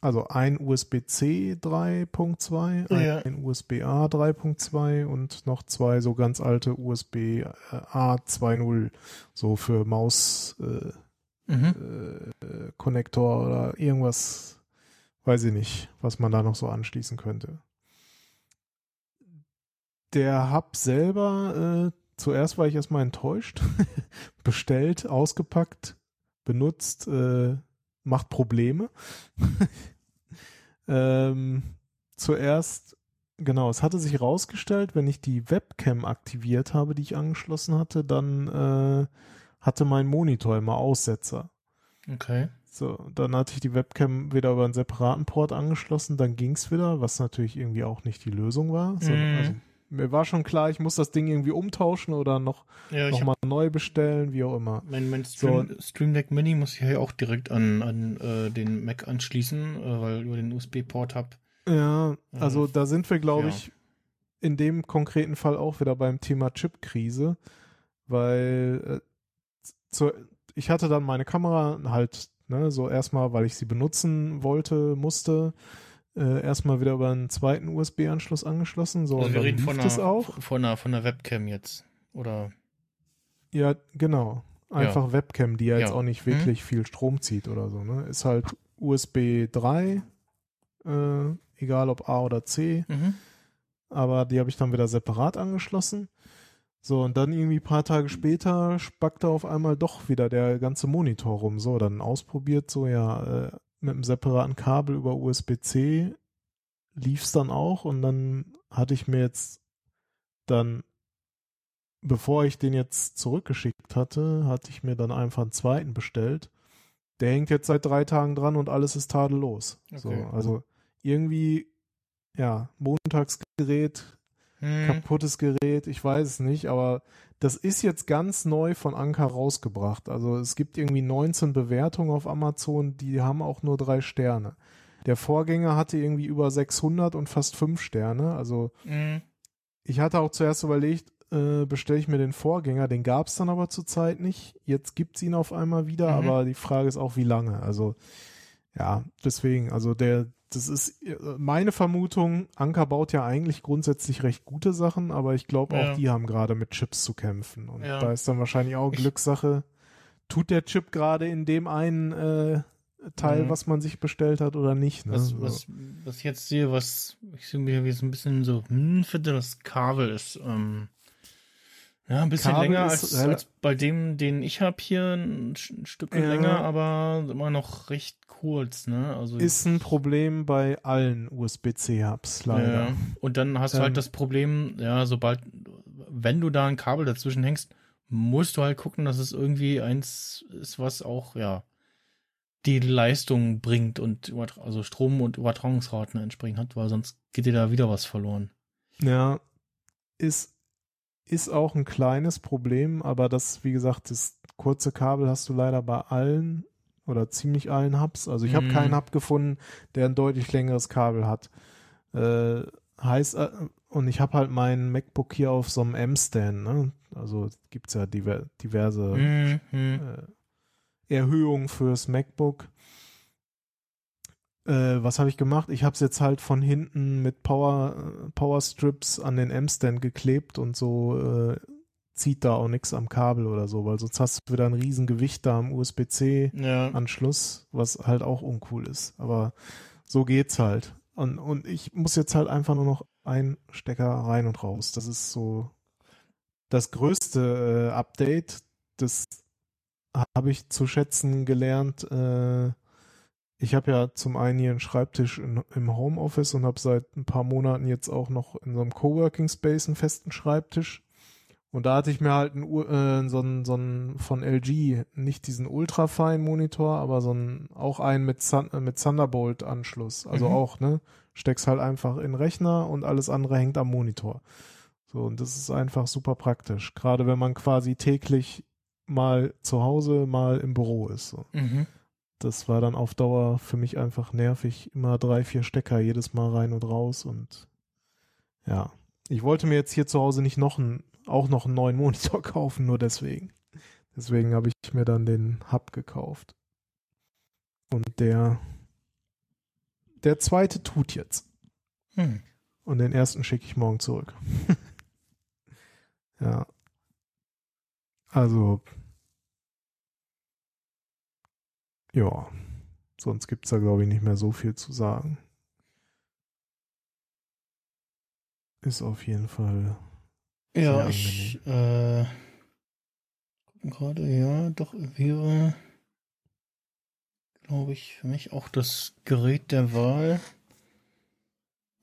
also ein USB-C 3.2, Ja. ein USB-A 3.2 und noch zwei so ganz alte USB-A 2.0, so für Maus äh, Mhm. äh, oder irgendwas, weiß ich nicht, was man da noch so anschließen könnte. Der Hub selber, äh, zuerst war ich erstmal enttäuscht. Bestellt, ausgepackt, benutzt, äh, macht Probleme. ähm, zuerst, genau, es hatte sich rausgestellt, wenn ich die Webcam aktiviert habe, die ich angeschlossen hatte, dann äh, hatte mein Monitor immer Aussetzer. Okay. So, dann hatte ich die Webcam wieder über einen separaten Port angeschlossen, dann ging's wieder, was natürlich irgendwie auch nicht die Lösung war. So, Mhm. also, mir war schon klar, ich muss das Ding irgendwie umtauschen oder noch, Ja, noch mal neu bestellen, wie auch immer. mein, mein Stream, Stream Deck Mini muss ich ja auch direkt an, an äh, den Mac anschließen, äh, weil über den USB-Port hab. Ja, also Äh, da sind wir, glaube ja. ich, in dem konkreten Fall auch wieder beim Thema Chip-Krise, weil äh, zu, ich hatte dann meine Kamera halt, ne, so erstmal, weil ich sie benutzen wollte, musste, äh, erstmal wieder über einen zweiten USB-Anschluss angeschlossen. So, Also und wir reden von einer, auch. von einer, von einer Webcam jetzt. Oder? Ja, genau. Einfach Webcam, die ja, jetzt Ja. auch nicht Mhm. wirklich viel Strom zieht oder so. Ne? Ist halt USB 3, äh, egal ob A oder C. Mhm. aber die habe ich dann wieder separat angeschlossen. So, und dann irgendwie ein paar Tage später spackte auf einmal doch wieder der ganze Monitor rum. So, dann ausprobiert, so, ja, äh, mit einem separaten Kabel über USB-C lief es dann auch und dann hatte ich mir jetzt dann, bevor ich den jetzt zurückgeschickt hatte, hatte ich mir dann einfach einen zweiten bestellt. Der hängt jetzt seit drei Tagen dran und alles ist tadellos. Okay. So, also irgendwie, ja, Montagsgerät, Hm. kaputtes Gerät, ich weiß es nicht, aber das ist jetzt ganz neu von Anker rausgebracht. Also es gibt irgendwie 19 Bewertungen auf Amazon, die haben auch nur drei Sterne. Der Vorgänger hatte irgendwie über 600 und fast fünf Sterne. Also Hm. ich hatte auch zuerst überlegt, äh, bestelle ich mir den Vorgänger, den gab es dann aber zurzeit nicht. Jetzt gibt es ihn auf einmal wieder, Mhm. aber die Frage ist auch, wie lange. Also ja, deswegen, also der, das ist äh, meine Vermutung, Anker baut ja eigentlich grundsätzlich recht gute Sachen, aber ich glaube Ja. auch die haben gerade mit Chips zu kämpfen. Und Ja. da ist dann wahrscheinlich auch Glückssache. Tut der Chip gerade in dem einen äh, Teil, Mhm. was man sich bestellt hat oder nicht? Ne? Was, So. was, was ich jetzt sehe, was ich so mir wie so ein bisschen so, hm, finde, das Kabel ist ähm, ja ein bisschen Kabel länger als, als bei dem, den ich habe hier, ein, ein Stück Ja. länger, aber immer noch recht kurz, ne? Also ist ein Problem bei allen USB-C-Hubs, leider. Ja. Und dann hast du Ähm, halt das Problem, ja, sobald, wenn du da ein Kabel dazwischen hängst, musst du halt gucken, dass es irgendwie eins ist, was auch, ja, die Leistung bringt und also Strom- und Übertragungsraten entsprechend hat, weil sonst geht dir da wieder was verloren. Ja, ist, ist auch ein kleines Problem, aber das, wie gesagt, das kurze Kabel hast du leider bei allen oder ziemlich allen Hubs. Also ich habe Mhm. keinen Hub gefunden, der ein deutlich längeres Kabel hat. Äh, heißt, äh, und ich habe halt meinen MacBook hier auf so einem M-Stand, ne? Also gibt's ja diver diverse Mhm. äh, Erhöhung fürs MacBook. Äh, was habe ich gemacht? Ich habe es jetzt halt von hinten mit Power, Power Strips an den M-Stand geklebt und so äh, zieht da auch nichts am Kabel oder so, weil sonst hast du wieder ein riesen Gewicht da am USB-C-Anschluss, Ja. was halt auch uncool ist. Aber so geht's halt. Und, und ich muss jetzt halt einfach nur noch einen Stecker rein und raus. Das ist so das größte äh, Update. Das habe ich zu schätzen gelernt. Äh, ich habe ja zum einen hier einen Schreibtisch in, im Homeoffice und habe seit ein paar Monaten jetzt auch noch in so einem Coworking Space einen festen Schreibtisch. Und da hatte ich mir halt einen, äh, so einen, so einen von LG, nicht diesen ultrafeinen Monitor, aber so einen, auch einen mit, äh, mit Thunderbolt-Anschluss. Also Mhm. auch, ne? Steckst halt einfach in den Rechner und alles andere hängt am Monitor. So, und das ist einfach super praktisch. Gerade wenn man quasi täglich mal zu Hause, mal im Büro ist. So. Mhm. Das war dann auf Dauer für mich einfach nervig. Immer drei, vier Stecker jedes Mal rein und raus und ja. Ich wollte mir jetzt hier zu Hause nicht noch einen, auch noch einen neuen Monitor kaufen, nur deswegen. Deswegen habe ich mir dann den Hub gekauft. Und der, der zweite tut jetzt. Hm. Und den ersten schicke ich morgen zurück. ja. Also. Ja. Sonst gibt es da, glaube ich, nicht mehr so viel zu sagen. Ist auf jeden Fall. Ja, ich äh, gerade, ja, doch wäre, glaube ich, für mich auch das Gerät der Wahl.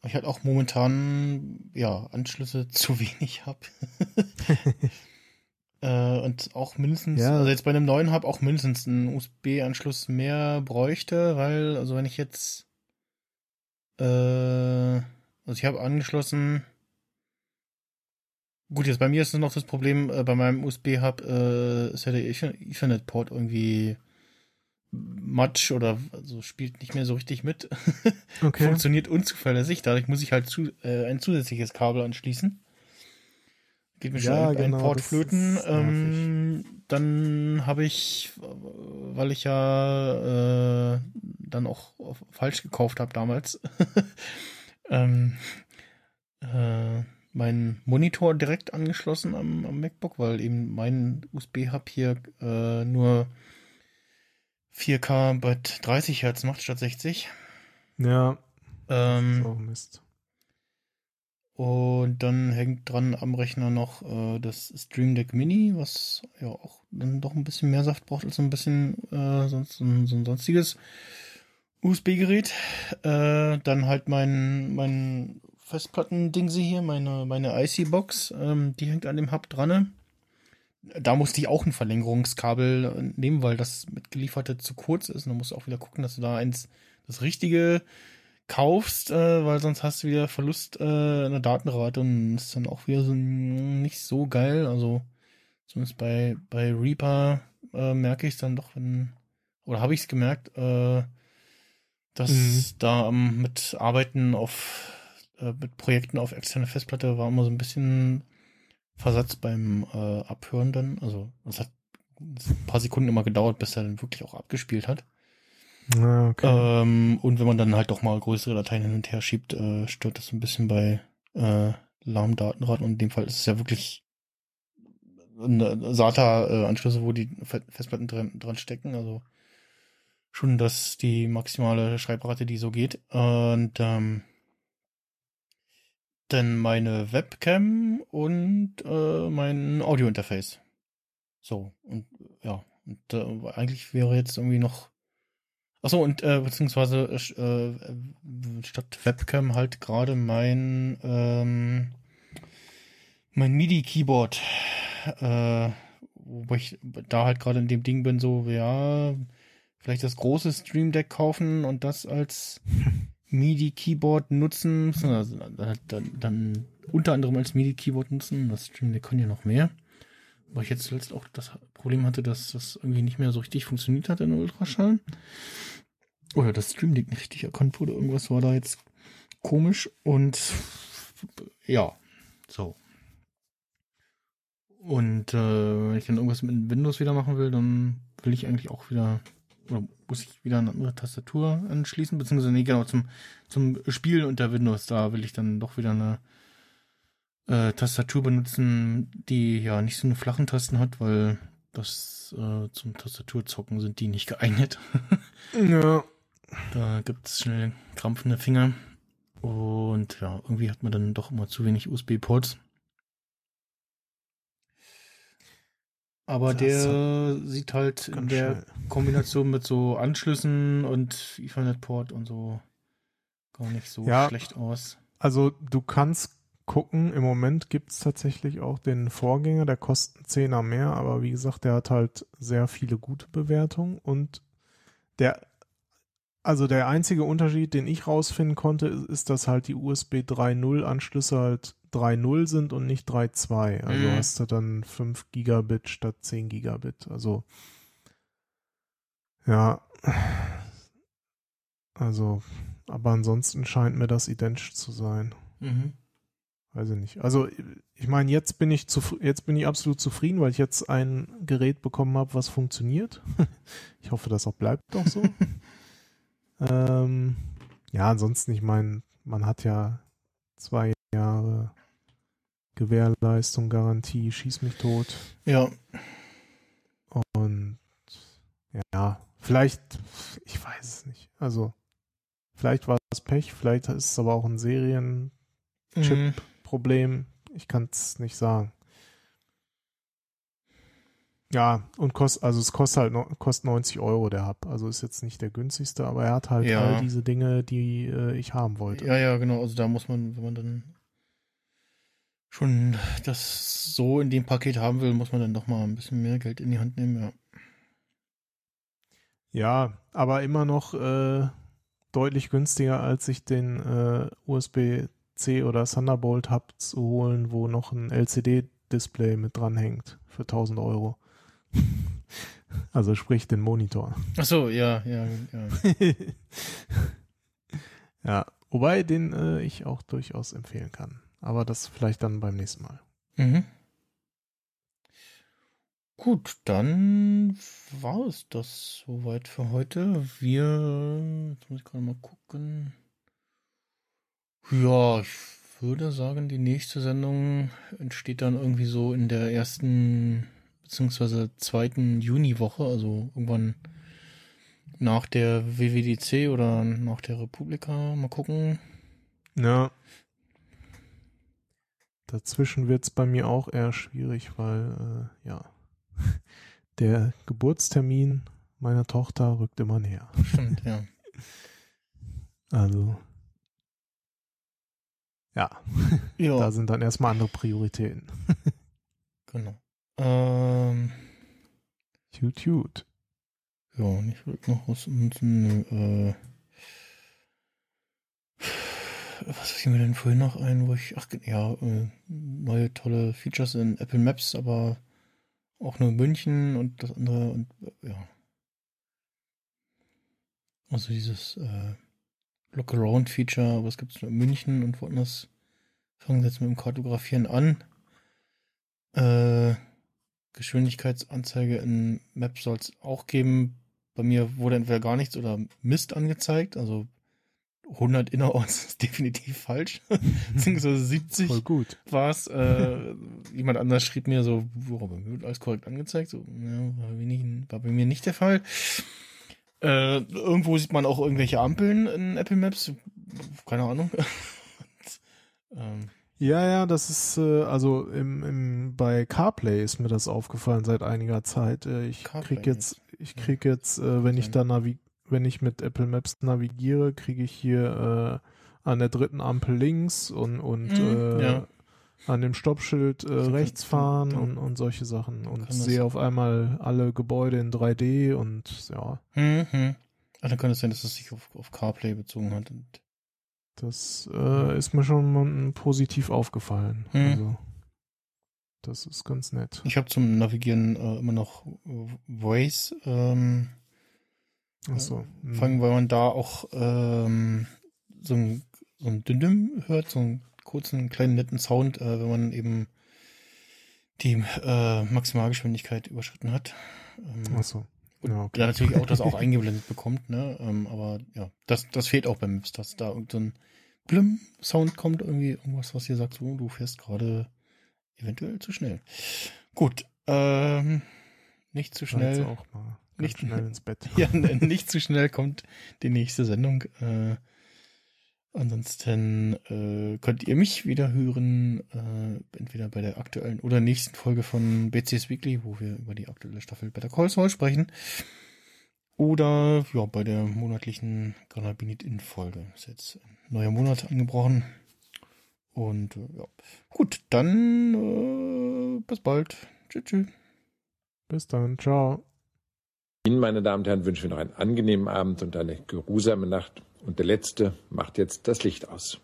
Ich halt auch momentan, ja, Anschlüsse zu wenig habe. äh, und auch mindestens, Ja. also jetzt bei einem neuen Hub auch mindestens einen USB-Anschluss mehr bräuchte, weil, also wenn ich jetzt, äh, also ich habe angeschlossen, Gut, jetzt bei mir ist es noch das Problem, äh, bei meinem USB-Hub äh, ist ja der Ether- Ethernet-Port irgendwie Matsch oder also spielt nicht mehr so richtig mit. Okay. Funktioniert unzuverlässig, dadurch muss ich halt zu, äh, ein zusätzliches Kabel anschließen. Geht mir schon Ja, ein, genau, ein Port das flöten. Ähm, dann habe ich, weil ich ja äh, dann auch falsch gekauft habe damals, ähm, äh, meinen Monitor direkt angeschlossen am, am MacBook, weil eben mein USB-Hub hier äh, nur 4K bei 30 Hertz macht statt 60. Ja. Ähm, ist auch Mist. Und dann hängt dran am Rechner noch äh, das Stream Deck Mini, was ja auch dann doch ein bisschen mehr Saft braucht als ein bisschen äh, sonst, so, ein, so ein sonstiges. USB-Gerät, äh, dann halt mein, mein Festplatten-Ding hier, meine, meine IC-Box, ähm, die hängt an dem Hub dran. Da musste ich auch ein Verlängerungskabel nehmen, weil das mitgelieferte zu kurz ist. Und dann musst du auch wieder gucken, dass du da eins, das richtige kaufst, äh, weil sonst hast du wieder Verlust äh, in der Datenrate und ist dann auch wieder so nicht so geil. Also zumindest bei, bei Reaper äh, merke ich es dann doch, wenn, oder habe ich es gemerkt, äh, dass mhm. da ähm, mit Arbeiten auf, äh, mit Projekten auf externe Festplatte war immer so ein bisschen Versatz beim äh, Abhören dann. Also es hat ein paar Sekunden immer gedauert, bis er dann wirklich auch abgespielt hat. Ah, okay. Ähm, und wenn man dann halt doch mal größere Dateien hin und her schiebt, äh, stört das ein bisschen bei äh, lahm Datenrad. Und in dem Fall ist es ja wirklich SATA-Anschlüsse, wo die Festplatten dran, dran stecken. Also schon das die maximale Schreibrate, die so geht. Und ähm, dann meine Webcam und äh, mein Audio-Interface. So, und ja, und äh, eigentlich wäre jetzt irgendwie noch Achso, und äh, beziehungsweise äh, statt Webcam halt gerade mein ähm, mein MIDI-Keyboard, äh, wo ich da halt gerade in dem Ding bin, so, ja, vielleicht das große Stream Deck kaufen und das als MIDI-Keyboard nutzen, also, dann, dann unter anderem als MIDI-Keyboard nutzen. Das Stream Deck kann ja noch mehr. Weil ich jetzt zuletzt auch das Problem hatte, dass das irgendwie nicht mehr so richtig funktioniert hat in Ultraschall. Oder das Stream nicht richtig erkannt wurde. Irgendwas war da jetzt komisch. Und ja, so. Und äh, wenn ich dann irgendwas mit Windows wieder machen will, dann will ich eigentlich auch wieder, oder muss ich wieder eine andere Tastatur anschließen, beziehungsweise nee, genau, zum, zum Spielen unter Windows, da will ich dann doch wieder eine äh, Tastatur benutzen, die ja nicht so eine flachen Tasten hat, weil das äh, zum Tastaturzocken sind die nicht geeignet. ja. Da gibt es schnell krampfende Finger. Und ja, irgendwie hat man dann doch immer zu wenig USB-Ports. Aber das der sieht halt in der schnell. Kombination mit so Anschlüssen und Ethernet-Port und so gar nicht so ja, schlecht aus. Also du kannst gucken, im Moment gibt es tatsächlich auch den Vorgänger, der kostet 10er mehr, aber wie gesagt, der hat halt sehr viele gute Bewertungen und der also der einzige Unterschied, den ich rausfinden konnte, ist, ist dass halt die USB 3.0 Anschlüsse halt 3.0 sind und nicht 3.2. Also mhm. hast du dann 5 Gigabit statt 10 Gigabit. Also ja. Also, aber ansonsten scheint mir das identisch zu sein. Mhm. Weiß ich nicht. Also ich meine, jetzt bin ich jetzt bin ich absolut zufrieden, weil ich jetzt ein Gerät bekommen habe, was funktioniert. ich hoffe, das auch bleibt doch so. Ähm, ja, ansonsten, ich meine, man hat ja zwei Jahre Gewährleistung, Garantie, schieß mich tot. Ja. Und ja, vielleicht, ich weiß es nicht. Also, vielleicht war es Pech, vielleicht ist es aber auch ein Serien-Chip-Problem. Mhm. Ich kann es nicht sagen. Ja, und kostet, also es kostet halt no, kostet 90 Euro der Hub. Also ist jetzt nicht der günstigste, aber er hat halt ja. all diese Dinge, die äh, ich haben wollte. Ja, ja, genau. Also da muss man, wenn man dann schon das so in dem Paket haben will, muss man dann doch mal ein bisschen mehr Geld in die Hand nehmen, ja. Ja, aber immer noch äh, deutlich günstiger, als sich den äh, USB-C oder Thunderbolt Hub zu holen, wo noch ein LCD-Display mit dranhängt für 1000 Euro. Also sprich den Monitor. Ach so, ja, ja, ja. ja, wobei den äh, ich auch durchaus empfehlen kann. Aber das vielleicht dann beim nächsten Mal. Mhm. Gut, dann war es das soweit für heute. Wir, jetzt muss ich gerade mal gucken. Ja, ich würde sagen, die nächste Sendung entsteht dann irgendwie so in der ersten beziehungsweise zweiten Juniwoche, also irgendwann nach der WWDC oder nach der Republika. Mal gucken. Ja. Dazwischen wird es bei mir auch eher schwierig, weil, äh, ja, der Geburtstermin meiner Tochter rückt immer näher. Stimmt, ja. Also. Ja, Ja, da sind dann erstmal andere Prioritäten. genau. Ähm, Tut, tut. ja, nicht wirklich noch was. Und, nö, äh, was fiel mir denn vorhin noch ein, wo ich, ach ja, äh, neue tolle Features in Apple Maps, aber auch nur München und das andere und ja. Also dieses äh, Look Around Feature, was gibt es nur in München und woanders fangen sie jetzt mit dem Kartografieren an. Äh, Geschwindigkeitsanzeige in Maps soll es auch geben. Bei mir wurde entweder gar nichts oder Mist angezeigt. Also 100 innerorts ist definitiv falsch. Beziehungsweise 70 Voll gut. war es. Äh, jemand anders schrieb mir so, bei mir wird alles korrekt angezeigt. So, ja, war, bei mir- war bei mir nicht der Fall. Äh, irgendwo sieht man auch irgendwelche Ampeln in Apple Maps. Keine Ahnung. Ähm, Ja, ja, das ist, äh, also im, im, bei CarPlay ist mir das aufgefallen seit einiger Zeit. Äh, ich CarPlay krieg jetzt, ich krieg jetzt, äh, wenn ich da navi wenn ich mit Apple Maps navigiere, kriege ich hier äh, an der dritten Ampel links und, und Mhm, äh, ja. An dem Stoppschild äh, kann- rechts fahren ja. und, und solche Sachen. Und sehe auf einmal alle Gebäude in 3D und ja, hm, hm. Ah, dann kann es sein, dass es sich auf, auf CarPlay bezogen hat. Das äh, ist mir schon mal positiv aufgefallen. Mhm. Also das ist ganz nett. ich habe zum Navigieren äh, immer noch äh, Waze. Ähm, Achso. hm. Fangen, weil man da auch ähm, so ein, so ein Dünndüm hört, so einen kurzen, kleinen, netten Sound, äh, wenn man eben die äh, Maximalgeschwindigkeit überschritten hat. Ähm, Achso. und Ja, okay. natürlich auch das auch eingeblendet bekommt, ne? Ähm, aber ja, das, das fehlt auch beim Maps, dass da irgendein so Blüm-Sound kommt, irgendwie irgendwas, was hier sagt, so, du fährst gerade eventuell zu schnell. Gut, ähm, nicht zu schnell. auch mal Nicht- schnell ins Bett. Ja, n- nicht zu schnell kommt die nächste Sendung. Äh, ansonsten äh, könnt ihr mich wieder hören, äh, entweder bei der aktuellen oder nächsten Folge von BCS Weekly, wo wir über die aktuelle Staffel Better Call Saul sprechen. Oder ja, bei der monatlichen Granabinit-In-Folge. Ist jetzt ein neuer Monat angebrochen. Und äh, ja. Gut, dann äh, bis bald. Tschüss. tschüss. Bis dann. Ciao. Ihnen, meine Damen und Herren, wünschen wir noch einen angenehmen Abend und eine geruhsame Nacht. Und der Letzte macht jetzt das Licht aus.